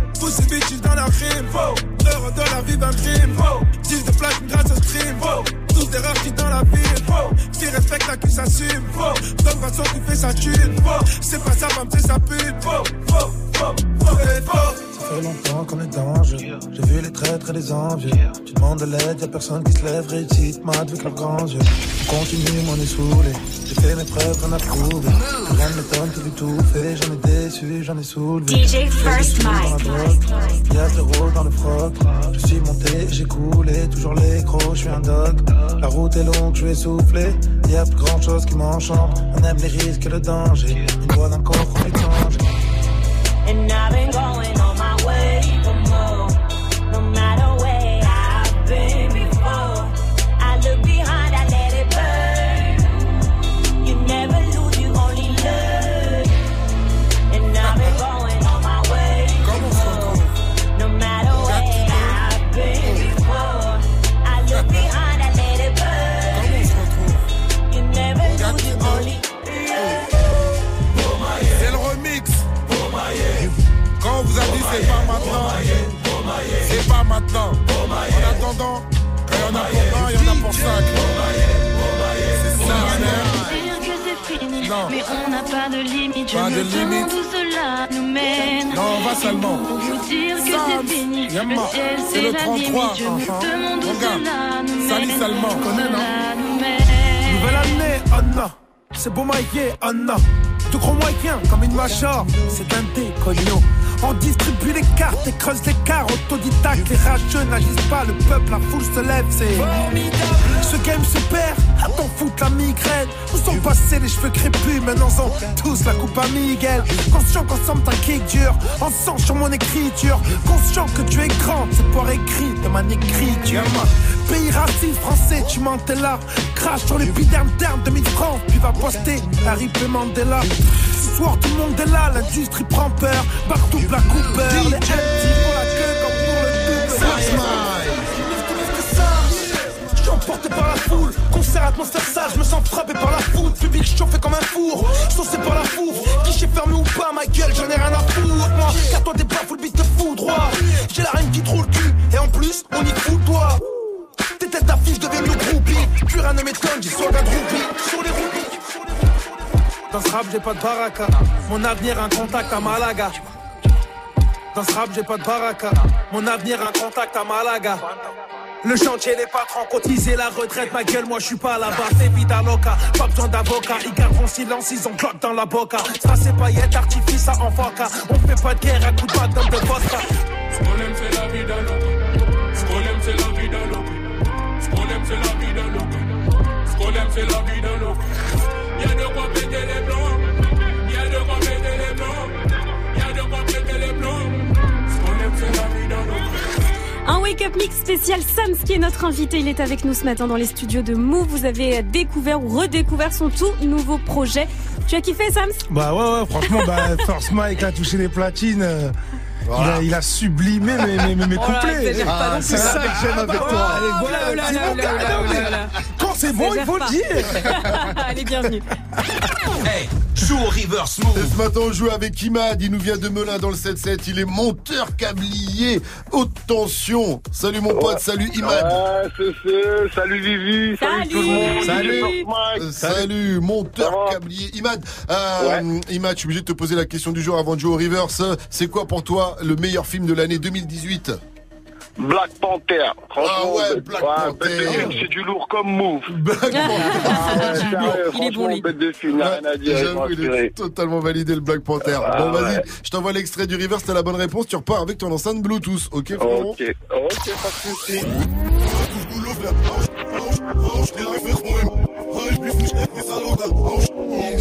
Bitches dans leur crime, faux. Leur de la vie d'un crime, faux. Ils de grâce à ce faux. Tous des qui dans la ville, faux. Qui respecte la qui s'assume, faux.
Donne façon qui fait
sa thune, faux. C'est pas ça, femme, c'est sa pute, faux, faux, faux, faux, faux
longtemps qu'on est jeu. J'ai vu les traîtres et les envieux. Tu demandes de l'aide, y'a personne qui se lève, réussite, mat avec leurs grands yeux. On continue, mais on est saoulé. J'ai fait mes preuves, on a prouvé. Rien ne m'étonne, tout vu tout fait. J'en ai déçu, j'en ai soulevé.
DJ First Mike.
Y'a zéro dans le froc. Je suis monté, j'ai coulé, toujours les crocs, je suis un dog. La route est longue, je vais souffler. Y'a plus grand chose qui m'enchante. On aime les risques et le danger. Une voix d'un corps qu'on est changé.
And I've been going mais on n'a pas de limite. Je cela nous mène.
Non, on va seulement.
Pour dire c'est. Le
c'est
c'est
le
la
33,
limite. Je me
enfin.
demande où cela nous mène.
Sali connais, non
mène.
Nouvelle année, Anna. C'est beau Anna. De gros moyens, comme une major. C'est un. On distribue les cartes et creuse l'écart. Autodidacte, les rageux n'agissent pas. Le peuple, la foule se lève, c'est formidable. Ce game se perd. À t'en foutre la migraine. Où sont passés les cheveux crépus? Maintenant, ils ont tous la coupe à Miguel. Conscient qu'ensemble, t'as kick dur. En sang sur mon écriture. Conscient que tu es grand. C'est pour écrit de ma écriture? Pays raciste français, tu mentais là. Crache sur l'épiderme terme de 1000 francs, puis va poster Harry P. Mandela. Ce soir, tout le monde est là, l'industrie prend peur. Partout, la coupeur. Les MT font la queue comme pour le double. Je suis emporté par la foule, concert atmosphère sale, je me sens frappé par la foule, public chauffé comme un four, saucé par la foule, guichet fermé ou pas, ma gueule, j'en ai rien à foutre, moi, car toi des baffes, le beat te fout droit, j'ai la reine qui te roule le cul, et en plus, on y fout toi. Tes têtes d'affiche deviennent nos groupies, plus rien ne m'étonne, j'y sois d'un groupie, sur les roupies. Dans ce rap, j'ai pas de baraka, mon avenir, un contact à Malaga. Dans ce rap, j'ai pas de baraka. Mon avenir, un contact à Malaga. Le chantier, les patrons cotiser la retraite, ma gueule, moi je suis pas là-bas, c'est vida loca, pas besoin d'avocat, ils garderont silence, ils ont cloque dans la boca. Ça c'est paillettes, artifice, ça en foca. On fait pas de guerre à coup de batte dans de vodka.
Ce qu'on aime, c'est la vida loca. Ce qu'on aime, c'est la vida loca. Ce qu'on c'est la vida loca. Ce qu'on c'est la vida loca. Y'a de quoi péter les blancs. Y'a de quoi péter les blancs. Y'a de quoi péter les blancs. Ce qu'on aime, c'est la vida loca.
Un wake-up mix spécial Sams qui est notre invité. Il est avec nous ce matin dans les studios de Move. Vous avez découvert ou redécouvert son tout nouveau projet. Tu as kiffé Sams?
Bah ouais, ouais, franchement, bah, First Mike a touché les platines. euh,
Voilà.
Il, a, il a sublimé mes,
Oh
couplets. Ah, c'est ça que j'aime avec toi. C'est bon, il faut
pas.
le dire.
Allez, bienvenue.
Hey, joue au reverse move.
Et ce matin, on joue avec Imad. Il nous vient de Melun dans le 7-7. Il est monteur câblier haute tension. Salut mon pote, salut Imad.
Ouais, c'est c'est. Salut Vivi, salut, tout le monde.
Salut.
Mike.
Euh, Salut, monteur câblier. Imad, euh, Imad, je suis obligé de te poser la question du jour avant de jouer au reverse. C'est quoi pour toi le meilleur film de l'année 2018
Black Panther.
Ah ouais, Black
ouais,
Panther.
bête de film, c'est du lourd comme move.
Black
Ah ouais,
C'est du
sérieux,
lourd.
franchement, bête de film, y'a rien à dire. ils m'ont
J'avoue, il est totalement validé le Black Panther.
Ah
bon, vas-y,
ouais.
je t'envoie l'extrait du reverse. T'as la bonne réponse. Tu repars avec ton enceinte Bluetooth. Ok, frérot
Ok, ok, pas de soucis.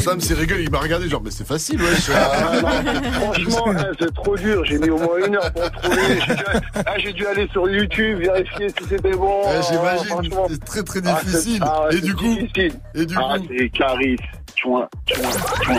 Sam s'est rigolé, il m'a regardé genre mais c'est facile wesh.
Ah, franchement, hein, c'est trop dur. J'ai mis au moins une heure pour trouver. J'ai dû, ah, j'ai dû aller sur YouTube vérifier si c'était bon.
Ouais,
Ah,
J'imagine,
franchement.
c'est très très
Ah,
difficile.
ah
et du coup,
difficile.
et du
ah,
coup,
c'est Caris. Chouin, chouin, chouin.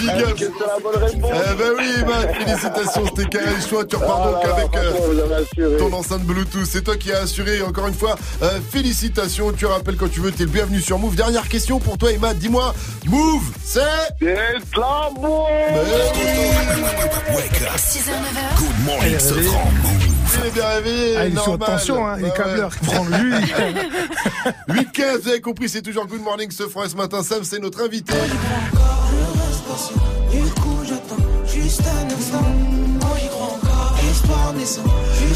Big up.
C'est la bonne réponse.
Eh ben oui, Matt, félicitations, c'était carré choix. Tu repars donc
Ah,
avec euh, ton enceinte Bluetooth. C'est toi qui as assuré. Encore une fois, euh, félicitations. Tu rappelles quand tu veux, t'es le bienvenu sur Move. Dernière question pour toi, Imad. Dis-moi, Move, c'est?
C'est la bombe.
Wake up.
6h, 9h.
Good morning,
est réveillée.
Sofran.
Il est bien réveillé.
Ah, il est sous
normal.
tension, hein, les
Ouais,
câbleurs qui prennent lui.
ouais. 8-15, vous avez compris, c'est toujours Good Morning ce franc. Et ce matin, Sam, c'est notre invité.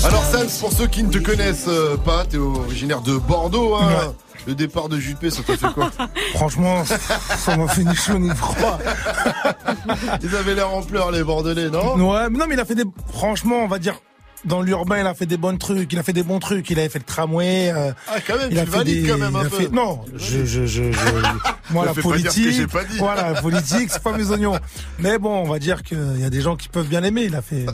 Alors,
Sam, pour ceux qui ne te connaissent euh, pas, t'es originaire de Bordeaux, hein. Le départ de Juppé, ça t'a fait quoi
Franchement, ça m'a fait ni chaud ni froid.
Ils avaient l'air en pleurs, les Bordelais, non?
Ouais, mais non, mais il a fait des. Franchement, on va dire dans l'urbain, il a fait des bons trucs. Il a fait des bons trucs. Il avait fait le tramway. euh,
Ah, quand même,
il a
tu
fait des-
quand même un peu.
fait- Non, je, je, je, je- moi la politique,
j'ai pas dit.
voilà, la politique, c'est pas mes oignons. Mais bon, on va dire qu'il y a des gens qui peuvent bien l'aimer. Il a fait,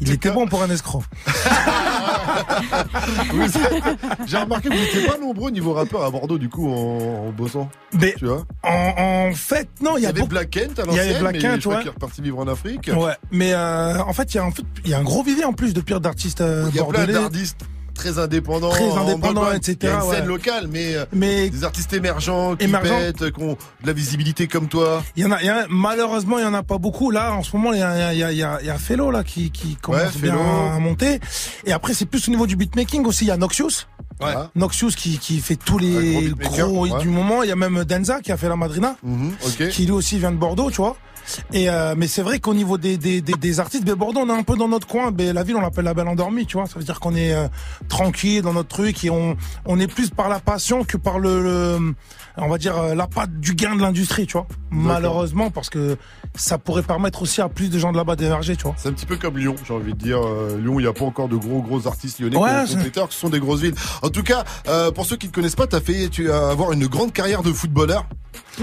il était bon pour un escroc.
J'ai remarqué que vous n'étiez pas nombreux niveau rappeur à Bordeaux, du coup, en, en bossant.
Mais
tu vois
En, en fait, non, il y a
avait
beaucoup-
Black Kent à
Il y avait
l'ancienne,
Black
mais
Kent,
je crois
ouais.
qu'il est reparti vivre en Afrique.
Ouais, mais euh, en fait, il y a en fait, il y a un gros vivier en plus de pire d'artistes euh,
Il y a plein
bordelais.
d'artistes très indépendants,
Très
en
indépendants, etc.,
Il y a une scène locale, mais, euh,
Mais-
des artistes émergents qui
Émergents.
pètent, qui ont de la visibilité comme toi.
Il y en a, il y a- malheureusement, il y en a pas beaucoup. Là, en ce moment, il y a, il y a, il y a, il y a Fellow là qui, qui commence
Ouais,
bien à monter. Et après, c'est plus au niveau du beatmaking aussi. Il y a Noxious.
Ouais.
Noxious qui, qui fait tous les
gros
du moment. Il y a même Denza qui a fait la Madrina,
Mhm,
qui lui aussi vient de Bordeaux, tu vois. Et euh, mais c'est vrai qu'au niveau des, des, des, artistes, ben Bordeaux, on est un peu dans notre coin. Ben la ville, on l'appelle la belle endormie, tu vois. Ça veut dire qu'on est euh, tranquille dans notre truc et on on est plus par la passion que par le- on va dire euh, la patte du gain de l'industrie, tu vois. Malheureusement, parce que ça pourrait permettre aussi à plus de gens de là-bas d'émerger, tu vois.
C'est un petit peu comme Lyon, j'ai envie de dire. Euh, Lyon, il n'y a pas encore de gros gros artistes lyonnais
Ouais,
qui ont qui sont des grosses villes. En tout cas, euh, pour ceux qui ne te connaissent pas, t'as fait tu as avoir une grande carrière de footballeur.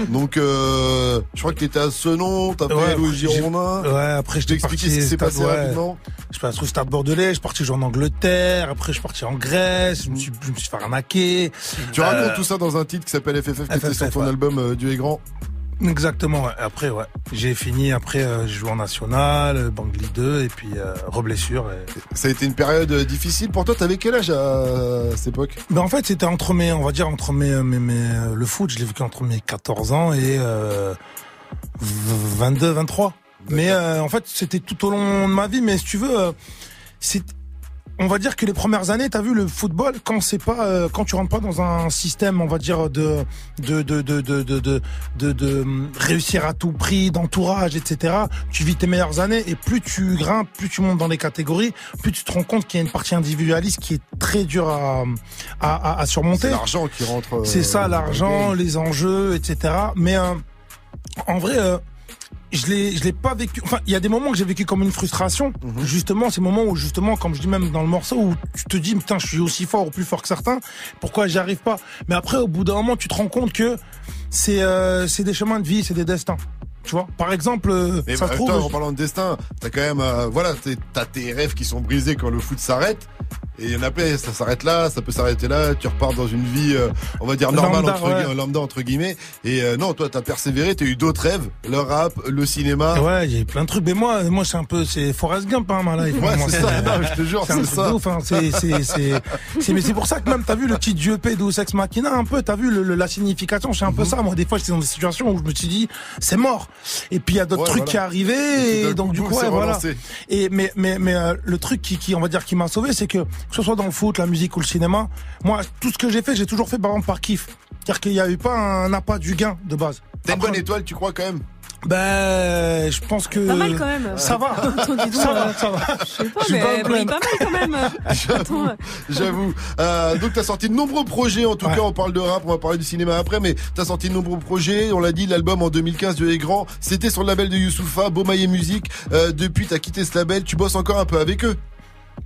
Donc, euh, je crois que t'étais à Senon, t'as fait
Ouais, après, j'ai-
Girondin.
Ouais, après je
t'ai expliqué ce qui s'est passé rapidement.
Je suis passé au stade bordelais, je suis parti jouer en Angleterre, après je suis parti en Grèce, je me suis, je me suis fait arnaquer.
Tu racontes
Euh,
tout ça dans un titre qui s'appelle FFF, qui était
FFF,
sur ton
ouais.
album euh, est grand.
Exactement, ouais. Après, ouais. J'ai fini, après, euh, joué en national, euh, Bangli 2, et puis euh, reblessure. Et...
Ça a été une période euh, difficile pour toi. T'avais quel âge à cette époque?
Ben, en fait, c'était entre mes, on va dire, entre mes, mes, mes- euh, le foot, je l'ai vécu entre mes 14 ans et euh, 22, 23. Mais euh, en fait, c'était tout au long de ma vie. Mais si tu veux, euh, c'est, on va dire que les premières années, t'as vu le football quand c'est pas, euh, quand tu rentres pas dans un système, on va dire de de de de de de de, de, de, hum, réussir à tout prix, d'entourage, etc. Tu vis tes meilleures années et plus tu grimpes, plus tu montes dans les catégories, plus tu te rends compte qu'il y a une partie individualiste qui est très dure à à, à, à surmonter.
C'est l'argent qui rentre. euh,
C'est ça,
le
l'argent, les enjeux, etc. Mais euh, en vrai, euh, je l'ai, je l'ai pas vécu. Enfin, il y a des moments que j'ai vécu comme une frustration.
Mhm.
Justement, ces moments où justement, comme je dis même dans le morceau, où tu te dis, putain, je suis aussi fort ou plus fort que certains. Pourquoi j'y arrive pas? Mais après, au bout d'un moment, tu te rends compte que c'est, euh, c'est des chemins de vie, c'est des destins. Tu vois, par exemple, euh,
Mais
ça se
attends,
trouve.
en parlant de destin, t'as quand même, euh, voilà, t'as tes rêves qui sont brisés quand le foot s'arrête. Et il y en a plein, ça s'arrête là, ça peut s'arrêter là, tu repars dans une vie, euh, on va dire normale
Lambda,
entre,
ouais.
lambda entre guillemets. Et euh, non, toi t'as persévéré, t'as eu d'autres rêves, le rap, le cinéma.
Ouais, il y a eu plein de trucs. Mais moi, moi, c'est un peu, c'est Forrest Gump, hein, ma life.
Ouais, c'est ça, non, je te jure, c'est ça.
ouf, hein. C'est, c'est, c'est, mais c'est pour ça que même, t'as vu le titre du EP de Sex Machina, un peu, t'as vu le- le- la signification, c'est un
Mhm.
peu ça. Moi, des fois, j'étais dans des situations où je me suis dit, c'est mort. Et puis, il y a d'autres
Ouais,
trucs
voilà.
qui arrivaient,
Et
donc, du coup, ouais, voilà. Et, mais, mais, mais, euh, le truc qui, qui, on va dire, qui m'a sauvé, c'est que, que ce soit dans le foot, la musique ou le cinéma, moi, tout ce que j'ai fait, j'ai toujours fait, par exemple, par kiff. C'est-à-dire qu'il n'y a eu pas un appât du gain de base.
T'as une bonne étoile, tu crois quand même?
Ben, je pense que.
Pas mal quand même.
Ça va.
Attends, dis donc,
ça
euh,
va, ça va.
Je sais pas,
Je suis
mais
pas
mal quand même. Euh,
J'avoue. Euh, donc t'as sorti de nombreux projets. En tout
Ouais.
cas, on parle de rap, on va parler du cinéma après, mais t'as sorti de nombreux projets. On l'a dit, l'album en 2015 de Grand, c'était sur le label de Youssoufa, Beaumaillé Musique. Euh, depuis, t'as quitté ce label. Tu bosses encore un peu avec eux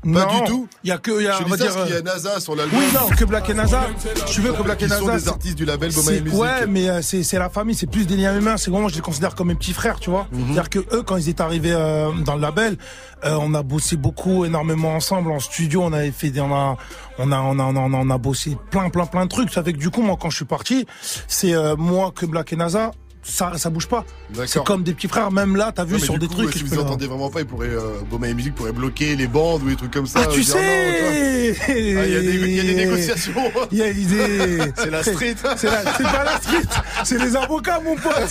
Pas
Non,
du tout.
Il y a que, y a,
Je
on
dis
va
ça
dire.
parce qu'il y a NASA sur l'album.
Oui, non, que Black et NASA. Tu veux que Black et
Qui sont
NASA.
des artistes du label
c'est-
Musique.
Ouais, mais euh, c'est c'est la famille, c'est plus des liens humains. C'est vraiment, je les considère comme mes petits frères, tu vois.
Mhm.
C'est-à-dire que eux, quand ils étaient arrivés euh, dans le label, euh, on a bossé beaucoup, énormément ensemble en studio. On avait fait, des- on a, on a, on a, on a, on a, bossé plein, plein, plein de trucs. Ça fait que du coup, moi, quand je suis parti, c'est moi que Black et NASA. Ça, ça bouge pas. C'est comme des petits frères. Même là, t'as vu
Non,
sur des
coup,
trucs.
Si vous entendez vraiment pas, il pourrait, euh, Beaumaillé Musique pourrait bloquer les bandes ou des trucs comme ça.
Ah, tu
Dire
sais
Ah, Il y, a des- il y a des négociations.
Il y a des...
C'est la street.
C'est la- pas la street, c'est les avocats, mon pote.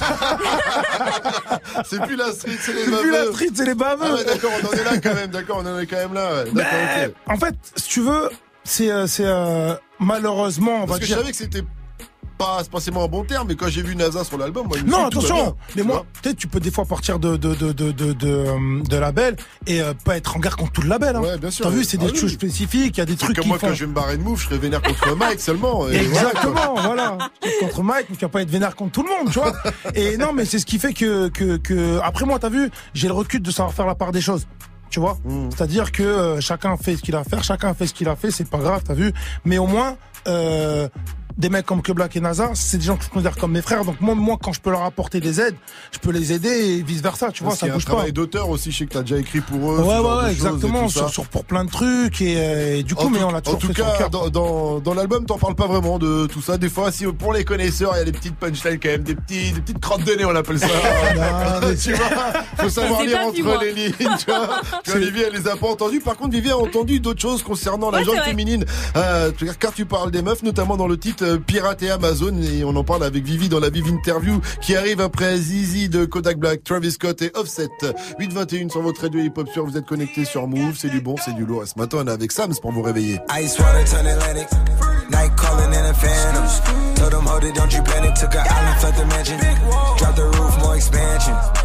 C'est plus la street, c'est les
C'est plus la
baveux.
street, c'est les baveux.
Ah ouais, d'accord, on en est là quand même, d'accord, on en est quand même là. ouais.
Mais. En fait, si tu veux, c'est, euh, c'est euh, malheureusement, on
Parce
va
que
dire.
je savais que c'était pas spécialement un bon terme, mais quand j'ai vu NASA sur l'album, moi, je me
Non,
bien,
attention. Mais
tu
moi, peut-être tu peux des fois partir de de de de de, de, euh, de label et euh, pas être en guerre contre tout le label. Hein.
Ouais, bien sûr.
T'as vu, c'est
Ah
des
oui.
choses spécifiques. Il y a des trucs qui
moi,
font.
quand je vais me barrer de move, je serais vénère contre Mike seulement. et.
Exactement, voilà. Contre Mike, mais tu vas pas être vénère contre tout le monde, tu vois. Et non, mais c'est ce qui fait que, que, que, après moi, t'as vu, j'ai le recul de savoir faire la part des choses. Tu vois
Mm.
C'est-à-dire que euh, chacun fait ce qu'il a à faire, chacun fait ce qu'il a fait, c'est pas grave, t'as vu Mais au moins, euh, des mecs comme que Black et NASA, c'est des gens que je considère comme mes frères. Donc moi, moi, quand je peux leur apporter des aides, je peux les aider et vice versa. Tu vois,
Parce
ça
qu'il y a un
bouge pas.
travail d'auteur aussi, je sais que t'as déjà écrit pour eux.
Ouais, ouais,
genre
ouais, exactement, sur, sur- pour plein de trucs et, euh, et du coup,
En
mais
tout-
on a toujours
En tout
fait sur le
cas, dans, dans, dans l'album, t'en parles pas vraiment de tout ça. Des fois, si pour les connaisseurs, il y a des petites punchlines quand même, des petits, des petites crottes de nez, on appelle ça.
Non, mais
tu vois, faut savoir lire
pas
entre
moi.
les lignes. Tu vois, Tu vois, Olivier, elle les a pas entendues. Par contre, Vivier a entendu d'autres choses concernant la
Ouais, vrai.
féminine. Euh, tu- car tu parles des meufs, notamment dans le titre euh, Pirate et Amazon, et on en parle avec Vivi dans la Vive Interview qui arrive après Zizi de Kodak Black, Travis Scott et Offset. 821 sur votre radio hip-hop sur, vous êtes connectés sur Move, c'est du bon, c'est du lourd. Et ce matin, on est avec Sam, c'est pour vous réveiller.
Ice turn Atlantic. Night calling in a. Told hold it, don't you panic. Took a island, the mansion. Drop the roof, more expansion.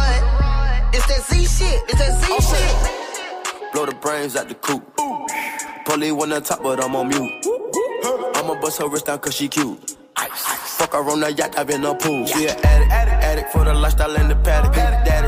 That Z shit. It's that Z shit.
blow the brains out the coop. Polly one on top, but I'm on mute. I'ma bust her wrist down cause she cute. Fuck her on the yacht, I've been a pool. She an addict, addict for the lifestyle and the paddock. Daddy,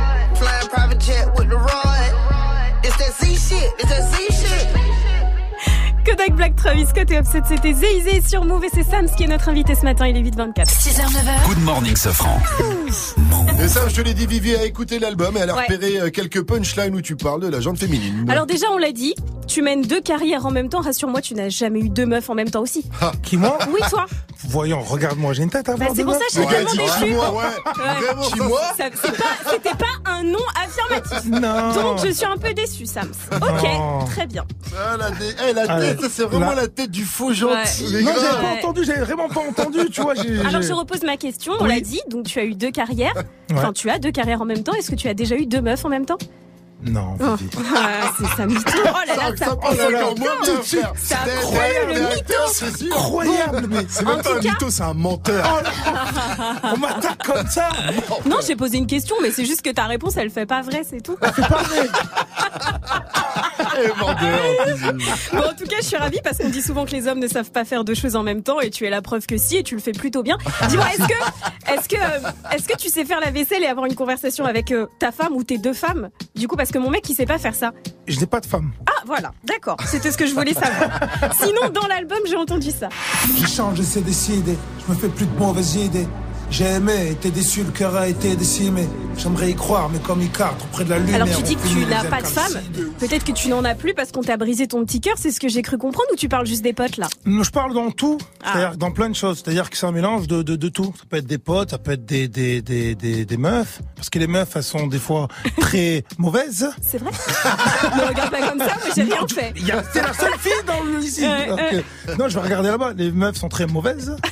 Z shit. It's that Z shit.
Kodak Black, Travis Scott et Offset, c'était Zay sur Move et c'est Sams qui est notre invité ce matin, il est 8h24.
6h, 9h.
Good morning, Sofran.
Et ça, je te l'ai dit, Vivi a écouté l'album et elle a
Ouais.
repéré euh, quelques punchlines où tu parles de la gente féminine.
Alors déjà, on l'a dit, tu mènes deux carrières en même temps, rassure-moi, tu n'as jamais eu deux meufs en même temps aussi.
Qui moi
Oui, toi
Voyons, regarde-moi, j'ai une tête à
Bah, c'est pour ça que je suis tellement déçue.
ouais. Vraiment, ça,
Ça- c'est pas- C'était pas un nom affirmatif.
Non.
Donc je suis un peu déçue, Sams. Ok,
Non.
très bien.
Ah, la, dé- eh, la
Allez,
tête, c'est vraiment la tête du faux gentil.
Ouais.
Non,
gars.
j'avais pas entendu, j'avais vraiment pas entendu, tu vois.
Alors je repose ma question, on
Oui.
l'a dit, donc tu as eu deux carrières. Enfin, tu as deux carrières en même temps. Est-ce que tu as déjà eu deux meufs en même temps?
Non,
Oh, ah, c'est ça mytho. Oh là là, ça,
Ça passe
oh là là,
encore moins bien, frère.
C'est incroyable,
le
mytho.
c'est.
Incroyable, mais
C'est même pas un mytho, c'est un menteur.
on m'attaque comme ça.
Non, j'ai posé une question, mais c'est juste que ta réponse, elle fait pas vrai, c'est tout.
C'est pas vrai.
Bon, en tout cas, je suis ravie parce qu'on dit souvent que les hommes ne savent pas faire deux choses en même temps et tu es la preuve que si et tu le fais plutôt bien. Dis-moi, est-ce que, est-ce que, est-ce que tu sais faire la vaisselle et avoir une conversation avec euh, ta femme ou tes deux femmes? Du coup, parce que mon mec, il sait pas faire ça.
Je n'ai pas de femme.
Ah, voilà, d'accord. C'était ce que je voulais savoir. Sinon, dans l'album, j'ai entendu ça.
J'ai changé, c'est décidé. Je me fais plus de mauvaises idées. J'ai aimé, été déçu, le cœur a été décimé. J'aimerais y croire, mais comme Icare, trop près de la lumière.
Alors, tu dis que tu n'as pas de femme. Peut-être que tu n'en as plus parce qu'on t'a brisé ton petit cœur. C'est ce que j'ai cru comprendre ou tu parles juste des potes là?
Non, Je parle dans tout,
Ah.
c'est-à-dire dans plein de choses. C'est-à-dire que c'est un mélange de, de, de tout. Ça peut être des potes, ça peut être des, des, des, des, des meufs. Parce que les meufs, elles sont des fois très mauvaises.
C'est vrai? Ne regarde pas comme ça, moi j'ai rien fait.
Il y a- C'est la seule fille dans le Donc,
ouais.
euh, Non, je vais regarder là-bas. Les meufs sont très mauvaises.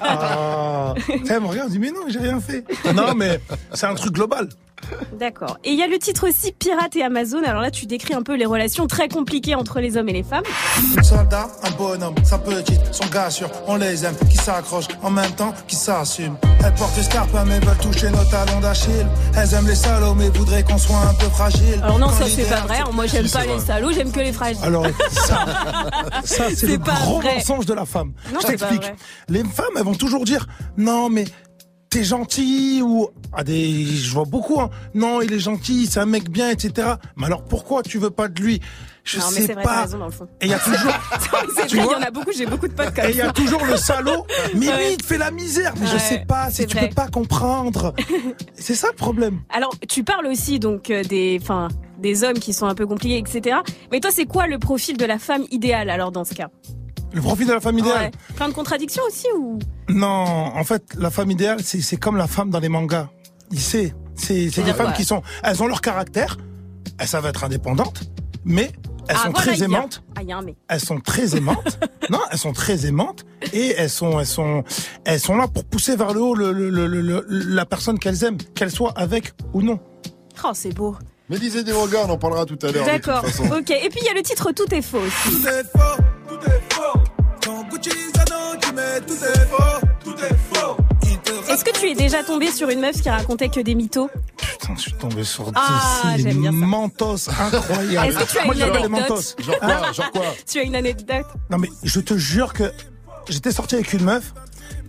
Ah. Elle me regarde, dis mais non, j'ai rien fait. Non, mais c'est un truc global.
D'accord. Et il y a le titre aussi Pirate et Amazon. Alors là, tu décris un peu les relations très compliquées entre les hommes et les femmes.
Un soldat, un bonhomme, sa petite, son gars sûr, on les aime, qui s'accrochent en même temps, qui s'assument. Elles portent des scarpes mais veulent toucher nos talons d'Achille. Elles aiment les salauds mais voudraient qu'on soit un peu fragile.
Alors non,
Quand
ça c'est pas vrai. Moi j'aime pas les salauds, j'aime que les fragiles.
Alors, ça, ça c'est
C'est
le
pas
gros
vrai.
mensonge de la femme.
Non,
Je
c'est pas
t'explique. Les femmes, elles vont toujours dire non, mais t'es gentil ou ah, des, je vois beaucoup. Hein, non, il est gentil, c'est un mec bien, etc. Mais alors pourquoi tu veux pas de lui? Je
non, mais
sais
c'est vrai, t'as
pas.
raison dans le fond.
Et il y a toujours. Tu
vrai, il y en a beaucoup, j'ai beaucoup de potes comme
Et il y a toujours le salaud. Mais
Ouais.
lui, il te fait la misère. Mais je sais pas, si tu
vrai.
peux pas comprendre. C'est ça le problème.
Alors, tu parles aussi donc euh, des, enfin, des hommes qui sont un peu compliqués, etc. Mais toi, c'est quoi le profil de la femme idéale alors dans ce cas?
Le profil de la femme idéale.
Ouais. Plein de contradictions aussi ou?
Non, en fait, la femme idéale, c'est c'est comme la femme dans les mangas. Il sait. C'est c'est des femmes qui sont. Elles ont leur caractère. Elles savent être indépendantes. Mais elles
Ah,
sont
voilà,
très aimantes.
Ah, y a un mais.
Elles sont très aimantes. non, elles sont très aimantes. Et elles sont, elles sont, elles sont là pour pousser vers le haut le, le- le- le- le- la personne qu'elles aiment, qu'elle soit avec ou non.
Oh, c'est beau.
Mais lisez des mangas, on en parlera tout à l'heure.
D'accord. Ok. Et puis il y a le titre Tout est faux aussi.
Tout est faux, tout est faux. Mets tout est faux, tout est faux.
Est-ce que tu es déjà tombé sur une meuf qui racontait que des mythos
Putain, je suis tombé sur
Ah,
des
j'aime bien ça.
mentos incroyables.
Est-ce que tu as
Moi,
une
j'adore les
anecdote
mentos.
Genre quoi Genre quoi
Tu as une anecdote
Non mais je te jure que j'étais sorti avec une meuf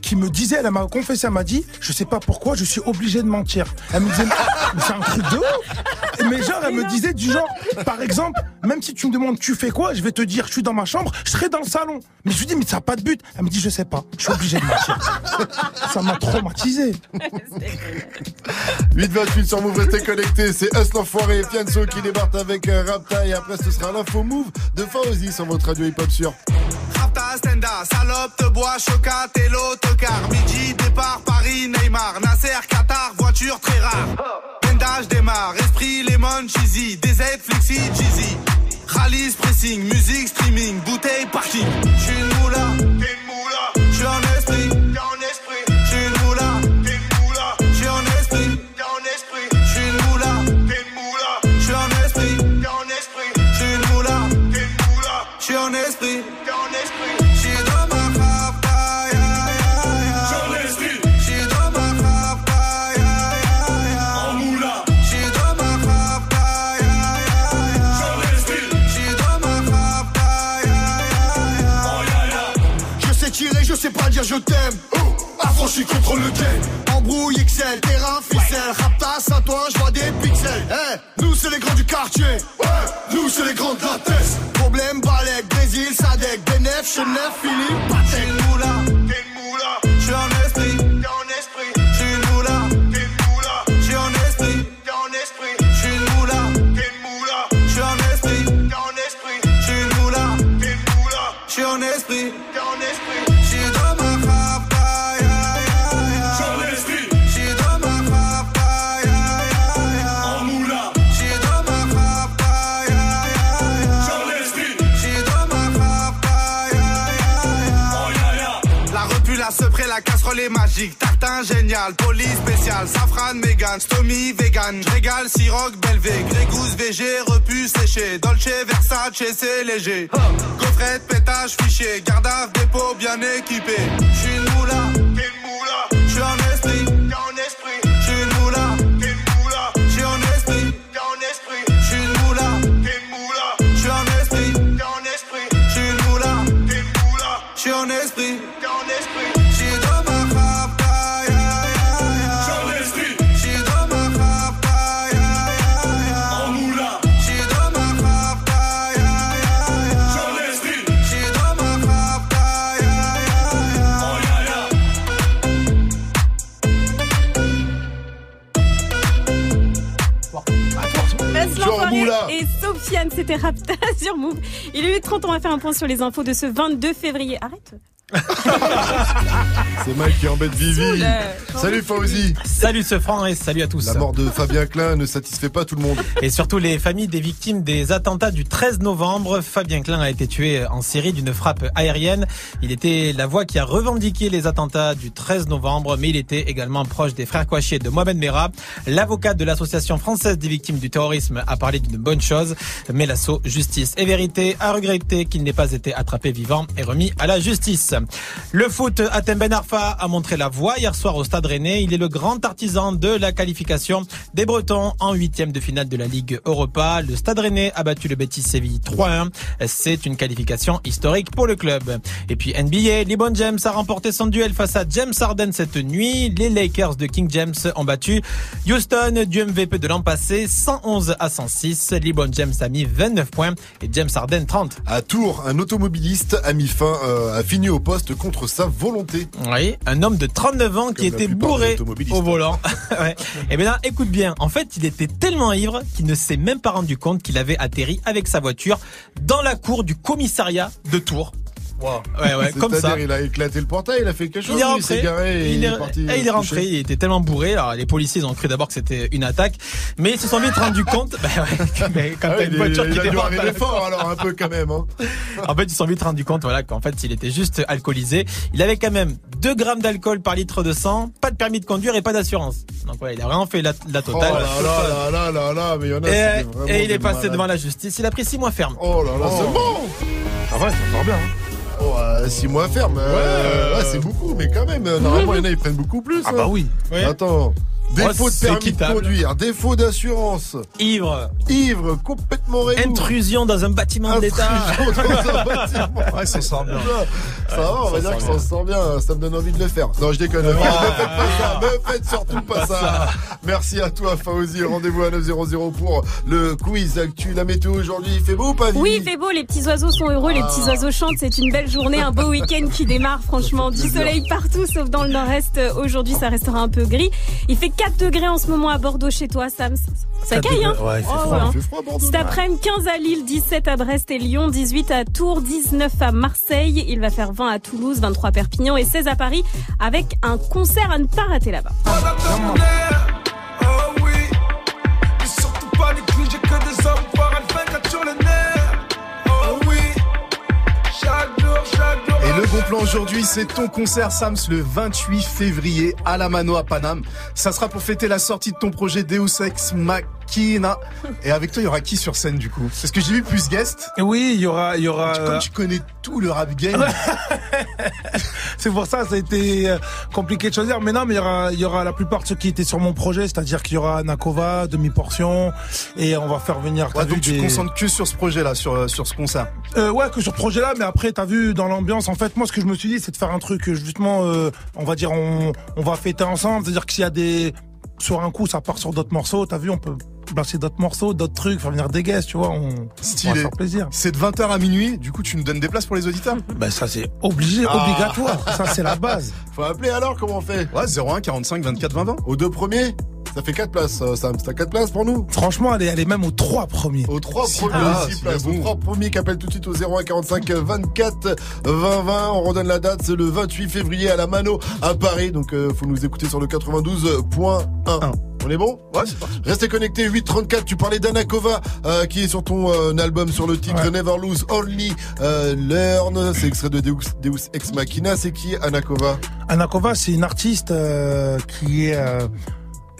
qui me disait, elle m'a confessé, elle m'a dit, je sais pas pourquoi, je suis obligé de mentir. Elle me disait, mais c'est un truc de ouf. Mais genre, elle me disait du genre, par exemple, même si tu me demandes tu fais quoi, je vais te dire, je suis dans ma chambre, je serai dans le salon. Mais je lui dis, mais ça n'a pas de but. Elle me dit, je sais pas, je suis obligé de mentir. Ça m'a traumatisé.
828 sur Move, restez connectés. C'est Us l'enfoiré et Fianso qui débarquent avec euh, Rapta. Et après, ce sera l'info Move de Faouzi sur votre radio hip-hop sûr.
Rapta, Stenda, salope, te bois, chocat et l'autocar. Midi, départ, Paris, Neymar, Nasser, Qatar, voiture très rare. Pendage démarre, esprit, lemon, cheesy, DZ, flexi, cheesy. Rallye, pressing, musique, streaming, bouteille, parking. J'suis.
Je t'aime. Affranchi contre le game. Embrouille XL, terrain, ficelle. Raptas à toi, je vois des pixels. Eh, nous c'est les grands du quartier. Nous c'est les grands de la. Problème, Balek, Brésil, Sadek, Benef, Chenef, Philippe,
une moula.
Est magique. Tartin génial, police spécial, safran, mégan, stomy, vegan. Régal, siroc, belvé, grégousse, VG, repu, séché. Dolce, Versace, c'est léger. Gaufrette, pétage, fichier, garde à dépôt bien équipé. J'suis une une moula.
C'était Rapta sur Move. Il est 30 on va faire un point sur les infos de ce 22 février. Arrête.
C'est Mike qui embête Vivi. Salut Fauzi.
Salut ce franc et salut à tous.
La mort de Fabien Klein ne satisfait pas tout le monde.
Et surtout les familles des victimes des attentats du 13 novembre. Fabien Klein a été tué en Syrie d'une frappe aérienne. Il était la voix qui a revendiqué les attentats du 13 novembre, mais il était également proche des frères Kouachi et de Mohamed Merah. L'avocat de l'association française des victimes du terrorisme a parlé d'une bonne chose, mais l'assaut Justice et Vérité a regretté qu'il n'ait pas été attrapé vivant et remis à la justice. Le foot, Atem Ben Arfa a montré la voie hier soir au Stade Rennais. Il est le grand artisan de la qualification des Bretons en huitième de finale de la Ligue Europa. Le Stade Rennais a battu le Betis Séville 3-1. C'est une qualification historique pour le club. Et puis NBA, LeBron James a remporté son duel face à James Harden cette nuit. Les Lakers de King James ont battu Houston du MVP de l'an passé 111 à 106. LeBron James a mis 29 points et James Harden 30.
À Tours, un automobiliste a euh, fini au poste contre sa volonté.
Oui, un homme de 39 ans qui
Comme
était bourré au volant. ouais. Et bien là, écoute bien. En fait, il était tellement ivre qu'il ne s'est même pas rendu compte qu'il avait atterri avec sa voiture dans la cour du commissariat de Tours. Ouais, ouais, comme ça.
C'est-à-dire, il a éclaté le portail, il a fait quelque chose.
Il est rentré.
s'est garé et
il, est,
parti.
et il est rentré. Il était tellement bourré. Alors les policiers ils ont cru d'abord que c'était une attaque, mais ils se sont vite rendus compte. Bah ouais, mais quand
Ah
t'as une
il,
voiture
il
qui pas-
fort alors un peu quand même. Hein.
En fait, ils se sont vite rendus compte, voilà, qu'en fait, il était juste alcoolisé. Il avait quand même 2 grammes d'alcool par litre de sang, pas de permis de conduire et pas d'assurance. Donc ouais, il a vraiment fait la, la
Oh
totale.
là là là là là là, mais il y en a.
Et, et il est passé
malades.
devant la justice. Il a pris 6 mois ferme.
Oh là là, c'est bon.
Ah ouais, ça part bien.
Oh, 6 mois ferme. euh, ouais, c'est beaucoup, mais quand même, euh, normalement, il y en a, ils prennent beaucoup plus.
Ah
hein.
bah oui.
Oui.
Attends. Défaut
Oh,
de permis de conduire, défaut d'assurance,
Ivre,
ivre, complètement réou.
intrusion dans un bâtiment de l'État.
Intrusion dans un bâtiment.
Ouais, ça sort bien.
Ça va, on va
ça
dire
sent
que ça se sent bien, ça me donne envie de le faire. Non, je déconne, ne faites pas ça, ne faites surtout pas ça. Merci à toi, Fauzi. Rendez-vous à 900 pour le quiz actu. La météo aujourd'hui, il fait beau ou pas, Vivi
Oui, il fait beau, les petits oiseaux sont heureux, les petits oiseaux chantent, c'est une belle journée, un beau week-end qui démarre, franchement. Du soleil partout, sauf dans le nord-est. Aujourd'hui, ça restera un peu gris. Il fait 4 degrés en ce moment à Bordeaux chez toi, Sam. Ça
4
caille, hein
ouais, il fait
Oh,
froid,
ouais,
Il
hein.
fait froid, Bordeaux.
Cet après-midi, 15 à Lille, 17 à Brest et Lyon, 18 à Tours, 19 à Marseille. Il va faire 20 à Toulouse, 23 à Perpignan et 16 à Paris avec un concert à ne pas rater là-bas.
Le
bon plan aujourd'hui, c'est ton concert Sams le 28 février à la Mano à Paname. Ça sera pour fêter la sortie de ton projet Deus Ex Machina. Et avec toi, il y aura qui sur scène du coup? Parce que j'ai vu plus guest.
Oui, il y aura, il y aura.
Comme
euh,
tu connais tout le rap game.
C'est pour ça, ça a été euh, compliqué de choisir. Mais non, mais il y aura, il y aura la plupart de ceux qui étaient sur mon projet, c'est-à-dire qu'il y aura Nakova, demi-portion, et on va faire venir.
Ouais,
vu,
donc tu te concentres que sur ce projet-là, sur, euh, sur ce concert.
Euh, ouais, que sur ce projet-là, mais après, t'as vu dans l'ambiance, en fait, moi, ce que je me suis dit, c'est de faire un truc, euh, justement, euh, on va dire, on, on va fêter ensemble, c'est-à-dire que s'il y a des, sur un coup, ça part sur d'autres morceaux, t'as vu, on peut placer d'autres morceaux, d'autres trucs, faire venir des guests, tu vois, on, on va
Stylé.
faire plaisir.
C'est de 20h à minuit, du coup tu nous donnes des places pour les auditeurs?
Ben, ça, c'est obligé,
Ah.
obligatoire. Ça, c'est la base.
Faut appeler alors, comment on fait?
Ouais, 01 45 24 20 20.
Aux deux premiers Ça fait 4 places, euh, Sam. T'as 4 places pour nous?
Franchement, elle est, elle est même aux trois premiers.
Aux trois
Si,
premiers,
ah,
6
si,
places.
mais
Aux
bon.
trois premiers qui appellent tout de suite au 01 45 24 20 20. On redonne la date, c'est le 28 février à la Mano à Paris. Donc, euh, faut nous écouter sur le 92.1. On est bon?
Ouais, c'est parti.
Restez connectés, 834, tu parlais d'Anakova euh, qui est sur ton euh, album sur le titre
Ouais.
Never Lose Only euh, Learn, c'est extrait de Deus, Deus Ex Machina, c'est qui Anakova
Anakova, c'est une artiste euh, qui est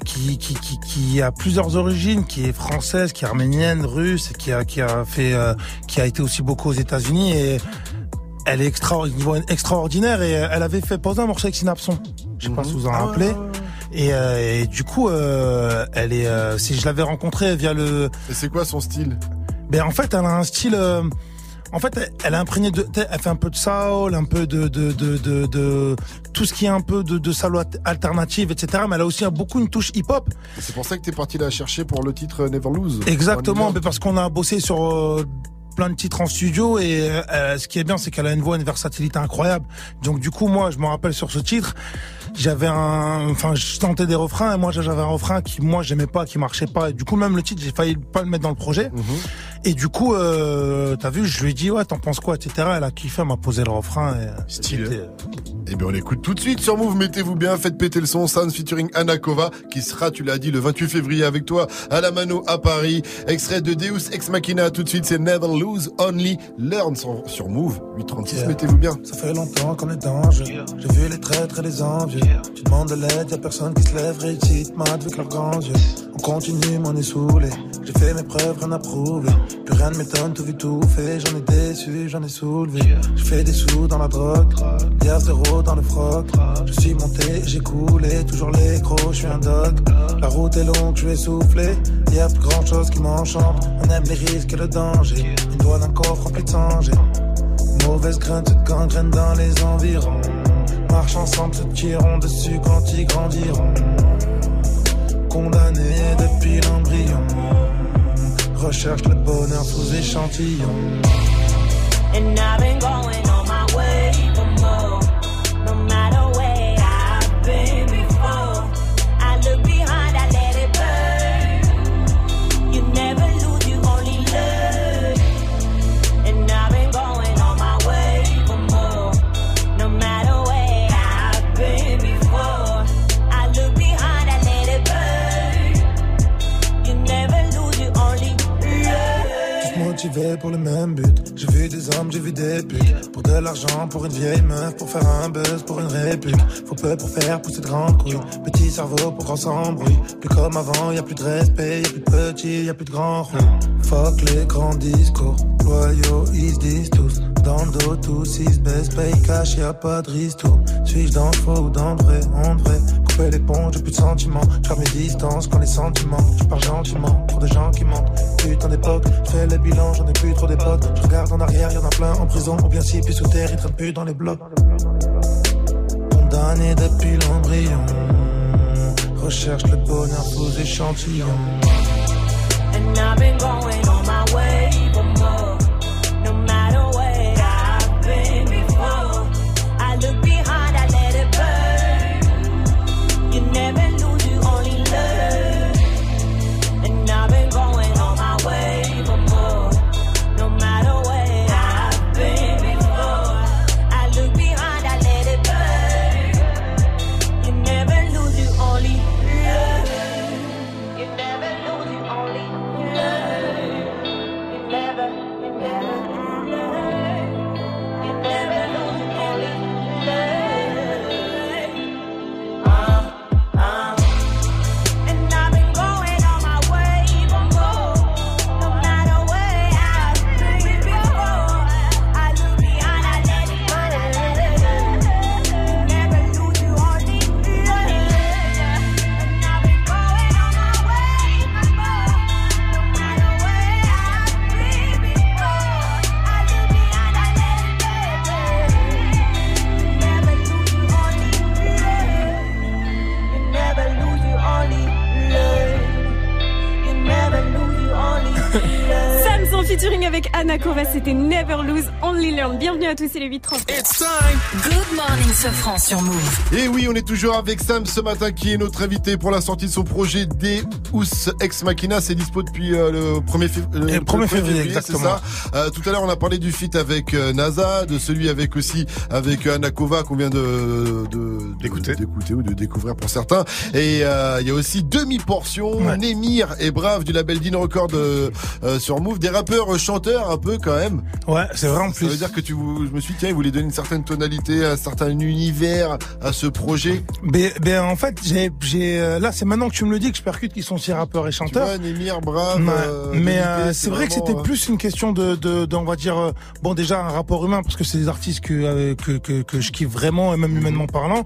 qui, qui, qui, qui a plusieurs origines, qui est française, qui est arménienne, russe, qui a qui a fait qui a été aussi beaucoup aux États-Unis. Et elle est extra, extraordinaire et elle avait fait poser un morceau avec Synapson. Je sais pas si vous en rappelez. Et, euh, et du coup, euh, elle est, euh, si je l'avais rencontrée via le.
Et c'est quoi son style?
Ben en fait, elle a un style. euh, en fait, elle- elle est imprégnée de, elle fait un peu de soul, un peu de de de de, de tout ce qui est un peu de de soul alternative, etc. Mais elle a aussi beaucoup une touche hip-hop.
C'est pour ça que t'es parti la chercher pour le titre Never Lose.
Exactement, mais parce qu'on a bossé sur euh, plein de titres en studio et euh, ce qui est bien, c'est qu'elle a une voix, une versatilité incroyable. Donc du coup, moi, je me rappelle sur ce titre, j'avais un, enfin, je tentais des refrains et moi, j'avais un refrain qui, moi, j'aimais pas, qui marchait pas. Et du coup, même le titre, j'ai failli pas le mettre dans le projet. Et du coup, euh, t'as vu, je lui ai dit, ouais, t'en penses quoi, etc. Elle a kiffé, elle m'a posé le refrain. Et,
Stylé. Eh bien, on l'écoute tout de suite sur Move. Mettez-vous bien, faites péter le son. Sans featuring Anakova, qui sera, tu l'as dit, le 28 février avec toi à la Mano à Paris. Extrait de Deus Ex Machina. Tout de suite, c'est Never Lose, Only Learn sur, Move. 836,
Yeah.
mettez-vous bien.
Ça fait longtemps qu'on est jeu. J'ai vu les traîtres et les envieux. Tu demandes de l'aide, y'a personne qui se lève, réussite, mat avec leurs grands yeux. On continue, on est saoulé. J'ai fait mes preuves, rien à prouver. Plus rien ne m'étonne, tout vu, tout fait. J'en ai déçu, j'en ai soulevé. J'ai fait des sous dans la drogue. Y'a zéro dans le froc. Je suis monté, j'ai coulé. Toujours les crocs, je suis un dog. La route est longue, je vais souffler. Y'a plus grand chose qui m'enchante. On aime les risques et le danger. Une doigt d'un coffre rempli de sang, Mauvaise graine se gangrène dans les environs. Marche ensemble, se tireront dessus quand ils grandiront. Condamnés depuis l'embryon. Recherche le bonheur sous échantillon.
And I've been going
Pour le même but. J'ai vu des hommes, j'ai vu des putes. Pour de l'argent, pour une vieille meuf, pour faire un buzz, pour une réplique. Faut peu pour faire pousser de grandes couilles. Petit cerveau pour qu'on s'embrouille. Plus comme avant, y a plus de respect, y a plus de petits, y a plus de grands roues. Fuck les grands discours. Loyaux, ils se disent tous. Dans le dos, tous ils se baissent, paye cash, y a pas de tout. Suis-je dans le faux ou dans le vrai? On devrait les ponts, j'ai plus de sentiments. Je mes distances quand les sentiments. Je parle gentiment pour des gens qui mentent. Putain d'époque, je fais le bilan, j'en ai plus trop des potes. Je regarde en arrière, y'en a plein en prison. Ou bien si, puis sous terre, ils traînent plus dans les blocs. Condamné depuis l'embryon. Recherche le bonheur sous échantillon.
And I've been going on my way
Anakova, c'était Never Lose, Only Learn. Bienvenue à tous, c'est les 8h30.
It's time. Good morning, Sofran sur Move.
Et oui, on est toujours avec Sam ce matin qui est notre invité pour la sortie de son projet Deus Ex Machina. C'est dispo depuis euh, le 1er, fév- euh,
Et le 1er février,
c'est
exactement.
ça. Euh, tout à l'heure, on a parlé du feat avec euh, NASA, de celui avec aussi avec euh, Anakova qu'on vient de de- d'écouter d'écouter ou de découvrir pour certains. Et euh, il y a aussi demi-portion, Némir et Brave du label Dean Record euh, euh, sur Move, des rappeurs chanteurs un peu quand même.
Ouais, c'est vrai en plus.
Ça veut dire que tu, je me suis dit, tiens, il voulait donner une certaine tonalité, un certain univers à ce projet.
Ben, ben, en fait, j'ai, j'ai, euh, là, c'est maintenant que tu me le dis que je percute qu'ils sont aussi rappeurs et chanteurs.
vois, Némir, Brave,
Ouais,
euh,
mais euh,
c'est
vrai que c'était
euh,
plus une question de, de, de, on va dire, bon, déjà un rapport humain parce que c'est des artistes que, que, que, que je kiffe vraiment et même humainement parlant.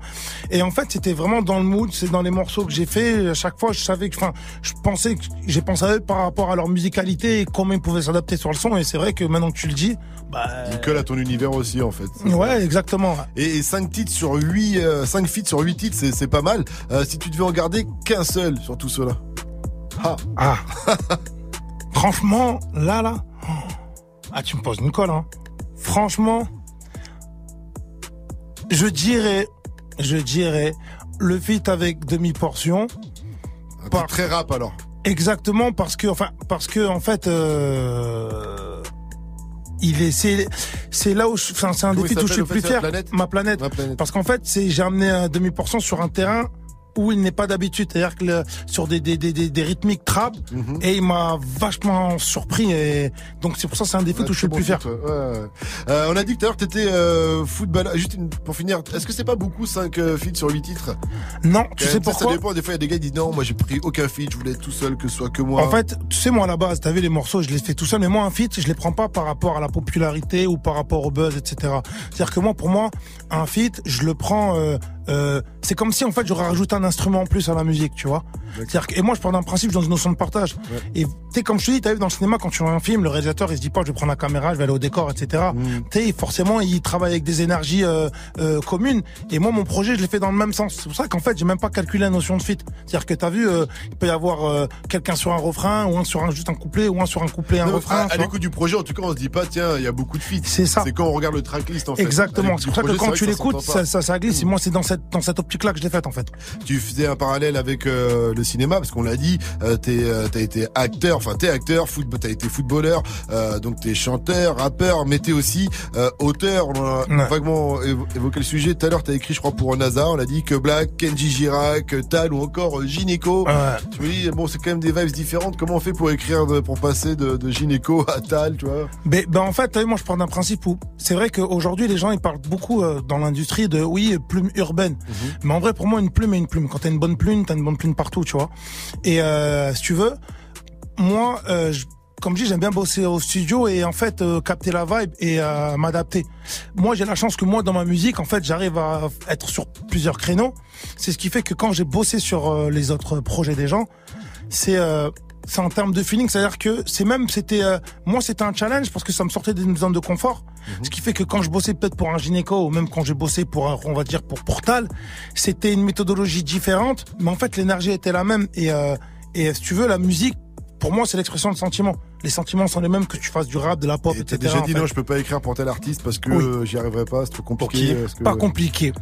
Et en fait, c'était vraiment dans le mood, c'est dans les morceaux que j'ai fait. À chaque fois, je savais que, enfin, je pensais que j'ai pensé à eux par rapport à leur musicalité et comment ils pouvaient s'adapter sur le son. Et c'est vrai que maintenant que tu le dis, bah,
Il colle à ton univers aussi, en fait.
ouais, exactement.
Et 5 titres sur 8, 5 feats sur 8 titres, c'est, pas mal. Euh, si tu devais en garder qu'un seul sur tout cela. Ah.
Ah. Franchement, là, là. Ah, tu me poses une colle, hein. Franchement, je dirais, je dirais, le feat avec demi-portion.
Par... Très rap alors.
Exactement, parce que, enfin, parce que, en fait, euh, il est, c'est, c'est là où je, enfin, c'est un feats où je suis le plus fier.
planète?
Ma planète.
Ma planète.
Parce qu'en fait, c'est, j'ai amené un demi-portion sur un terrain où il n'est pas d'habitude, c'est-à-dire que le- sur des, des, des, des, des rythmiques trap,
Mhm.
et il m'a vachement surpris, et donc c'est pour ça que c'est un des feats où je suis le plus fier.
Euh, on a dit que tout à l'heure que t'étais euh, football. Juste une- pour finir, est-ce que c'est pas beaucoup 5 euh, feats sur 8 titres?
Non, tu sais
Ça
pourquoi?
dépend. Des fois, il y a des gars qui disent non, moi j'ai pris aucun feat, je voulais être tout seul, que ce soit que moi.
En fait, tu sais, moi, à la base, t'as vu les morceaux, je les fais tout seul, mais moi, un feat, je les prends pas par rapport à la popularité ou par rapport au buzz, etc. C'est-à-dire que moi, pour moi, un feat, je le prends, euh, c'est comme si, en fait, j'aurais rajouté un instrument en plus à la musique, tu vois. C'est-à-dire que, et moi, je pars d'un principe, dans une notion de partage. Et, tu sais, comme je te dis, t'as vu dans le cinéma, quand tu vois un film, le réalisateur, il se dit pas, je vais prendre la caméra, je vais aller au décor, etc. Tu sais, forcément, il travaille avec des énergies, euh, euh, communes. Et moi, mon projet, je l'ai fait dans le même sens. C'est pour ça qu'en fait, j'ai même pas calculé la notion de feat. C'est-à-dire que t'as vu, euh, il peut y avoir, euh, quelqu'un sur un refrain, ou un sur un, juste un couplet, ou un sur un couplet, un refrain.
à, à
tu
l'écoute du projet, en tout cas, on se dit pas, tiens, il y a beaucoup de feats.
C'est ça.
C'est quand on regarde le tracklist, en fait.
Exactement. C'est pour ça que quand tu l'écoutes, ça, ça, ça glisse. Et moi, c'est dans cette, dans cette optique-là que je l'ai faite, en fait.
Tu faisais un parallèle avec euh, le cinéma parce qu'on l'a dit, euh, t'es, euh, t'as été acteur, enfin t'es acteur, football, t'as été footballeur, euh, donc t'es chanteur, rappeur, mais t'es aussi auteur. On a
Ouais.
vaguement évo- évoqué le sujet. Tout à l'heure, t'as écrit, je crois, pour NASA. On a dit que Black, Kenji Girac, Tal ou encore Gynéco.
Ouais.
Tu me dis, bon, c'est quand même des vibes différentes. Comment on fait pour écrire, de- pour passer de, de Gynéco à Tal, tu vois?
Ben, ben en fait, moi je pars d'un principe où c'est vrai qu'aujourd'hui les gens ils parlent beaucoup dans l'industrie de oui plume urbaine, mais en vrai pour moi une plume est une plume. Quand t'as une bonne plume, t'as une bonne plume partout, tu vois. Et euh, si tu veux, moi, euh, je- comme je dis, j'aime bien bosser au studio et en fait euh, capter la vibe et euh, m'adapter. Moi, j'ai la chance que moi dans ma musique, en fait, j'arrive à être sur plusieurs créneaux. C'est ce qui fait que quand j'ai bossé sur les autres projets des gens, c'est c'est en termes de feeling, c'est-à-dire que c'est même c'était euh, moi c'était un challenge parce que ça me sortait d'une zone de confort. Ce qui fait que quand je bossais peut-être pour un gynéco ou même quand j'ai bossé pour un, on va dire pour Portal, c'était une méthodologie différente, mais en fait l'énergie était la même et euh, et si tu veux la musique pour moi c'est l'expression de sentiments. Les sentiments sont les mêmes que tu fasses du rap, de la pop,
Et
etc.
T'as déjà
en
dit
fait.
non, je peux pas écrire pour tel artiste parce que
Oui.
j'y arriverai pas, c'est trop compliqué.
Qui
que-
Pas compliqué.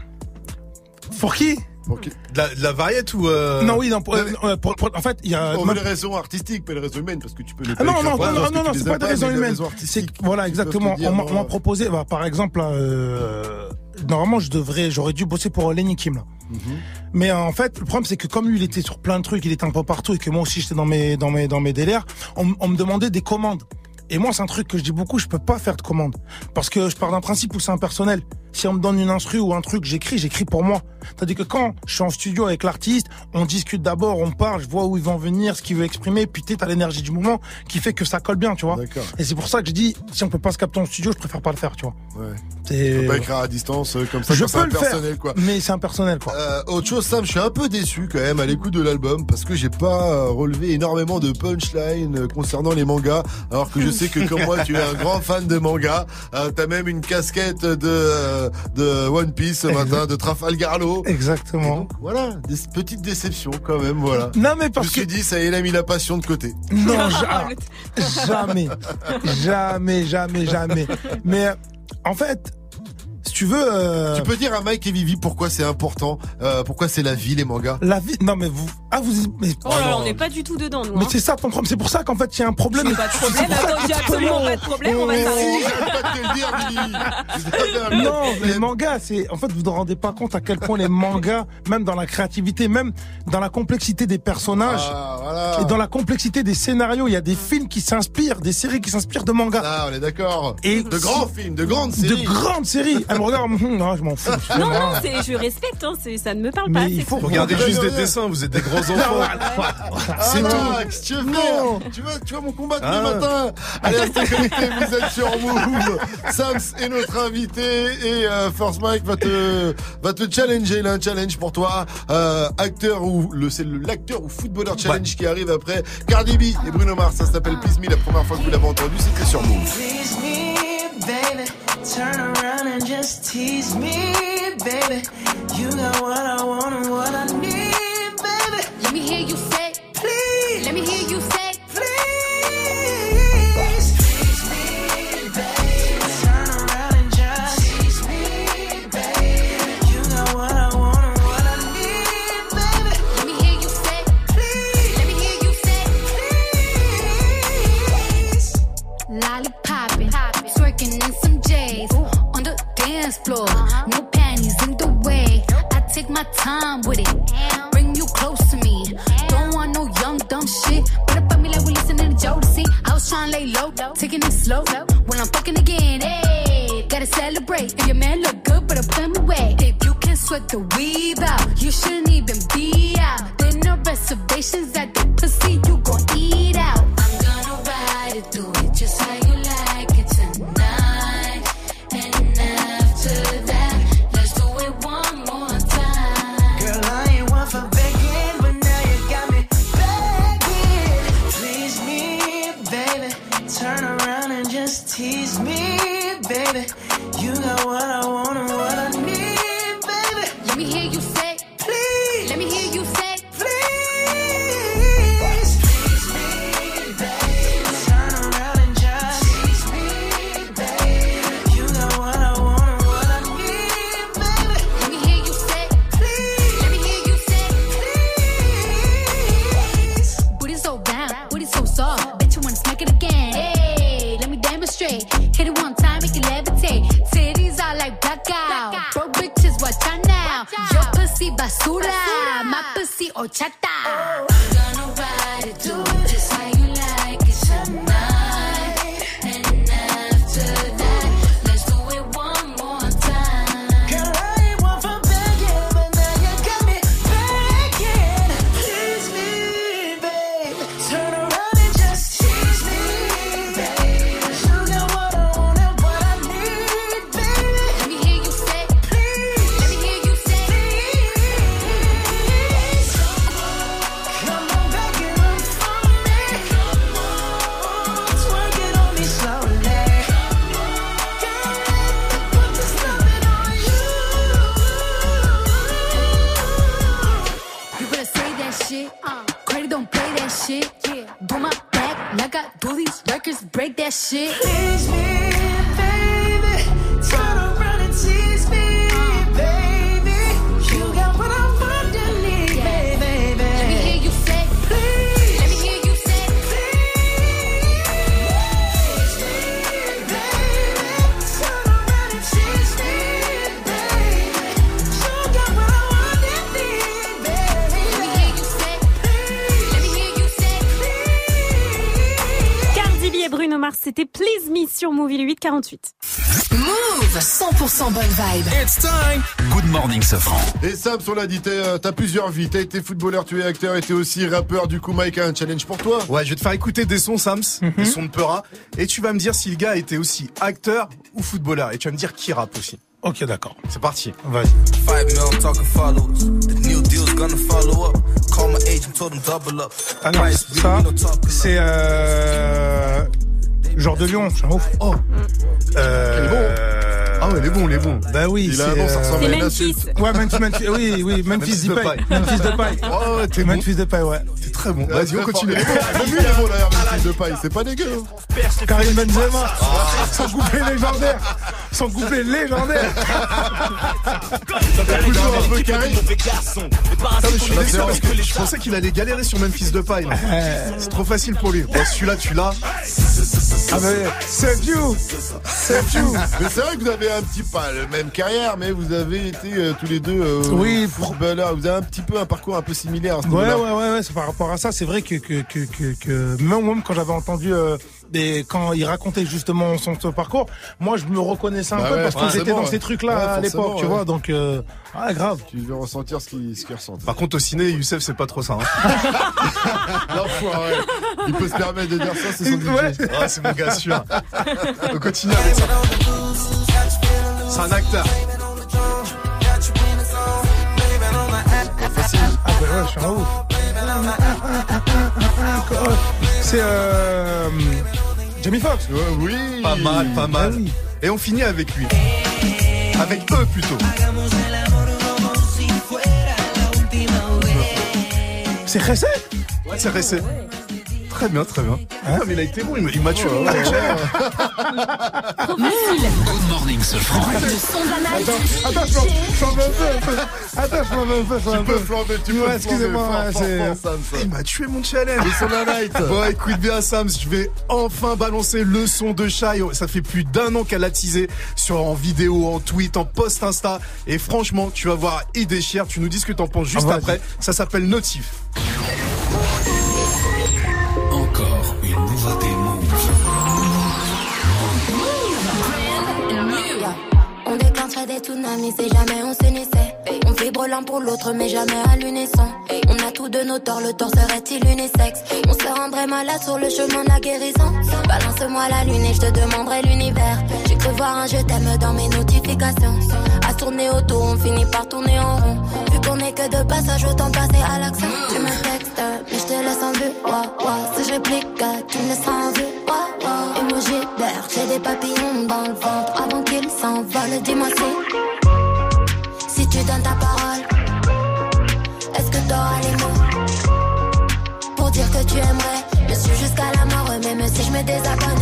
Pour qui
Pour qui
De la, de la variette ou euh...
Non oui non, pour- euh, pour- pour- en fait il y a
Pour
même-
les raisons artistiques, pas les raisons humaines, parce que tu peux pas
Ah non, non, non, non, non,
les
c'est pas des raisons humaines. voilà, exactement. On m'a m'a proposé, bah, par exemple, euh, normalement, je devrais, j'aurais dû bosser pour Lenny Kim là.
Mhm.
Mais euh, en fait, le problème c'est que comme lui, il était sur plein de trucs, il était un peu partout et que moi aussi j'étais dans mes dans mes dans mes délires, on me demandait des commandes. Et moi, c'est un truc que je dis beaucoup, je peux pas faire de commandes parce que je pars d'un principe où c'est impersonnel. Si on me donne une instru ou un truc, j'écris, j'écris pour moi. Tandis que quand je suis en studio avec l'artiste, on discute d'abord, on parle, je vois où il va en venir, ce qu'il veut exprimer, puis tu as l'énergie du moment qui fait que ça colle bien, tu vois. Et c'est pour ça que je dis, si on peut pas se capter en studio, je préfère pas le faire, tu vois.
Ouais. Tu peux pas écrire à distance euh, comme ça,
Je peux le faire,
quoi.
mais c'est impersonnel, quoi.
Euh, autre chose, Sam, je suis un peu déçu quand même à l'écoute de l'album parce que j'ai pas euh, relevé énormément de punchlines concernant les mangas, alors que je sais que comme moi tu es un grand fan de mangas. Euh, T'as même une casquette de euh, de One Piece ce matin, de Trafalgar Law.
Exactement.
Donc, voilà, des petites déceptions quand même, voilà.
Non, mais parce
Je me suis
que-
dit, ça y est, il a mis la passion de côté.
Non, ja- jamais, jamais, jamais, jamais. Mais en fait, si tu veux, euh,
Tu peux dire à Mike et Vivi pourquoi c'est important, euh, pourquoi c'est la vie les mangas?
la vie. Non, mais vous, ah vous, mais,
Oh là là, on n'est pas du tout dedans, nous.
mais
hein.
c'est ça ton problème. C'est pour ça qu'en fait il y a un problème.
Pas de problème, attends, j'ai absolument pas de problème, on va s'arrêter.
Non, les mangas, c'est en fait vous ne vous rendez pas compte à quel point les mangas, même dans la créativité, même dans la complexité des personnages
Ah, voilà.
et dans la complexité des scénarios, il y a des films qui s'inspirent, des séries qui s'inspirent de mangas.
Ah, on est d'accord.
Et
De grands films, de grandes séries.
de grandes séries. Elle me regarde, hum, non, je m'en fous.
Non, non, c'est, je respecte, hein, c'est, ça ne me parle
Mais
pas.
il
c'est
faut
Ouais,
juste des dessins, vous êtes des grands enfants.
C'est
Non.
tout. Max, tu veux
Non.
faire tu vois, tu vois mon combat tous les
Ah.
matins. Allez, restez connectés, vous êtes sur Move. Sams est notre invité et euh, First Mike va te va te challenger. Il a un challenge pour toi, euh, acteur ou le c'est le- l'acteur ou footballeur challenge qui arrive après Cardi B et Bruno Mars. Ça s'appelle Please Me. La première fois que vous l'avez entendu, c'était sur Move.
Please me, baby. Turn around and just tease me, baby. You got what I want and what I need, baby.
Let me hear you my time with it, bring you close to me. Don't want no young dumb shit. But up on me like we listening to Jodeci. I was trying to lay low, taking it slow. When I'm fucking again, hey, gotta celebrate. And your man look good, but I put him away. If you can sweat the weave out, you shouldn't even be out. There no reservations at the just
tease me, baby. You got what I want
Your pussy basura, my pussy ochata. Gonna ride it, do break that shit.
Tease me,
Mars, c'était Please Me sur Movie le 848.
Move 100% bonne vibe.
It's time. Good morning, Sofran.
Et Sam, on l'a dit, euh, t'as plusieurs vies. T'as été footballeur, tu es acteur et t'es aussi rappeur. Du coup, Mike a un challenge pour toi.
Ouais, je vais te faire écouter des sons Sams, des sons de Peura, et tu vas me dire si le gars était aussi acteur ou footballeur, et tu vas me dire qui rappe aussi.
Ok, d'accord.
C'est parti.
Vas-y. Ah non, ça, c'est euh, genre de Lyon, c'est un ouf. Oh. Euh,
Ah ouais, il est bon, il est bon.
Bah oui,
Il a
c'est,
un nom, ça
euh,
ressemble à
C'est
une
Memphis.
insulte.
Ouais, Memphis, Memphis, oui, oui, Memphis de paille. Memphis de paille.
Oh, t'es bon.
Memphis de paille, ouais.
T'es très bon. Vas-y, on continue.
Même lui, il est bon d'ailleurs, Memphis de paille. C'est pas dégueu. hein.
Karim Benzema. Son couplet légendaire. Son couplet légendaire.
Toujours un peu
mais je suis déçu
c'est
parce que
vrai.
je pensais qu'il allait galérer sur Memphis de paille. C'est trop facile pour lui. Bon, celui-là, tu l'as.
Ah bah, c'est you. C'est you.
Mais c'est vrai que vous avez un petit pas le même carrière, mais vous avez été euh, tous les deux euh,
Oui,
footballeurs. Vous avez un petit peu un parcours un peu similaire. À ce
Ouais, ouais, ouais, ouais, c'est par rapport à ça. C'est vrai que, que, que, que, que même, même quand j'avais entendu, des, quand il racontait justement son, son parcours, moi je me reconnaissais un
Bah
peu
ouais,
parce que j'étais dans
ouais.
ces trucs-là
Ouais,
à l'époque, tu vois. Donc, euh, ah, grave.
Tu veux ressentir ce qu'il ce ressent.
Par contre, au ciné, Youssef, c'est pas trop ça. Hein.
L'enfoiré. Il peut se permettre de dire ça, c'est son
Ouais.
DJ.
Ah, c'est mon gars sûr. On continue avec ça. C'est un acteur.
Ah, bah ouais, je suis un ouf. C'est, euh, Jamie Foxx.
Ouais, oui.
Pas mal, pas mal.
Ah oui.
Et on finit avec lui. Avec eux plutôt.
C'est Ressé?
C'est resté. Très bien, très bien. Ah, mais il a été bon, il m'a- il m'a tué.
Ouais, ouais, ouais.
Good morning, ce franc.
Attends, attends, je flambe- un peu. Attends, je flambe un peu,
Tu peux
peu.
flamber, tu peux
excusez-moi.
Il m'a tué mon challenge.
Le son de la night.
Bon, écoute bien, Sam, je vais enfin balancer le son de Shai. Ça fait plus d'un an qu'elle a teasé sur en vidéo, en tweet, en post Insta. Et franchement, tu vas voir, il déchire. Tu nous dis ce que t'en penses juste
Ah,
après. Ça s'appelle Notif.
On déclencherait des tsunamis si jamais on s'unissait. On vibre l'un pour l'autre, mais jamais à l'unisson. On a tous de nos torts, le tort serait-il unisexe? On se rendrait malade sur le chemin de la guérison. Balance-moi la lune et je te demanderai l'univers. J'ai cru voir un je t'aime dans mes notifications. À tourner autour, on finit par tourner en rond. Vu qu'on est que de passage, autant passer à l'action. Tu me textes, mais je te laisse en vue. Ouah. Si je réplique, tu me laisses en vue. Ouah, ouah. Emoji d'air, j'ai des papillons dans le ventre avant qu'ils s'envolent. Dis-moi si, si tu donnes ta parole, est-ce que t'auras les mots pour dire que tu aimerais? Me suivre jusqu'à la mort, même si je me désabonne.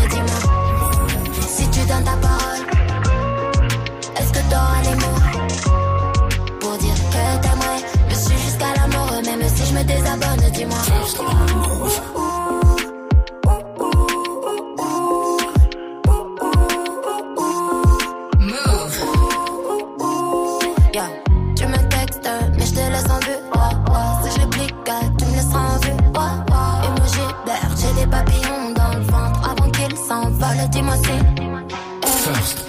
J'ai des papillons dans le ventre avant qu'ils s'envolent. Dis-moi si. Eh.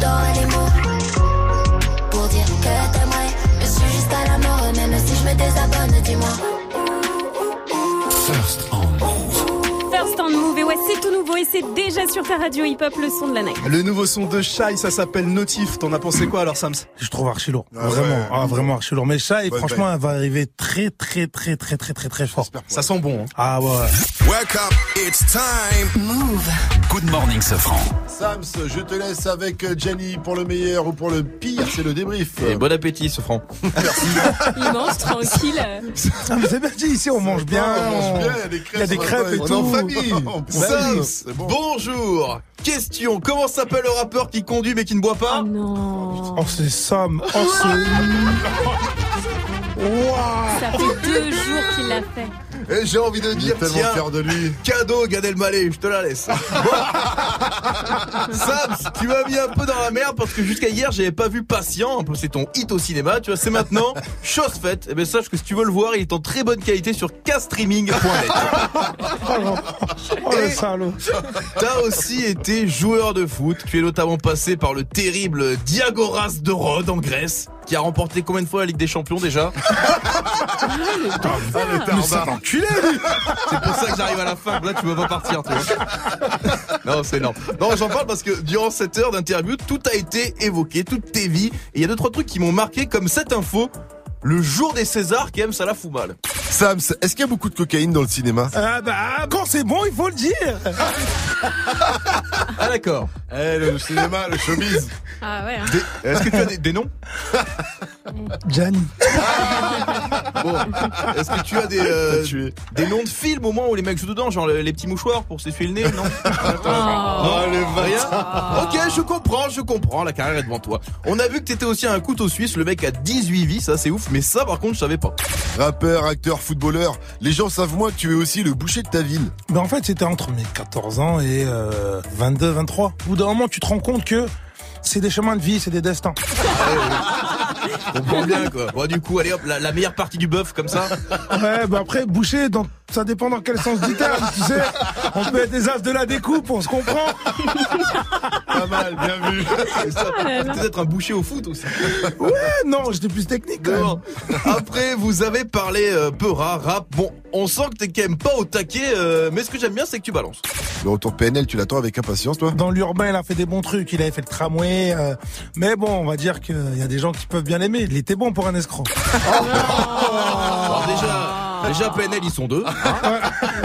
T'auras les mots pour dire que t'aimerais me suivre jusqu'à la mort, même si je me désabonne, dis-moi.
First on Move.
Et ouais, c'est tout nouveau et c'est déjà sur ta radio hip-hop, le son de la night.
Le nouveau son de Shai, ça s'appelle Notif. T'en as pensé quoi alors, Sams?
Je trouve archi lourd.
Ah
vraiment,
ouais.
ah, vraiment archi lourd. Mais
Bonne
franchement, elle va arriver très, très, très, très, très, très, très fort.
Ça sent bon. Hein.
Ah ouais.
Wake up, it's time.
Move. Good morning, ce franc.
Sams, je te laisse avec euh, Jenny pour le meilleur ou pour le pire, c'est le débrief.
Et bon appétit, ce franc.
Il mange tranquille.
Ah, mais c'est bien dit, ici, on mange bien.
on mange bien, il y a des crêpes
Il y a des
ce
crêpes
matin,
et
on
tout.
bon.
bonjour. Question, comment s'appelle le rappeur qui conduit mais qui ne boit pas
Non.
Oh, c'est Sam. Oh, c'est. Waouh.
Ça fait deux jours qu'il l'a fait.
Et j'ai envie de dire,
tellement
tiens,
fier de lui.
cadeau Gad Elmaleh, je te la laisse. Bon. Sam, tu m'as mis un peu dans la merde parce que jusqu'à hier, j'avais pas vu Patient, c'est ton hit au cinéma, tu vois, c'est maintenant chose faite. Et ben sache que si tu veux le voir, il est en très bonne qualité sur castreaming.net.
Oh le salaud.
T'as aussi été joueur de foot. Tu es notamment passé par le terrible Diagoras de Rhodes en Grèce, qui a remporté combien de fois la Ligue des Champions déjà?
Mais c'est
C'est pour ça que j'arrive à la fin. Là, tu peux pas partir, tu vois. Non, c'est énorme. Non, j'en parle parce que durant cette heure d'interview, tout a été évoqué, toutes tes vies. Et il y a deux, trois trucs qui m'ont marqué, comme cette info. Le jour des Césars, qui aime, ça la fout mal.
Sams, est-ce qu'il y a beaucoup de cocaïne dans le cinéma?
Ah bah, quand c'est bon, il faut le dire.
Ah, d'accord.
Eh, le cinéma, le showbiz.
Ah ouais. hein.
Des- Est-ce que tu as des, des noms?
Gianni.
Bon. Est-ce que tu as des, euh, des noms de films au moins où les mecs jouent dedans, genre les, les petits mouchoirs pour s'essuyer le nez, non?
Oh, le
Rien Ok, je comprends, je comprends, la carrière est devant toi. On a vu que t'étais aussi un couteau suisse, le mec a 18 vies, ça c'est ouf, mais ça par contre je savais pas.
Rappeur, acteur, footballeur, les gens savent moins que tu es aussi le boucher de ta ville.
Ben en fait, c'était entre mes 14 ans et euh, 22, 23. Au bout d'un moment, tu te rends compte que c'est des chemins de vie, c'est des destins.
On comprend bien quoi. Bon du coup, allez hop, la, la meilleure partie du bœuf comme ça.
Ouais, bah après, boucher, dans, ça dépend dans quel sens du terme, tu sais. On peut être des as de la découpe, on se comprend.
Pas mal, bien vu.
Peut-être un boucher au foot aussi.
Ouais, non, j'étais plus technique quand même.
Après, vous avez parlé euh, peu rare, rap. Bon, on sent que t'es quand même pas au taquet, euh, mais ce que j'aime bien, c'est que tu balances.
Le retour PNL, tu l'attends avec impatience, toi?
Dans l'urbain, il a fait des bons trucs. Il avait fait le tramway. euh, mais bon, on va dire qu'il y a des gens qui peuvent bien l'aimer. Il était bon pour un escroc.
Alors déjà, déjà PNL, ils sont deux. hein.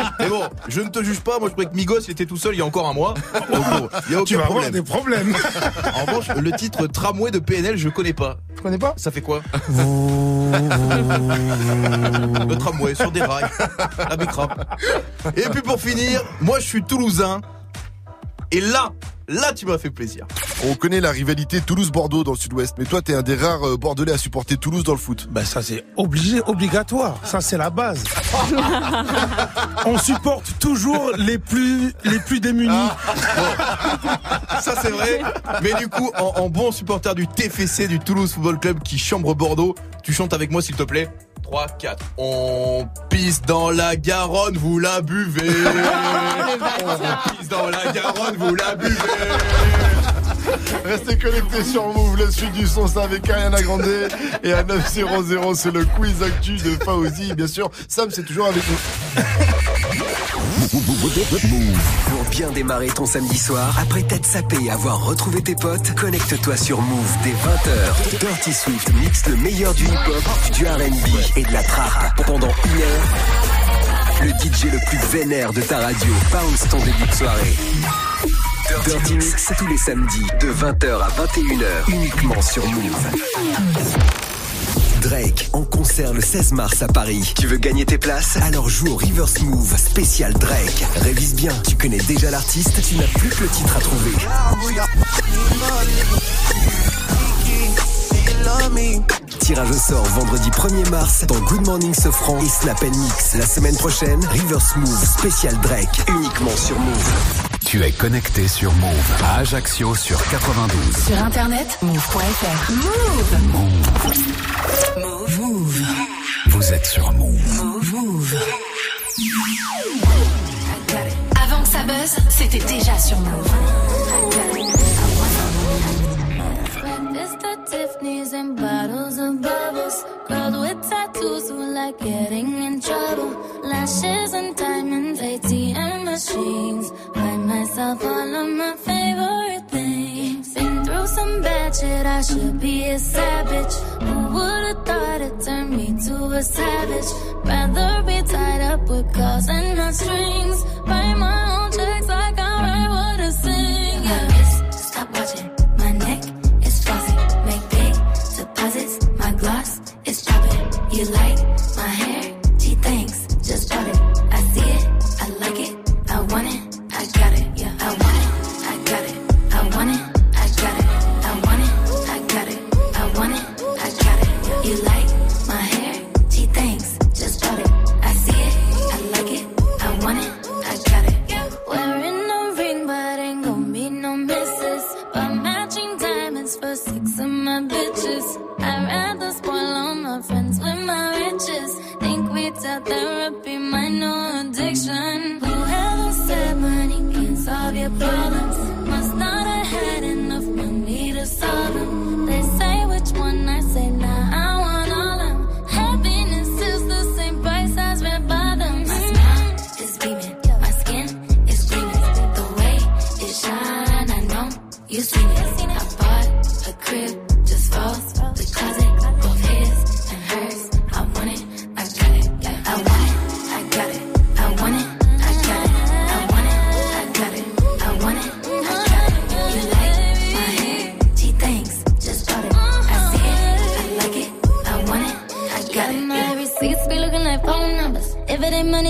Mais bon, je ne te juge pas. Moi, je croyais que Migos, il était tout seul il y a encore un mois. Donc, bon, il y a aucun
Tu vas avoir des problèmes.
En revanche, le titre Tramway de PNL, je connais pas.
Tu connais pas?
Ça fait quoi? Le tramway sur des rails, la bicrap. Et puis pour finir, moi je suis toulousain. Et là, là tu m'as fait plaisir.
On connaît la rivalité Toulouse-Bordeaux dans le sud-ouest, mais toi, t'es un des rares euh, Bordelais à supporter Toulouse dans le foot.
Bah ça c'est obligé, obligatoire. Ça c'est la base. On supporte toujours les plus les plus démunis.
Ça c'est vrai. Mais du coup, en, en bon supporter du TFC, du Toulouse Football Club qui chambre Bordeaux, tu chantes avec moi s'il te plaît 3, 4. On pisse dans la Garonne, vous la buvez. On pisse dans la Garonne, vous la buvez.
Restez connectés sur Move, la suite du son, c'est avec Ariana Grande. Et à 900, c'est le quiz actu de Fauzi. Bien sûr, Sam, c'est toujours avec nous.
Pour bien démarrer ton samedi soir, après t'être sapé et avoir retrouvé tes potes, connecte-toi sur Move dès 20h. Dirty Swift mixe le meilleur du hip-hop, du R&B et de la trap pendant une heure. Le DJ le plus vénère de ta radio bounce ton début de soirée. Dirty Mix, tous les samedis de 20h à 21h uniquement sur Move. Drake en concert le 16 mars à Paris. Tu veux gagner tes places? Alors joue au Reverse Move spécial Drake. Révise bien, tu connais déjà l'artiste, tu n'as plus que le titre à trouver. Tirage au sort vendredi 1er mars dans Good Morning Sofran et Snap Mix. La semaine prochaine, Reverse Move spécial Drake uniquement sur Move.
Tu es connecté sur Move à Ajaccio sur 92.
Sur internet, move.fr. Move. Move. Move.
Vous êtes sur Move.
Move. Avant que ça buzz, c'était déjà sur Move.
And bottles of bubbles. Girls with tattoos who like getting in trouble. Lashes and diamonds, ATM machines. Buy myself all of my favorite things. Been through some bad shit, I should be a savage. Who would've thought it turned me to a savage? Rather be tied up with calls and not strings. Write my own checks like I You like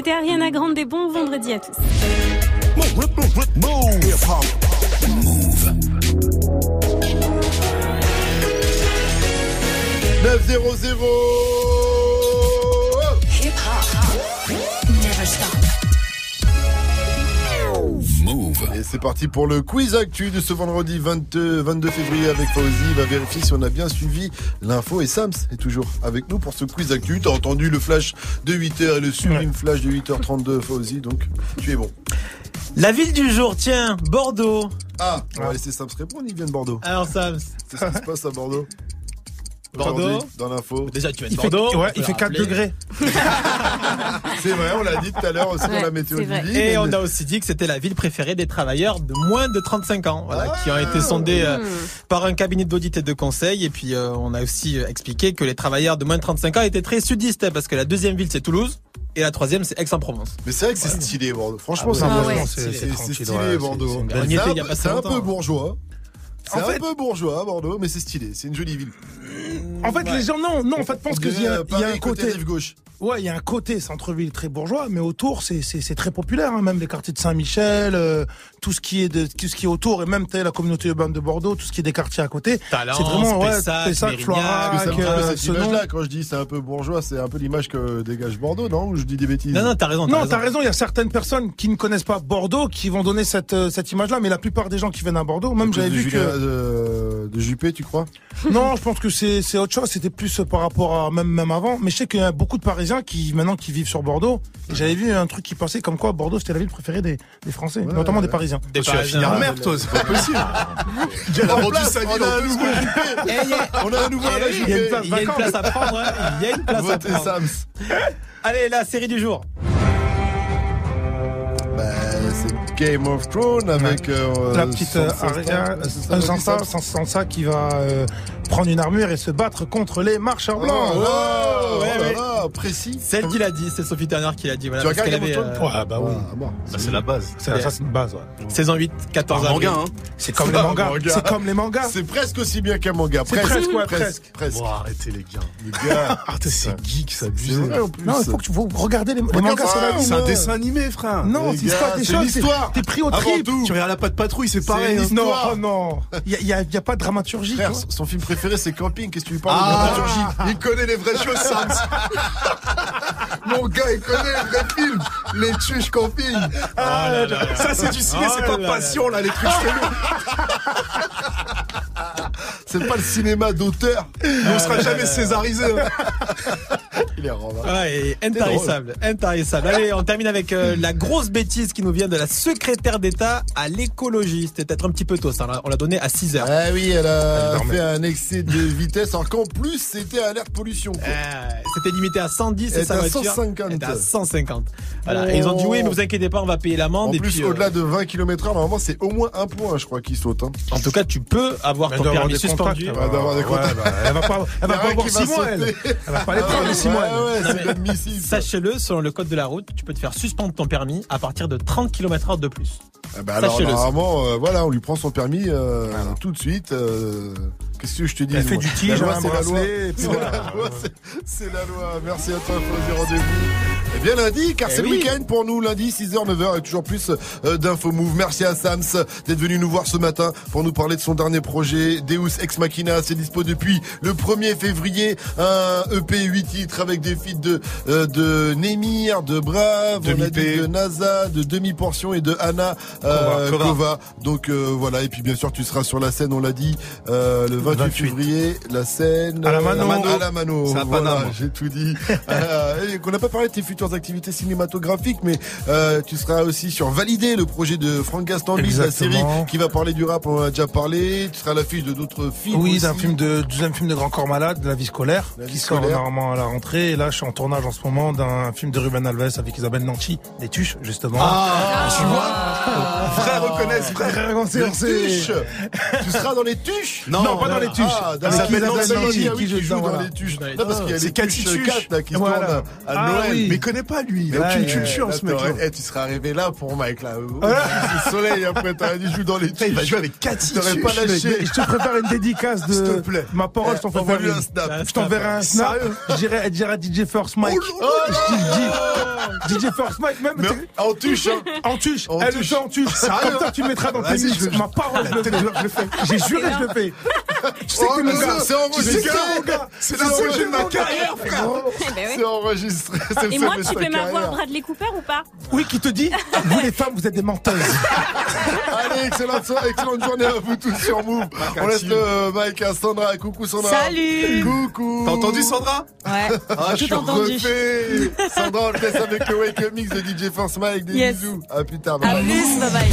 C'était Ariana Grande. Bon vendredi à tous.
Move. 900
Hip hop. Never stop.
Et c'est parti pour le quiz actu de ce vendredi 22, 22 février avec Fauzi. Il va vérifier si on a bien suivi l'info. Et Sams est toujours avec nous pour ce quiz actu. T'as entendu le flash de 8h et le sublime flash de 8h32 Fauzi. Donc tu es bon.
La ville du jour, tiens, Bordeaux.
Ah, on va laisser Sams répondre. Il vient de Bordeaux.
Alors Sams.
Qu'est-ce qui se passe à Bordeaux
Bordeaux.
Dans l'info.
Déjà, tu vas
Il
de
fait,
Bordeaux.
ouais, il fait
le
4
rappeler.
degrés.
C'est vrai, on l'a dit tout à l'heure aussi dans
Ouais,
la météo du.
Et
mais-
on a aussi dit que c'était la ville préférée des travailleurs de moins de 35 ans, voilà, qui ont été sondés euh, par un cabinet d'audit et de conseil. Et puis euh, on a aussi euh, expliqué que les travailleurs de moins de 35 ans étaient très sudistes, parce que la deuxième ville c'est Toulouse et la troisième c'est Aix-en-Provence.
Mais c'est vrai que c'est stylé Bordeaux. Franchement,
Ah
c'est
ouais,
stylé Bordeaux.
c'est-
un peu bourgeois. C'est un
fait-
peu bourgeois Bordeaux, mais c'est stylé. C'est une jolie ville.
En fait, les gens, non, non, en fait, pensent qu'il y il y a un côté.
gauche.
Ouais, il y a un côté centre-ville très bourgeois, mais autour, c'est très populaire, hein, même les quartiers de Saint-Michel, euh, tout ce qui est de tout ce qui est autour, et même la communauté urbaine de Bordeaux, tout ce qui est des quartiers à côté. C'est vraiment ouais,
Pessac,
Pessac,
fait un peu
euh,
cette image-là. Quand je dis c'est un peu bourgeois, c'est un peu l'image que dégage Bordeaux, non? Ou je dis des bêtises?
Non, non, t'as raison.
Non, t'as raison. Il y a certaines personnes qui ne connaissent pas Bordeaux qui vont donner cette euh, cette image-là, mais la plupart des gens qui viennent à Bordeaux, même
À
j'avais vu que
de Juppé, tu crois?
Non, je pense que c'est autre chose. C'était plus par rapport à même même avant. Mais je sais qu'il y a beaucoup de Parisiens qui maintenant qui vivent sur Bordeaux. Et j'avais vu un truc qui passait comme quoi Bordeaux c'était la ville préférée des, des Français, notamment des Parisiens.
Des
Tu vas
Parisiens.
finir merde, toi, c'est pas possible. Il a
place,
sa ville
on a
en
un
deux
nouveau
secondes.
Juppé.
Eh, il y a-
On a un nouveau à
a une
Juppé.
place, il y a une place à prendre. hein. Il y a une place à
Votez
prendre.
Sams.
Allez, la série du jour.
Game of Thrones avec euh,
la petite euh,
Sansa
euh, Sansa,
Sansa.
Sansa, Sansa qui va euh, prendre une armure et se battre contre les marcheurs
Oh,
blancs.
oh,
ouais,
oh
ouais.
là là, précis.
Celle qui l'a dit, c'est Sophie Turner qui l'a dit. Voilà,
Tu regardes
avait, euh,
Ouais, bah oui.
Ah, bon.
Bah, c'est la base.
C'est ça, c'est une base. Ouais.
saison 8, 14
Un
avril.
hein.
C'est comme
C'est
les
un
mangas.
manga.
C'est comme les mangas.
C'est presque aussi bien qu'un manga.
C'est presque, ouais,
presque, presque.
Bon, arrêtez, les gars.
Les gars,
Arrêtez, c'est geek, ça
plus.
Non, il faut que tu regarder les, mangas, c'est la vie.
C'est un dessin animé, frère.
Non, c'est pas des
c'est
choses. T'es pris au trip.
Tu regardes la patte patrouille, c'est pareil. hein.
Non, oh non. Il y a, pas de dramaturgie.
Son film préféré c'est Camping. Qu'est-ce que tu lui parles
Ah.
de dramaturgie Il connaît les vraies choses. Mon gars, il connaît les vrais films. Les tuches Camping.
Ah, ça, c'est du ciné, c'est
Oh
pas
là
passion, là, les trucs chelous.
C'est pas le cinéma d'auteur.
On sera jamais césarisé. hein.
Il est rare.
Ouais, et intarissable, intarissable. Allez, on termine avec euh, la grosse bêtise qui nous vient de la secrétaire d'État à l'écologie. C'était peut-être un petit peu tôt, ça. On l'a- On l'a donné à 6 heures.
Ah oui, elle a fait un excès de vitesse, alors qu'en plus c'était alerte pollution. quoi.
Euh, C'était limité à 110
Elle
et sa
était à
voiture
150.
était à 150. Voilà.
Oh.
Et ils ont dit oui, mais vous inquiétez pas, on va payer l'amende.
En plus,
puis, euh,
au-delà de 20 km heure, normalement, c'est au moins un point, je crois, qui saute. Hein.
En tout cas, tu peux avoir ton permis suspendu.
contacts,
des
Ouais, bah, elle va pas, elle va avoir
qui
6
va
mois, elle. Elle va pas prendre les 6 mois,
Ah inadmissible.
Sachez-le, selon le code de la route, tu peux te faire suspendre ton permis à partir de 30 km/h de plus.
Ah bah alors,
Sachez-le.
normalement, euh, voilà, on lui prend son permis euh, tout de suite. euh, Qu'est-ce que je te dis
Elle fait du tige, un
c'est la loi.
et
C'est la loi. Merci à toi, Fauzi, rendez-vous. Eh bien lundi, car
Eh
c'est le week-end pour nous, lundi 6h, 9h et toujours plus euh, d'infos move. Merci à Sams d'être venu nous voir ce matin pour nous parler de son dernier projet, Deus Ex Machina. C'est dispo depuis le 1er février, un EP 8 titres avec des feats de, euh, de Nemir, de Brave, on a dit
Demi-P.
de NASA, de Demi-Portion et de Anna euh,
Kova.
Donc voilà, et puis bien sûr tu seras sur la scène, on l'a dit, le 28,
28.
février, la scène
À la Mano.
à la Mano. Voilà, j'ai tout dit. euh, et qu'on n'a pas parlé de tes futures activités cinématographiques, mais euh, tu seras aussi sur Valider, le projet de Franck Gastambide, la série qui va parler du rap, on en a déjà parlé. Tu seras à l'affiche de d'autres films.
Oui, d'un film de deuxième film de Grand Corps Malade, de la vie scolaire,
La vie
qui sort normalement à la rentrée. Et là, je suis en tournage en ce moment d'un film de Ruben Alves avec Isabelle Nanchi, des tuches justement.
Ah, tu vois Frère reconnaissent, frère.
Frère, on sait,
Les
on sait.
tuches. tu seras dans les tuches
Non, pas dans les tuches.
Ah,
Nanty,
Nanty, ah oui,
qui joue
dans les tuches.
Dans les
Non, parce qu'il y a
C'est
les tuches
Tuche.
4 là, qui tournent à
Ah
Noël.
Mais il connaît pas lui, il a aucune culture ce mec.
t'aurais- eh, tu serais arrivé là pour Mike là. Le soleil après t'aurais dit joue dans les
Putain, il va
tuches.
jouer avec Cathy
T'aurais pas lâché.
Je te prépare une dédicace de
S'il te plaît.
ma parole, je t'en fais faire
Envoie-lui
une.
un snap.
Je t'enverrai un snap. Je dirais, à DJ First Mike. je te le dis. DJ First Mike, même. T'es-
en tuche, hein.
En tuche. Elle le en tuche. Comme ça, tu mettras dans tes mix. Ma parole. Je le fais. J'ai juré, je le fais. Tu sais
Oh,
que
mais
mon
ça,
gars.
c'est enregistré.
C'est la prochaine de ma carrière, frère.
C'est enregistré.
Et moi, tu peux m'avoir. Bradley Cooper ou pas
Oui, qui te dit Vous les femmes, vous êtes des menteuses.
Allez, excellente, so- excellente journée à vous tous sur Move. On laisse le euh, mic à Sandra. Coucou Sandra.
Salut.
Coucou.
T'as entendu Sandra
Ouais.
Ah, je suis
entendu.
refait. Sandra, on le laisse avec le Wake Up Mix de DJ Force Mike. Des
Yes.
bisous. À plus tard.
À
bye
plus, bye bye.